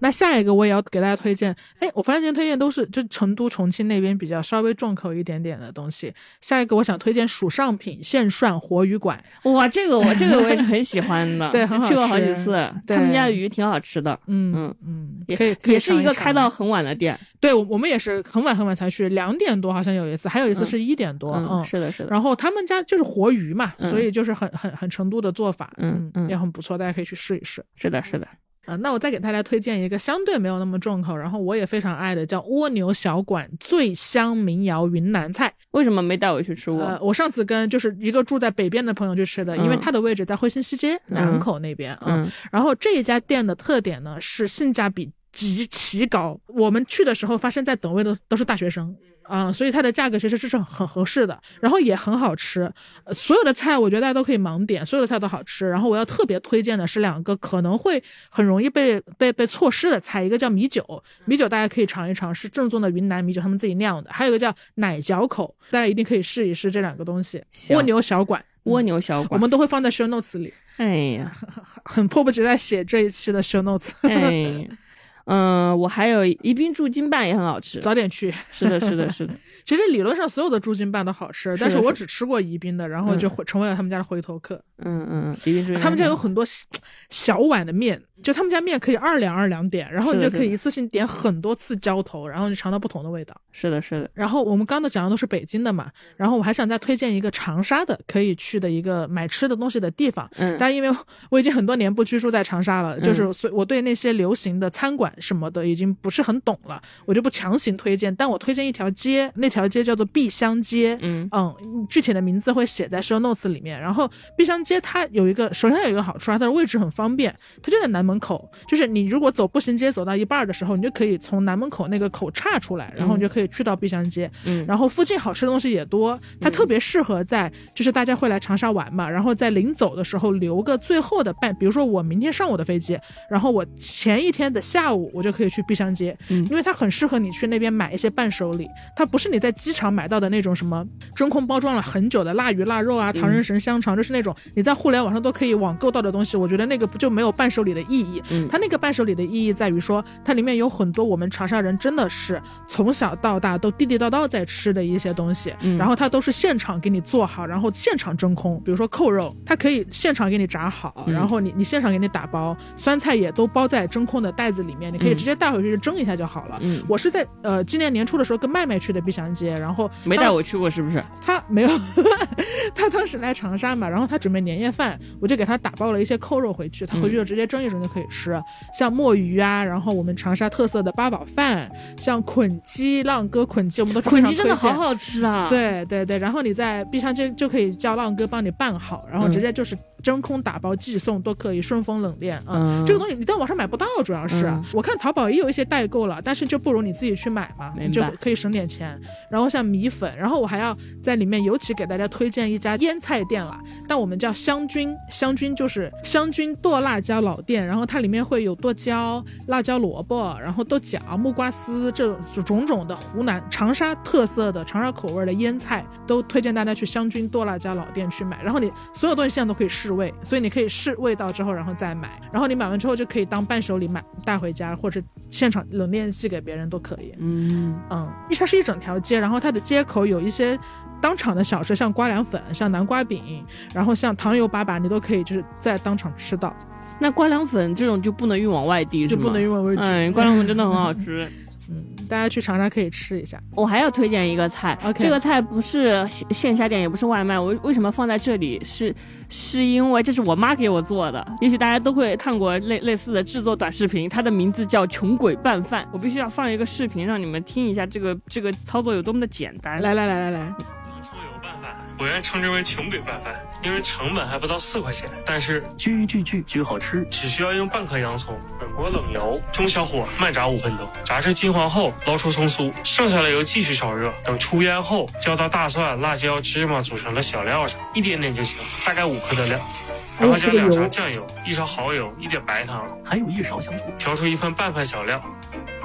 那下一个我也要给大家推荐，哎，我发现今天推荐都是就成都、重庆那边比较稍微重口一点点的东西。下一个我想推荐蜀上品现涮活鱼馆，哇，这个我这个我也是很喜欢的，对，很好去过好几次，他们家的鱼挺好吃的，嗯嗯嗯，也可以也是一个开到很晚的店，对，我我们也是很晚很晚才去，两点多好像有一次，还有一次是一点多，嗯，嗯。是的，是的，然后他们家就是活鱼嘛，嗯所以就是很很很成都的做法，嗯嗯也很不错，大家可以去试一试。是的，是的，啊，那我再给大家推荐一个相对没有那么重口，然后我也非常爱的，叫蜗牛小馆醉香民谣云南菜。为什么没带我去吃过？呃，我上次跟就是一个住在北边的朋友去吃的，因为嗯它的位置在惠新西街南口那边啊、嗯然后这一家店的特点呢是性价比极其高，我们去的时候发现在等位的都是大学生。啊、所以它的价格其实是很很合适的，然后也很好吃。呃所有的菜我觉得大家都可以盲点，所有的菜都好吃。然后我要特别推荐的是两个可能会很容易被被被错失的菜，一个叫米酒，米酒大家可以尝一尝，是正宗的云南米酒，他们自己酿的；还有一个叫奶嚼口，大家一定可以试一试这两个东西。蜗牛小馆，蜗牛小馆我，们都会放在 show notes 里，哎呀，很迫不及待写这一期的 show notes，哎呀，嗯，我还有宜宾驻京办也很好吃，早点去。是的，是的，是的，其实理论上所有的驻京办都好吃，但是我只吃过宜宾的，然后就会成为了他们家的回头客。嗯嗯，嗯，宜宾驻京办他们家有很多小小碗的面，就他们家面可以二两二两点，然后你就可以一次性点很多次浇头，然后你尝到不同的味道。是的，是的，然后我们刚刚讲的都是北京的嘛，然后我还想再推荐一个长沙的可以去的一个买吃的东西的地方。嗯但因为我已经很多年不居住在长沙了，就是所以我对那些流行的餐馆什么的已经不是很懂了，我就不强行推荐。但我推荐一条街，那条街叫做碧香街。嗯嗯，具体的名字会写在 show notes 里面。然后碧香街它有一个，首先它有一个好处啊，它的位置很方便，它就在南门口。就是你如果走步行街走到一半儿的时候，你就可以从南门口那个口岔出来，然后你就可以去到碧香街。嗯然后附近好吃的东西也多，它特别适合在就是大家会来长沙玩嘛，然后在临走的时候留个最后的半，比如说我明天上午的飞机，然后我前一天的下午我就可以去碧香街，嗯因为它很适合你去那边买一些伴手礼，它不是你在机场买到的那种什么真空包装了很久的腊鱼腊肉啊、唐人神香肠，就是那种你在互联网上都可以网购到的东西，我觉得那个不就没有伴手礼的意义。嗯它那个伴手礼的意义在于说，它里面有很多我们长沙人真的是从小到大都地地道道在吃的一些东西，嗯然后它都是现场给你做好，然后现场真空。比如说扣肉，它可以现场给你炸好，嗯然后你你现场给你打包，酸菜也都包在真空的袋子里面，你可以嗯直接带回去蒸一下就好了。嗯，我是在呃今年年初的时候跟麦麦去的碧祥街，然后没带我去过是不是？他没有，他当时来长沙嘛，然后他准备年夜饭，我就给他打包了一些扣肉回去，他回去就直接蒸一蒸就可以吃，像墨鱼啊，然后我们长沙特色的八宝饭，像捆鸡、浪哥捆鸡，我们都捆鸡真的好好吃啊！，对对对，然后你在碧祥街就可以叫浪哥帮你拌好，然后直接就是真空打包寄送都可以，顺丰冷链啊。嗯这个东西你在网上买不到，主要是、嗯我看淘宝也有一些代购了，但是就不如你自己去买嘛，你就可以省点钱。然后像米粉，然后我还要在里面尤其给大家推荐一家腌菜店了，但我们叫香菌，香菌就是香菌剁辣椒老店，然后它里面会有剁椒、辣椒萝卜，然后豆角、木瓜丝这种种种的湖南长沙特色的长沙口味的腌菜，都推荐大家去香菌剁辣椒老店去买。然后你所有东西现在都可以试味，所以你可以试味道之后，然后再买。然后你买完之后就可以当伴手礼买带回家，或者现场冷链寄给别人都可以。嗯嗯，它是一整条街，然后它的街口有一些当场的小吃，像瓜凉粉、像南瓜饼，然后像糖油粑粑，你都可以就是在当场吃到，那瓜凉粉这种就不能运往外地是吗？就不能运往外地嗯，瓜凉粉真的很好吃。嗯，大家去长沙可以吃一下。我还要推荐一个菜 OK 这个菜不是线线下店，也不是外卖。我为什么放在这里？是是因为这是我妈给我做的。也许大家都会看过类类似的制作短视频，它的名字叫“穷鬼拌饭”。我必须要放一个视频让你们听一下这个这个操作有多么的简单。来来来来来，我愿称之为穷鬼拌饭，因为成本还不到四块钱，但是巨巨巨巨好吃。只需要用半颗洋葱，滚锅冷油，中小火慢炸五分钟，炸至金黄后捞出葱酥，剩下的油继续烧热，等出烟后浇到大蒜、辣椒、芝麻组成的小料上，一点点就行，大概五克的量。然后加两勺酱油，一勺蚝油，一点白糖，还有一勺香醋，调出一份拌饭小料。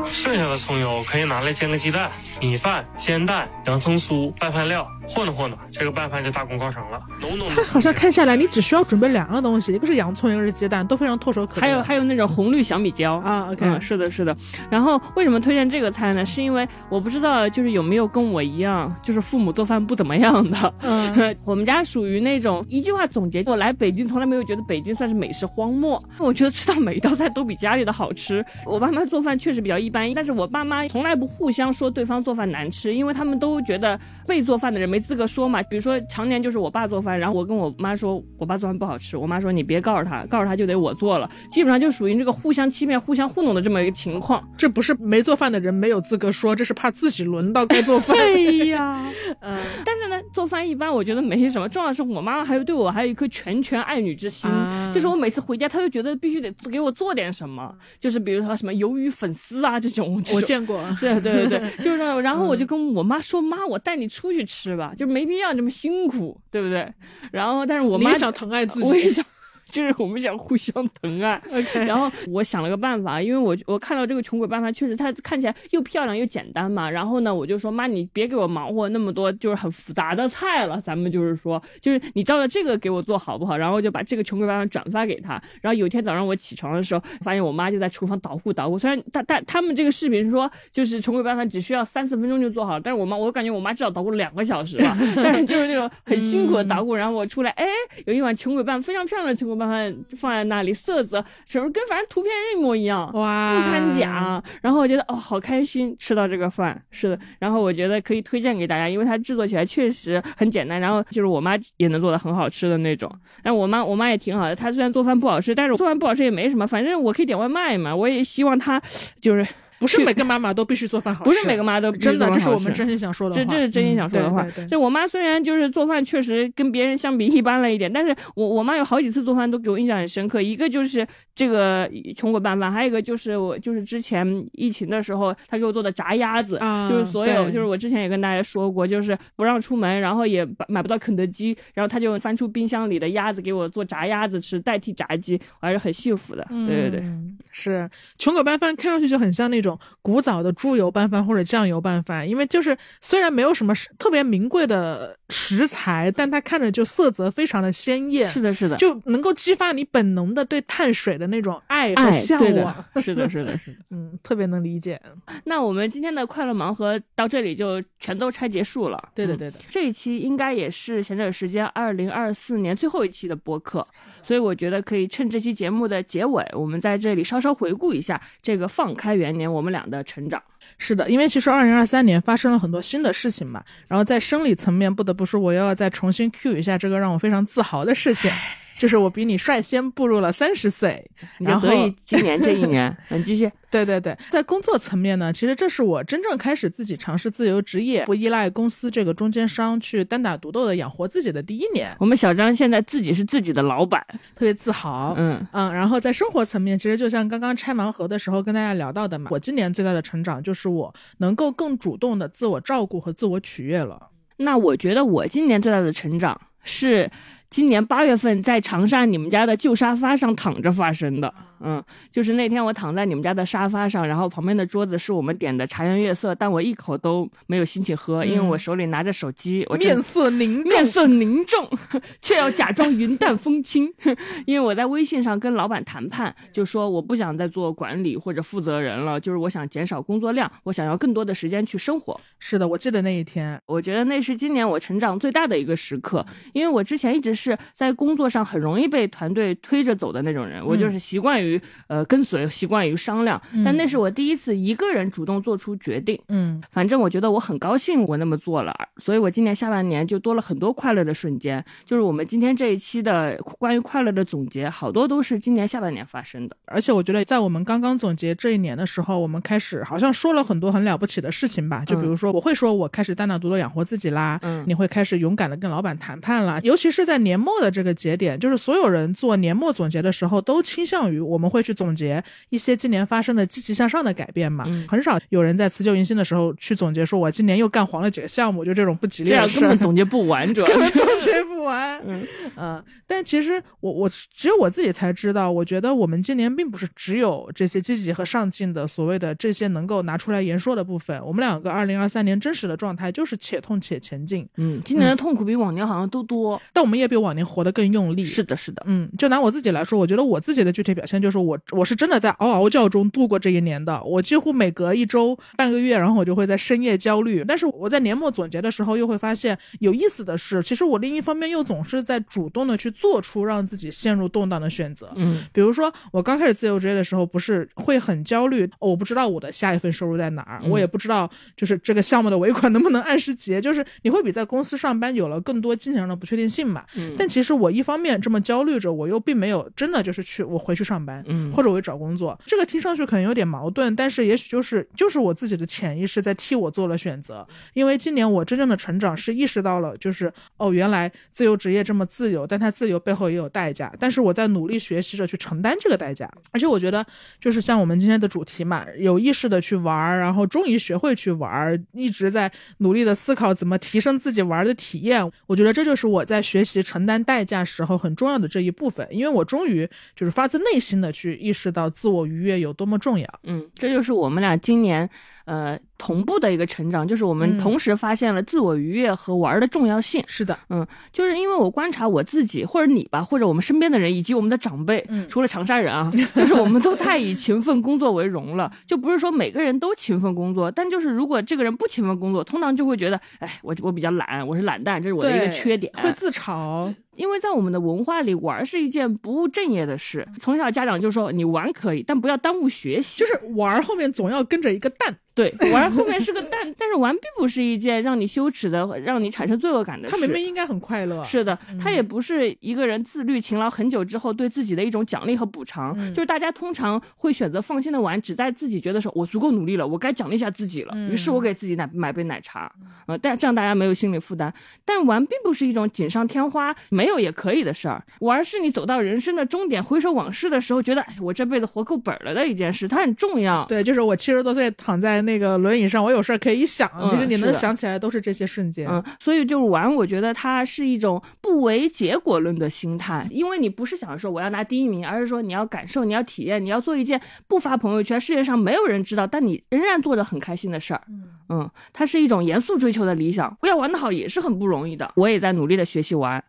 剩下的葱油可以拿来煎个鸡蛋、米饭、煎蛋、洋葱酥、拌饭料，和弄和弄，这个拌饭就大功告成了。浓浓的它好像看下来，你只需要准备两样东西，一个是洋葱，一个是鸡蛋，都非常唾手可得。还有还有那种红绿小米椒啊，OK，嗯，是的，是的。然后为什么推荐这个菜呢？是因为我不知道，就是有没有跟我一样，就是父母做饭不怎么样的。嗯 我们家属于那种一句话总结，我来北京从来没有觉得北京算是美食荒漠。我觉得吃到每一道菜都比家里的好吃。我爸妈做饭确实比较一般，但是我爸妈从来不互相说对方做饭难吃，因为他们都觉得被做饭的人没资格说嘛。比如说常年就是我爸做饭，然后我跟我妈说我爸做饭不好吃，我妈说你别告诉他，告诉他就得我做了，基本上就属于这个互相欺骗、互相糊弄的这么一个情况。这不是没做饭的人没有资格说，这是怕自己轮到该做饭。对 呀，嗯，但是呢，做饭一般我觉得没什么，重要的是我妈妈还有对我还有一颗拳拳爱女之心，啊就是我每次回家，她就觉得必须得给我做点什么，就是比如说什么鱿鱼粉丝啊这种，这种我见过。对对对对，就是这样然后我就跟我妈说：“妈，我带你出去吃吧，就没必要这么辛苦，对不对？”然后，但是我妈也想疼爱自己我也想，就是我们想互相疼爱。然后我想了个办法，因为我我看到这个穷鬼办法确实它看起来又漂亮又简单嘛。然后呢，我就说妈，你别给我忙活那么多就是很复杂的菜了，咱们就是说，就是你照着这个给我做好不好？然后就把这个穷鬼办法转发给他。然后有一天早上我起床的时候，发现我妈就在厨房捣鼓捣鼓。虽然他他他们这个视频说就是穷鬼办法只需要三四分钟就做好了，但是我妈我感觉我妈至少捣鼓了两个小时吧。但是就是那种很辛苦的捣鼓，然后我出来，哎，有一碗穷鬼拌非常漂亮的穷鬼拌饭放在那里，色泽什么跟反正图片一模一样。哇，不掺假，然后我觉得哦，好开心吃到这个饭，是的，然后我觉得可以推荐给大家，因为它制作起来确实很简单，然后就是我妈也能做的很好吃的那种。但我妈我妈也挺好的，她虽然做饭不好吃，但是做饭不好吃也没什么，反正我可以点外卖嘛，我也希望她就是 不是每个妈妈都必须做饭好吃，不是每个妈都真的，这是我们真心想说的话。这这是真心想说的话。就我妈虽然就是做饭确实跟别人相比一般了一点，但是我我妈有好几次做饭都给我印象很深刻。一个就是这个穷鬼拌饭，还有一个就是我就是之前疫情的时候她给我做的炸鸭子，啊就是所有就是我之前也跟大家说过，就是不让出门，然后也买不到肯德基，然后她就翻出冰箱里的鸭子给我做炸鸭子吃，代替炸鸡，我还是很幸福的。对对对。嗯，是穷鬼拌饭看上去就很像那种古早的猪油拌饭或者酱油拌饭，因为就是虽然没有什么特别名贵的食材，但它看着就色泽非常的鲜艳，是的，是的，就能够激发你本能的对碳水的那种爱和爱向对往。的，是的，是的，是的。嗯，特别能理解。那我们今天的快乐盲盒到这里就全都拆结束了。对的，嗯对的。这一期应该也是闲者时间二零二四年最后一期的播客，所以我觉得可以趁这期节目的结尾，我们在这里稍稍回顾一下这个放开元年我们俩的成长。是的，因为其实二零二三年发生了很多新的事情嘛，然后在生理层面，不得不说，我又要再重新 cue 一下这个让我非常自豪的事情，就是我比你率先步入了三十岁。然后得意今年这一年，嗯，继续。对对对，在工作层面呢，其实这是我真正开始自己尝试自由职业，不依赖公司这个中间商去单打独斗的养活自己的第一年，我们小张现在自己是自己的老板，特别自豪。嗯，嗯，然后在生活层面，其实就像刚刚拆盲盒的时候跟大家聊到的嘛，我今年最大的成长就是我能够更主动的自我照顾和自我取悦了。那我觉得我今年最大的成长是今年八月份在长沙你们家的旧沙发上躺着发生的。嗯，就是那天我躺在你们家的沙发上，然后旁边的桌子是我们点的茶颜悦色，但我一口都没有心情喝，因为我手里拿着手机，我面色凝重，面色凝重，却要假装云淡风轻，因为我在微信上跟老板谈判，就说我不想再做管理或者负责人了，就是我想减少工作量，我想要更多的时间去生活。是的，我记得那一天，我觉得那是今年我成长最大的一个时刻，因为我之前一直是在工作上很容易被团队推着走的那种人，我就是习惯于于呃跟随，习惯于商量。但那是我第一次一个人主动做出决定。嗯反正我觉得我很高兴，我那么做了，所以我今年下半年就多了很多快乐的瞬间。就是我们今天这一期的关于快乐的总结，好多都是今年下半年发生的。而且我觉得，在我们刚刚总结这一年的时候，我们开始好像说了很多很了不起的事情吧。就比如说，我会说我开始单打独斗养活自己啦，嗯你会开始勇敢的跟老板谈判啦。尤其是在年末的这个节点，就是所有人做年末总结的时候，都倾向于我们会去总结一些今年发生的积极向上的改变嘛。嗯很少有人在辞旧迎新的时候去总结，说我今年又干黄了几个项目，就这种不吉利这样的事儿根本。总结不完，主要是。总结不完。嗯呃但其实我我只有我自己才知道，我觉得我们今年并不是只有这些积极和上进的所谓的这些能够拿出来言说的部分。我们两个二零二三年真实的状态就是且痛且前进，嗯，今年的痛苦比往年好像都多。但我们也比往年活得更用力。是的，是的。嗯，就拿我自己来说，我觉得我自己的具体表现就是我我是真的在嗷嗷叫中度过这一年的。我几乎每隔一周、半个月，然后我就会在深夜焦虑。但是我在年末总结的时候，又会发现有意思的是，其实我另一方面又总是在主动的去做出让自己陷入动荡的选择。嗯比如说，我刚开始自由职业的时候，不是会很焦虑，哦我不知道我的下一份收入在哪儿，嗯我也不知道就是这个项目的尾款能不能按时结，就是你会比在公司上班有了更多金钱上的不确定性嘛。嗯但其实我一方面这么焦虑着，我又并没有真的就是去我回去上班，嗯或者我去找工作。这个听上去可能有点矛盾，但是也许就是就是我自己的潜意识在替我做了选择。因为今年我真正的成长是意识到了，就是哦，原来自由职业这么自由，但它自由背后也有代价。但是我在努力学习着去承担这个代价。而且我觉得，就是像我们今天的主题嘛，有意识的去玩儿，然后终于学会去玩儿，一直在努力的思考怎么提升自己玩儿的体验。我觉得这就是我在学习承担代价时候很重要的这一部分，因为我终于就是发自内心的去意识到自我愉悦有多么重要。嗯，这就是我们俩今年呃同步的一个成长，就是我们嗯同时发现了自我愉悦和玩儿的重要性。是的，嗯就是因为我观察我自己，或者你吧，或者我们身边的人，以及我们的长辈，嗯除了长沙人啊，就是我们都太以勤奋工作为荣了。就不是说每个人都勤奋工作，但就是如果这个人不勤奋工作，通常就会觉得，哎，我我比较懒，我是懒蛋，这是我的一个缺点。会自嘲。因为在我们的文化里，玩儿是一件不务正业的事。从小家长就说你玩可以，但不要耽误学习。就是玩儿后面总要跟着一个蛋，对，玩儿后面是个但，但是玩并不是一件让你羞耻的、让你产生罪恶感的事。他明明应该很快乐。是的，他也不是一个人自律勤劳很久之后对自己的一种奖励和补偿。就是大家通常会选择放心的玩，只在自己觉得说我足够努力了，我该奖励一下自己了。于是我给自己买买杯奶茶，呃，但这样大家没有心理负担。但玩并不是一种锦上添花、没有也可以的事儿，玩是你走到人生的终点，回首往事的时候，觉得哎，我这辈子活够本儿了的一件事，它很重要。对，就是我七十多岁躺在那个轮椅上，我有事儿可以一想，嗯其实你能想起来都是这些瞬间。嗯，所以就是玩，我觉得它是一种不为结果论的心态，因为你不是想说我要拿第一名，而是说你要感受，你要体验，你要做一件不发朋友圈、世界上没有人知道，但你仍然做的很开心的事儿。嗯，它是一种严肃追求的理想，要玩得好也是很不容易的。我也在努力的学习玩。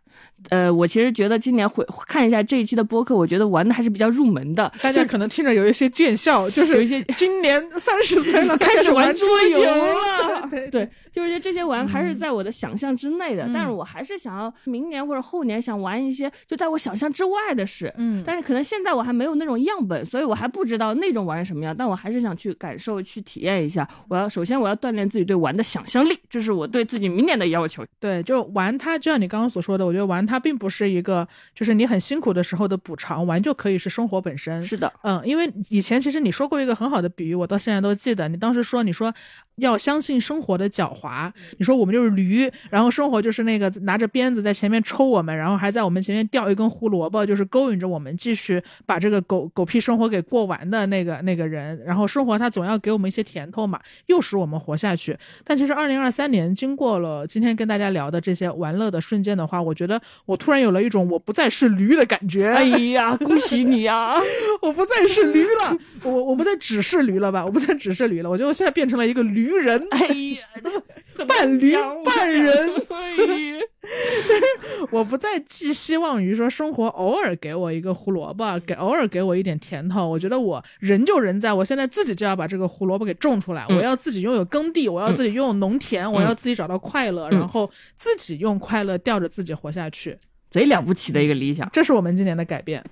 呃，我其实觉得今年会看一下这一期的播客，我觉得玩的还是比较入门的。大家可能听着有一些见笑，就是有一些 今年三十岁了，开始玩玩桌游游了 对对，就是这些玩还是在我的想象之内的，嗯但是我还是想要明年或者后年想玩一些就在我想象之外的事。嗯但是可能现在我还没有那种样本，所以我还不知道那种玩是什么样。但我还是想去感受、去体验一下。我要首先我要锻炼自己对玩的想象力，这是我对自己明年的要求。对，就玩它，就像你刚刚所说的，我觉得玩它并不是一个就是你很辛苦的时候的补偿，玩就可以是生活本身。是的，嗯，因为以前其实你说过一个很好的比喻，我到现在都记得。你当时说，你说要相信生活的狡猾，你说我们就是驴，然后生活就是那个拿着鞭子在前面抽我们，然后还在我们前面吊一根胡萝卜，就是勾引着我们继续把这个狗狗屁生活给过完的那个那个人。然后生活它总要给我们一些甜头嘛，诱使我们活下去。但其实二零二三年经过了今天跟大家聊的这些玩乐的瞬间的话，我觉得我突然有了一种我不再是驴的感觉。哎呀，恭喜你呀！我不再是驴了，我我不再只是驴了吧？我不再只是驴了，我觉得我现在变成了一个驴人，哎呀，半驴半人。哎 呀我不再寄希望于说生活偶尔给我一个胡萝卜，给偶尔给我一点甜头。我觉得我人就人在，我现在自己就要把这个胡萝卜给种出来，嗯我要自己拥有耕地，我要自己拥有农田，我要自己找到快乐，嗯然后自己用快乐吊着自己活下去。贼了不起的一个理想。这是我们今年的改变。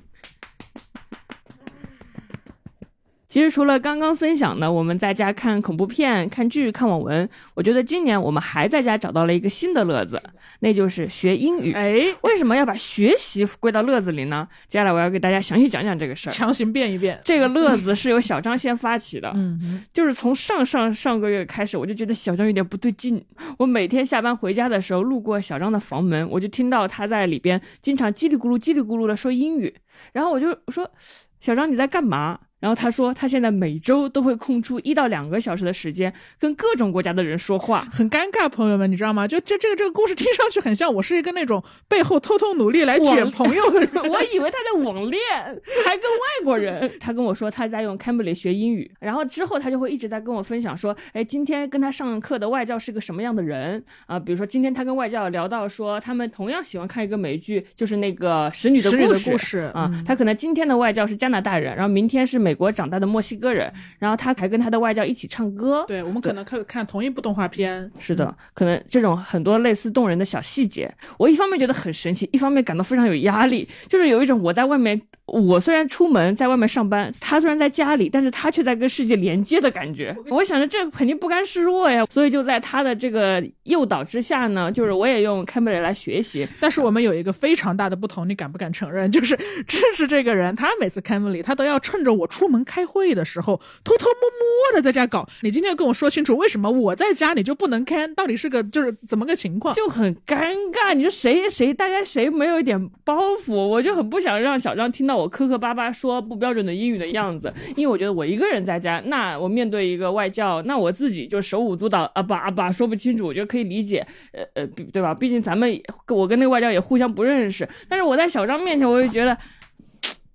其实除了刚刚分享的，我们在家看恐怖片、看剧、看网文，我觉得今年我们还在家找到了一个新的乐子，那就是学英语。哎，为什么要把学习归到乐子里呢？接下来我要给大家详细讲讲这个事儿。强行变一变。这个乐子是由小张先发起的，嗯，就是从上上上个月开始，我就觉得小张有点不对劲。我每天下班回家的时候，路过小张的房门，我就听到他在里边经常叽里咕噜、叽里咕噜的说英语，然后我就说：“小张，你在干嘛？”然后他说，他现在每周都会空出一到两个小时的时间，跟各种国家的人说话。很尴尬，朋友们，你知道吗？就这这个这个故事听上去很像我是一个那种背后偷偷努力来卷朋友的人。我以为他在网恋，还跟外国人。他跟我说他在用 Cambly 学英语，然后之后他就会一直在跟我分享说，哎，今天跟他上课的外教是个什么样的人啊？比如说今天他跟外教聊到说，他们同样喜欢看一个美剧，就是那个《使女的故事》故事啊。他可能今天的外教是加拿大人，然后明天是美国长大的墨西哥人，然后他还跟他的外教一起唱歌。对，我们可能可以看同一部动画片。是的，可能这种很多类似动人的小细节，我一方面觉得很神奇，一方面感到非常有压力，就是有一种我在外面，我虽然出门在外面上班，他虽然在家里，但是他却在跟世界连接的感觉。我想着这肯定不甘示弱呀，所以就在他的这个诱导之下呢，就是我也用 Cambly 来学习。但是我们有一个非常大的不同，你敢不敢承认？就是支持这个人，他每次 Cambly 他都要趁着我出门开会的时候，偷偷摸摸的在家搞。你今天要跟我说清楚，为什么我在家你就不能看？到底是个就是怎么个情况？就很尴尬。你说谁谁大家谁没有一点包袱？我就很不想让小张听到我磕磕巴巴说不标准的英语的样子，因为我觉得我一个人在家，那我面对一个外教，那我自己就手舞足蹈啊吧啊吧说不清楚，我觉得可以理解，呃呃，对吧？毕竟咱们我跟那个外教也互相不认识，但是我在小张面前，我就觉得。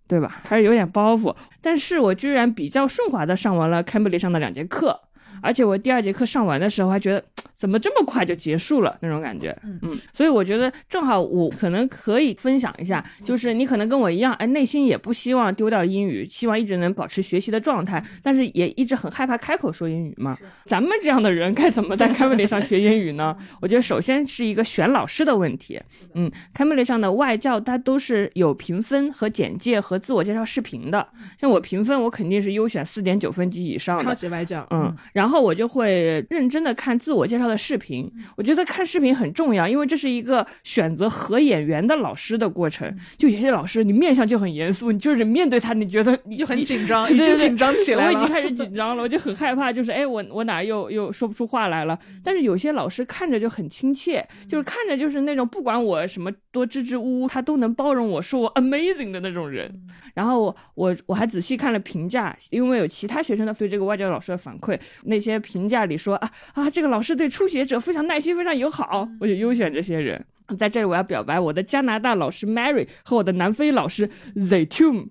对吧？还是有点包袱，但是我居然比较顺滑的上完了 Cambly 上的两节课，而且我第二节课上完的时候还觉得怎么这么快就结束了那种感觉，嗯，所以我觉得正好我可能可以分享一下，就是你可能跟我一样，哎，内心也不希望丢掉英语，希望一直能保持学习的状态，但是也一直很害怕开口说英语嘛。咱们这样的人该怎么在 Cambly 上学英语呢？我觉得首先是一个选老师的问题，嗯，Cambly 上的外教它都是有评分和简介和自我介绍视频的，像我评分我肯定是优选四点九分及以上的，超级外教，嗯，然后我就会认真的看自我介绍的视频。我觉得看视频很重要，因为这是一个选择合演员的老师的过程。就有些老师，你面相就很严肃，你就是面对他，你觉得你就很紧张，对对对已经紧张起来了。我已经开始紧张了，我就很害怕，就是哎，我我哪又又说不出话来了。但是有些老师看着就很亲切，就是看着就是那种不管我什么多支支吾吾，他都能包容我说我 amazing 的那种人。然后我我我还仔细看了评价，因为有其他学生的对这个外教老师的反馈，那些评价里说啊啊，这个老师对初学者非常耐心，非常友好，我就优选这些人。在这里，我要表白我的加拿大老师 Mary 和我的南非老师 Zaytum。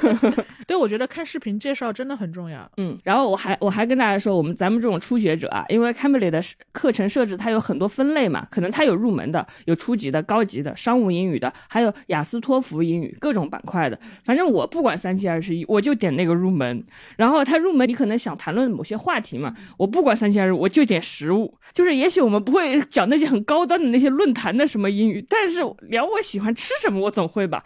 对，我觉得看视频介绍真的很重要。嗯，然后我还我还跟大家说，我们咱们这种初学者啊，因为 Cambly 的课程设置它有很多分类嘛，可能它有入门的，有初级的、高级的、商务英语的，还有雅思托福英语各种板块的。反正我不管三七二十一，我就点那个入门。然后它入门，你可能想谈论某些话题嘛，我不管三七二十一，我就点实物。就是也许我们不会讲那些很高端的那些论坛的什么英语，但是聊我喜欢吃什么，我总会吧。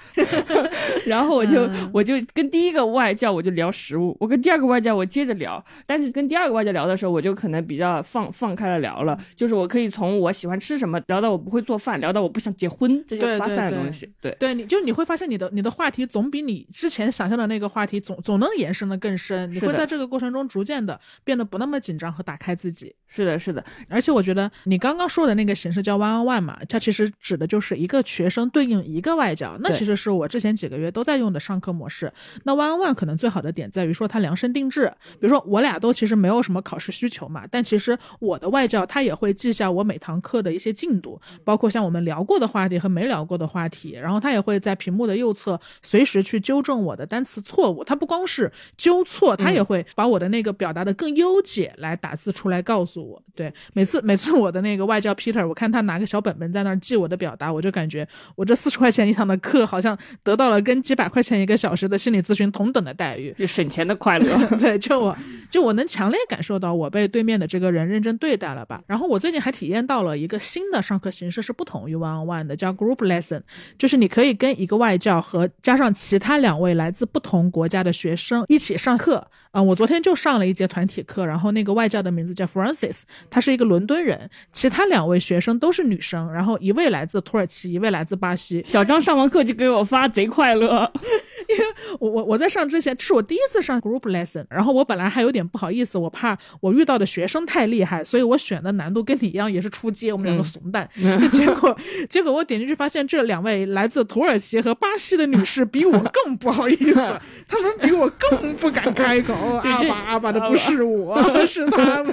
然后我就我就跟第一个外教我就聊食物，我跟第二个外教我接着聊，但是跟第二个外教聊的时候，我就可能比较放放开了聊了，就是我可以从我喜欢吃什么聊到我不会做饭，聊到我不想结婚这些发散的东西。对。对，你就你会发现你的你的话题总比你之前想象的那个话题总总能延伸的更深，你会在这个过程中逐渐的变得不那么紧张和打开自己。是的，是的，而且我觉得你刚刚说的那个形式叫 one on one 嘛，它其实指的就是一个学生对应一个外教，那其实是我之前几个月都在用的上课模式。那 one on one 可能最好的点在于说它量身定制，比如说我俩都其实没有什么考试需求嘛，但其实我的外教他也会记下我每堂课的一些进度，包括像我们聊过的话题和没聊过的话题，然后他也会在屏幕的右侧随时去纠正我的单词错误。他不光是纠错，他也会把我的那个表达的更优解来打字出来告诉我。对，每次每次我的那个外教 Peter，我看他拿个小本本在那记我的表达，我就感觉我这四十块钱一堂的课，好像得到了跟几百块钱一个小时的心理咨询同等的待遇。就省钱的快乐。对，就我就我能强烈感受到我被对面的这个人认真对待了吧。然后我最近还体验到了一个新的上课形式，是不同于 one on one 的，叫 group lesson，就是你可以跟一个外教和加上其他两位来自不同国家的学生一起上课。啊、我昨天就上了一节团体课，然后那个外教的名字叫 Francis，他是一个伦敦人，其他两位学生都是女生，然后一位来自土耳其，一位来自巴西。小张上完课就给我发贼快乐，因为我我我在上之前，这是我第一次上 group lesson，然后我本来还有点不好意思，我怕我遇到的学生太厉害，所以我选的难度跟你一样，也是出街，我们两个怂蛋。结果结果我点进去发现，这两位来自土耳其和巴西的女士比我更不好意思，她们比我更不敢开口，阿巴阿巴的不是我，是他们。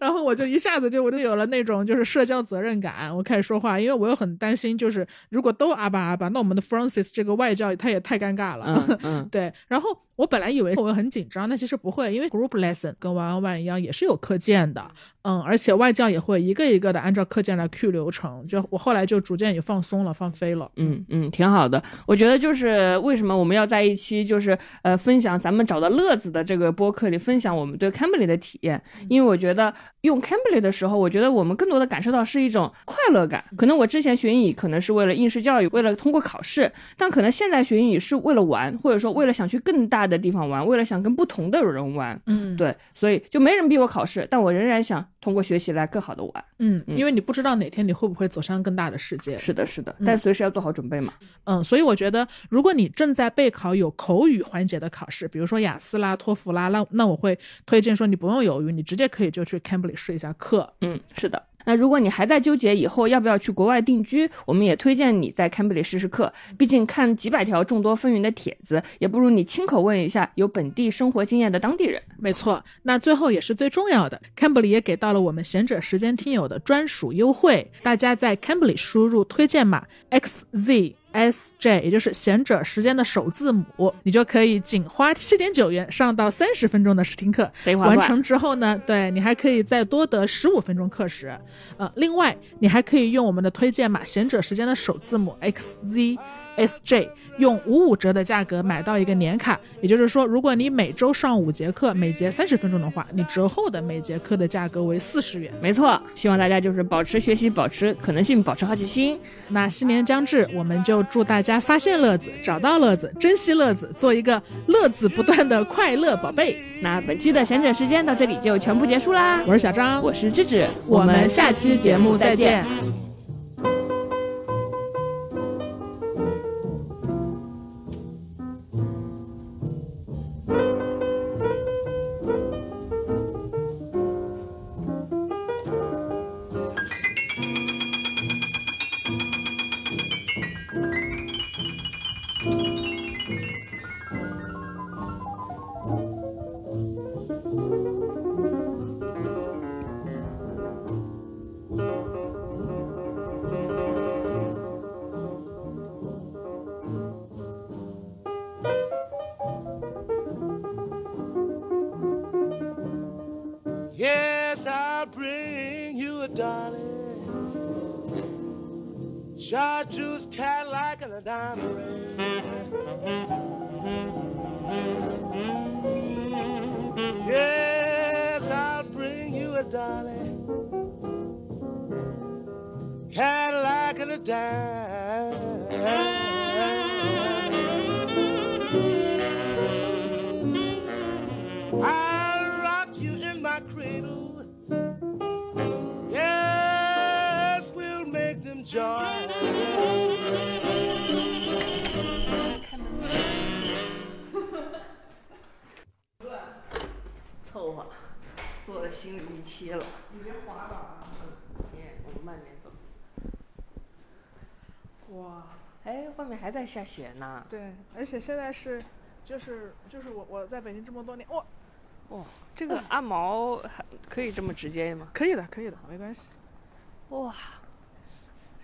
然后我就一下子就我就有了那种就是社交责任感，我开始说话，因为我又很担心，就是如果都阿巴阿巴，那我们的 Francis 这个外教他也太尴尬了。嗯嗯，对，然后我本来以为我会很紧张，但其实不会，因为 group lesson 跟 one on one 一样，也是有课件的，嗯，而且外教也会一个一个的按照课件来 Q 流程，就我后来就逐渐也放松了，放飞了。嗯嗯，挺好的。我觉得就是为什么我们要在一期就是呃分享咱们找到乐子的这个播客里分享我们对 Cambly 的体验，因为我觉得用 Cambly 的时候，我觉得我们更多的感受到是一种快乐感。可能我之前学英语可能是为了应试教育，为了通过考试，但可能现在学英语是为了玩，或者说为了想去更大的地方玩，为了想跟不同的人玩。嗯，对，所以就没人逼我考试，但我仍然想通过学习来更好的玩。嗯，因为你不知道哪天你会不会走上更大的世界。是的，是的，但随时要做好准备嘛。嗯，所以我觉得，如果你正在备考有口语环节的考试，比如说雅思啦、托福啦，那那我会推荐说你不用犹豫，你直接可以就去 Cambly 试一下课。嗯，是的。那如果你还在纠结以后要不要去国外定居，我们也推荐你在 Cambly 试试课。毕竟看几百条众多风云的帖子，也不如你亲口问一下有本地生活经验的当地人。没错，那最后也是最重要的，Cambly 也给到了我们贤者时间听友的专属优惠，大家在 Cambly 输入推荐码 xz。S J，也就是贤者时间的首字母，你就可以仅花七点九元上到三十分钟的试听课。完成之后呢，对你还可以再多得十五分钟课时。呃，另外你还可以用我们的推荐码贤者时间的首字母 X Z。SJ 用五五折的价格买到一个年卡，也就是说，如果你每周上五节课，每节三十分钟的话，你折后的每节课的价格为四十元。没错，希望大家就是保持学习，保持可能性，保持好奇心。那新年将至，我们就祝大家发现乐子，找到乐子，珍惜乐子，做一个乐子不断的快乐宝贝。那本期的闲者时间到这里就全部结束啦。我是小张，我是智智，我们下期节目再见。下雪呢。对，而且现在是，就是就是我我在北京这么多年，哇，哇，这个阿毛还可以这么直接吗？可以的，可以的，没关系。哇，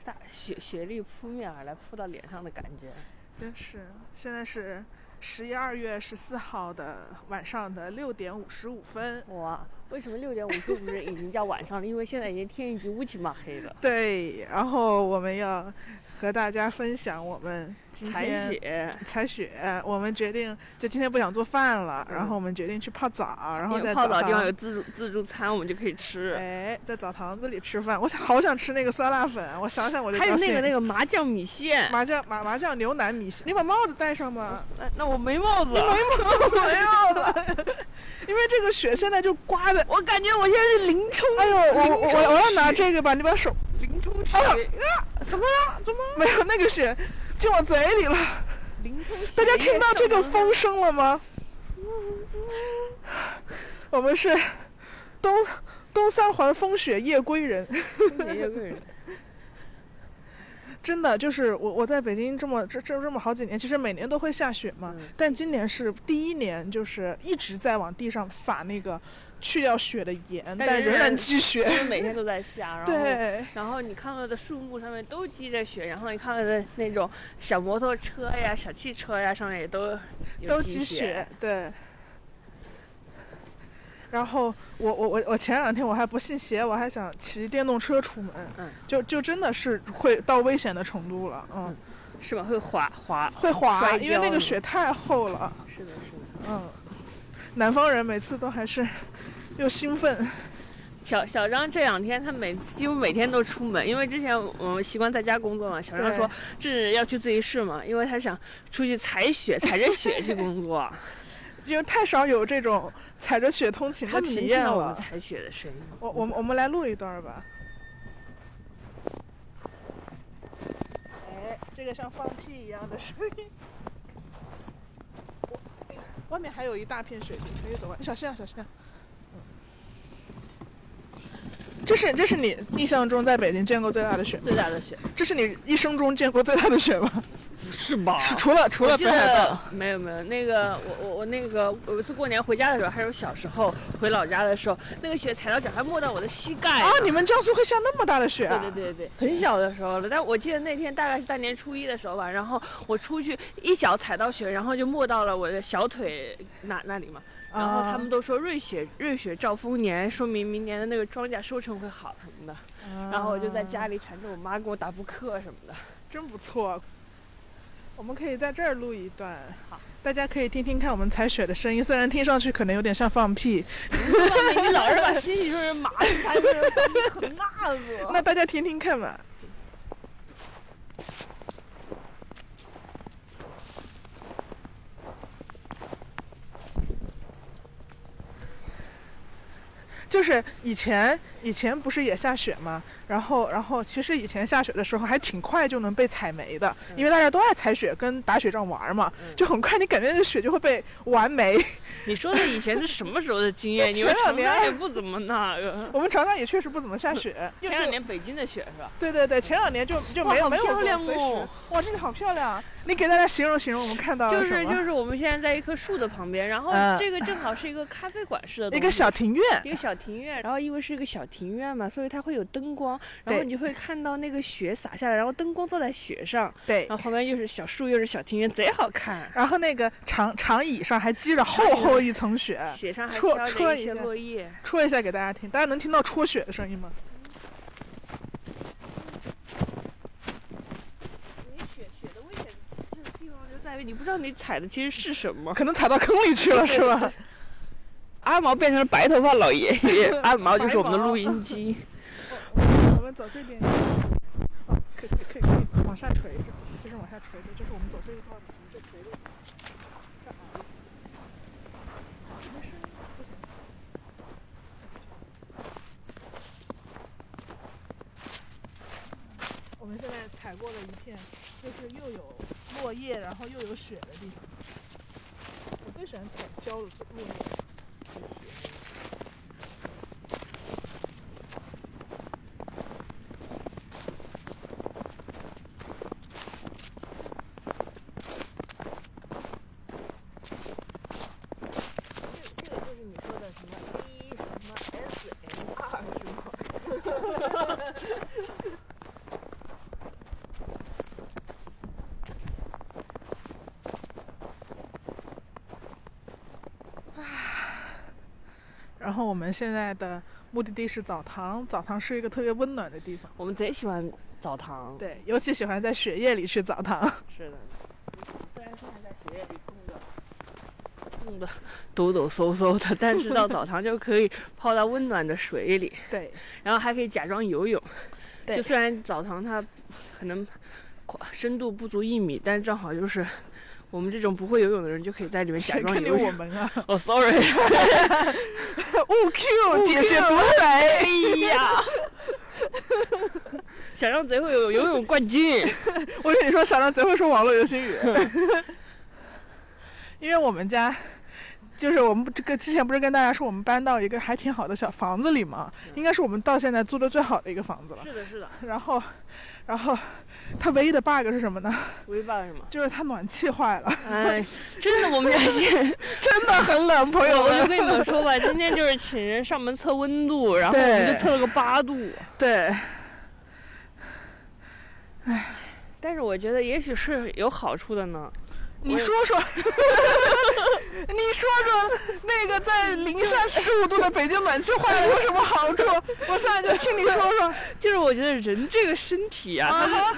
大雪雪粒扑面而来，扑到脸上的感觉。真是，现在是十一二月十四号的晚上的六点五十五分。哇，为什么六点五十五分已经叫晚上了？因为现在已经天已经乌漆嘛黑了。对，然后我们要和大家分享我们今采天雪，采雪。我们决定就今天不想做饭了，然后我们决定去泡澡，然后在澡泡澡地方有。自助自助餐，我们就可以吃。哎，在澡堂子里吃饭，我想好想吃那个酸辣粉，我想想我就还有那个那个麻酱米线，麻酱麻麻酱牛腩米线，你把帽子戴上吧。那那我没帽子，没帽子，因为这个雪现在就刮的。我感觉我现在是林冲，哎呦，我我我要拿这个吧，你把手林冲啊，怎么了？怎么了？没有那个雪进我嘴里了。大家听到这个风声了吗？我们是东东三环风雪夜归人，上也有个人，真的就是我我在北京这么这这这么好几年，其实每年都会下雪嘛，嗯但今年是第一年，就是一直在往地上撒那个去掉雪的盐，但仍然积雪。因为每天都在下，然后。对，然后你看到的树木上面都积着雪，然后你看到的那种小摩托车呀、小汽车呀，上面也都有都积积雪，对。然后我我我我前两天我还不信邪，我还想骑电动车出门，嗯，就就真的是会到危险的程度了，嗯，是吧？会滑滑，会滑，因为那个雪太厚了，是的，是的。嗯。南方人每次都还是又兴奋，小小张这两天他每几乎每天都出门，因为之前我们习惯在家工作嘛。小张说这是要去自习室嘛，因为他想出去踩雪，踩着雪去工作。因为太少有这种踩着雪通勤的体验了。我们踩雪的声音。我我们我们来录一段吧。哎，这个像放屁一样的声音。外面还有一大片雪地，可以走完。小心啊，小心啊！嗯，这是这是你印象中在北京见过最大的雪吗？最大的雪这是你一生中见过最大的雪吗？是吧除除了除了北海道，没有没有，那个我我我那个有一次过年回家的时候，还有小时候回老家的时候，那个雪踩到脚还没到我的膝盖啊，你们江苏会下那么大的雪啊？对对对对，很小的时候了，但我记得那天大概是大年初一的时候吧，然后我出去一脚踩到雪，然后就没到了我的小腿那那里嘛。然后他们都说瑞雪瑞雪兆丰年，说明明年的那个庄稼收成会好什么的。然后我就在家里缠着我妈给我打扑克什么的。真不错。我们可以在这儿录一段，好，大家可以听听看我们采雪的声音，虽然听上去可能有点像放屁，你老是把欣喜说成麻子，才是很辣子。那大家听听看嘛。就是以前以前不是也下雪吗？然后然后其实以前下雪的时候还挺快就能被踩没的，因为大家都爱踩雪跟打雪仗玩嘛，就很快你感觉那个雪就会被玩没。你说的以前是什么时候的经验？你们长前两年沙也不怎么那个。我们长沙也确实不怎么下雪，前两年北京的雪是吧？对对对，前两年就就没有没有漂亮这种哦哇，这里好漂亮！你给大家形容形容我们看到了就是什么就是我们现在在一棵树的旁边，然后嗯这个正好是一个咖啡馆式的一个小庭院，一个小庭院，然后因为是一个小庭院嘛，所以它会有灯光，然后你就会看到那个雪洒下来，然后灯光照在雪上，对然。后旁边又是小树又是小庭院，贼好看。然后那个长长椅上还积着厚厚一层雪，雪上还戳飘着一些落叶，戳一下给大家听，大家能听到戳雪的声音吗？你雪雪的危险这个地方就在于你不知道你踩的其实是什么。可能踩到坑里去了，是吧？阿毛变成了白头发老爷爷，阿毛就是我们的录音机。我们走这边。哦，可以可以可以往下垂着，就是往下垂着，就是我们走这一段，我们就垂着。干嘛？没声音，不行。我们现在踩过了一片，就是又有落叶，然后又有雪的地方。我最喜欢踩焦的落叶和雪。这个就是你说的什么 A 什么 S M 二是吗？然后我们现在的目的地是澡堂，澡堂是一个特别温暖的地方。我们贼喜欢澡堂。对，尤其喜欢在雪夜里去澡堂。是的。虽然现在在雪夜里冻的冻的抖抖嗖嗖的，但是到澡堂就可以泡到温暖的水里，对，然后还可以假装游泳。对就虽然澡堂它可能深度不足一米，但正好就是我们这种不会游泳的人就可以在里面假装游泳。我们啊！哦，sorry，误 Q 姐姐独哎。呀，小张贼会有游泳冠军。我跟你说，小张贼会说网络流行语，因为我们家。就是我们这个之前不是跟大家说我们搬到一个还挺好的小房子里嘛，应该是我们到现在租的最好的一个房子了。是的，是的。然后，然后它唯一的 bug 是什么呢？唯一 bug 什么？就是它暖气坏了，哎，真的，我们家现 真的很冷，朋友们。我就跟你们 说吧，今天就是请人上门测温度，然后我们就测了个八度。对，但是我觉得也许是有好处的呢。你说说，你说说那个在零下十五度的北京暖气坏了有什么好处？我现在就听你说说。就是我觉得人这个身体啊，它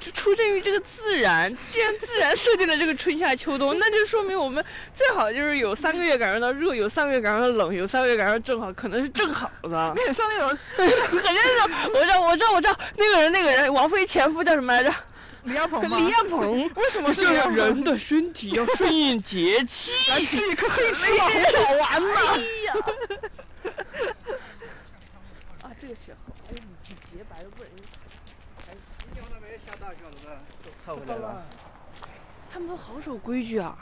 就出生于这个自然，既然自然设定了这个春夏秋冬，那就说明我们最好就是有三个月感受到热，有三个月感受到冷，有三个月感受到正好，可能是正好的。你很像那种很像那种，我知道，我知道，我知道，那个人，那个人，王菲前夫叫什么来着？李亚鹏吗？李亚鹏。为什么是就李亚鹏？是人的身体要顺应节气。来吃一颗黑芝麻红好玩呢。啊，这个雪好，哎呀，你洁白的不忍心今天那边也下大雪了，都凑回来了。他们都好守规矩啊。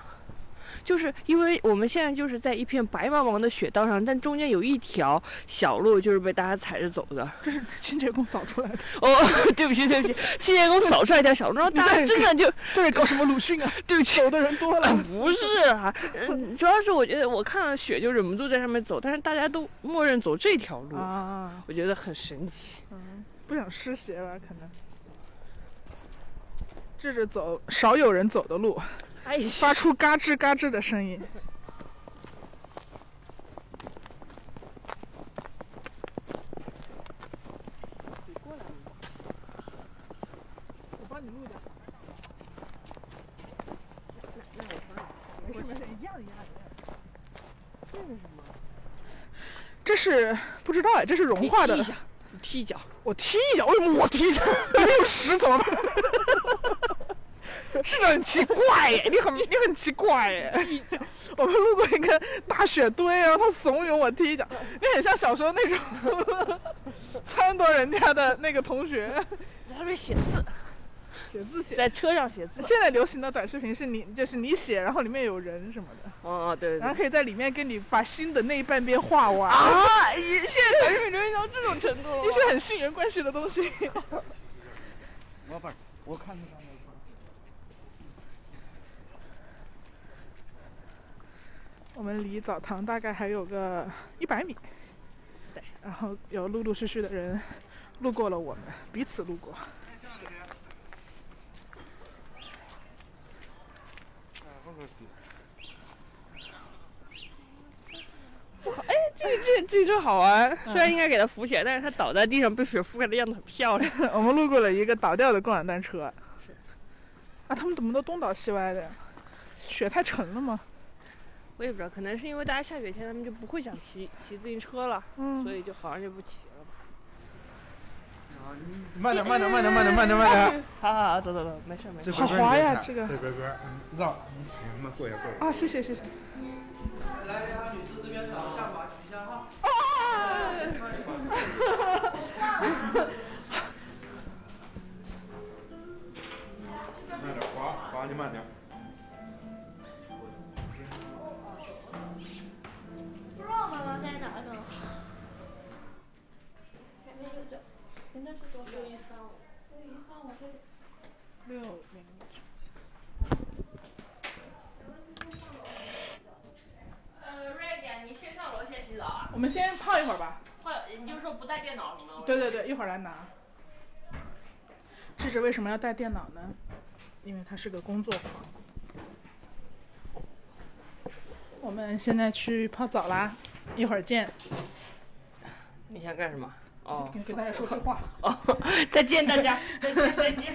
就是因为我们现在就是在一片白茫茫的雪道上，但中间有一条小路，就是被大家踩着走的。这是清洁工扫出来的。哦，对不起，对不起，清洁工扫出来一条小路，然后大家真的就 这是搞什么鲁迅啊？对不起，走的人多了。不是啊，嗯，主要是我觉得我看了雪就忍不住在上面走，但是大家都默认走这条路，啊，我觉得很神奇。嗯，不想湿鞋吧？可能。这是走少有人走的路，哎，发出嘎吱嘎吱的声音。一样一样。这是不知道哎，这是融化的你踢一。脚。我踢一脚，为什么我踢一脚？没有屎怎么办？是的，很奇怪耶，你很你很奇怪耶。我们路过一个大雪堆，然后他怂恿我踢一脚，你很像小时候那种 撺掇人家的那个同学在上面写字，写字写。在车上写字。现在流行的短视频是你就是你写，然后里面有人什么的，哦哦，对对对。然后可以在里面跟你把心的那一半边画完，啊！现在短视频流行到这种程度了 一些很性缘关系的东西。老板，我看着他那个。我们离澡堂大概还有个一百米，对，然后有陆陆续续的人路过了我们，彼此路过。哎这这这真好玩，虽然应该给它扶起来，但是它倒在地上被雪覆盖的样子很漂亮。我们路过了一个倒掉的共享单车，啊，他们怎么都东倒西歪的呀？雪太沉了吗？我也不知道，可能是因为大家下雪天他们就不会想骑骑自行车了，嗯所以就好像就不骑了吧。慢点，慢点，慢点，慢点，慢点，慢点。好好好，走走走，没事没事。好滑呀这个这边边，嗯，绕，你们过一下，过一下。啊，谢谢谢谢。来，两位女士这边扫一下码，取一下号。慢点，滑，滑你慢点。妈妈在哪呢？前面有找，那是多少？六一三五。六一三五这里。六零。呃，瑞典，你先上楼先洗澡啊？我们先泡一会儿吧。泡你就说不带电脑了吗？对对对，一会儿来拿。智智为什么要带电脑呢？因为它是个工作狂。我们现在去泡澡啦。一会儿见。你想干什么？哦给大家说句话。哦，再见大家，再 见再见。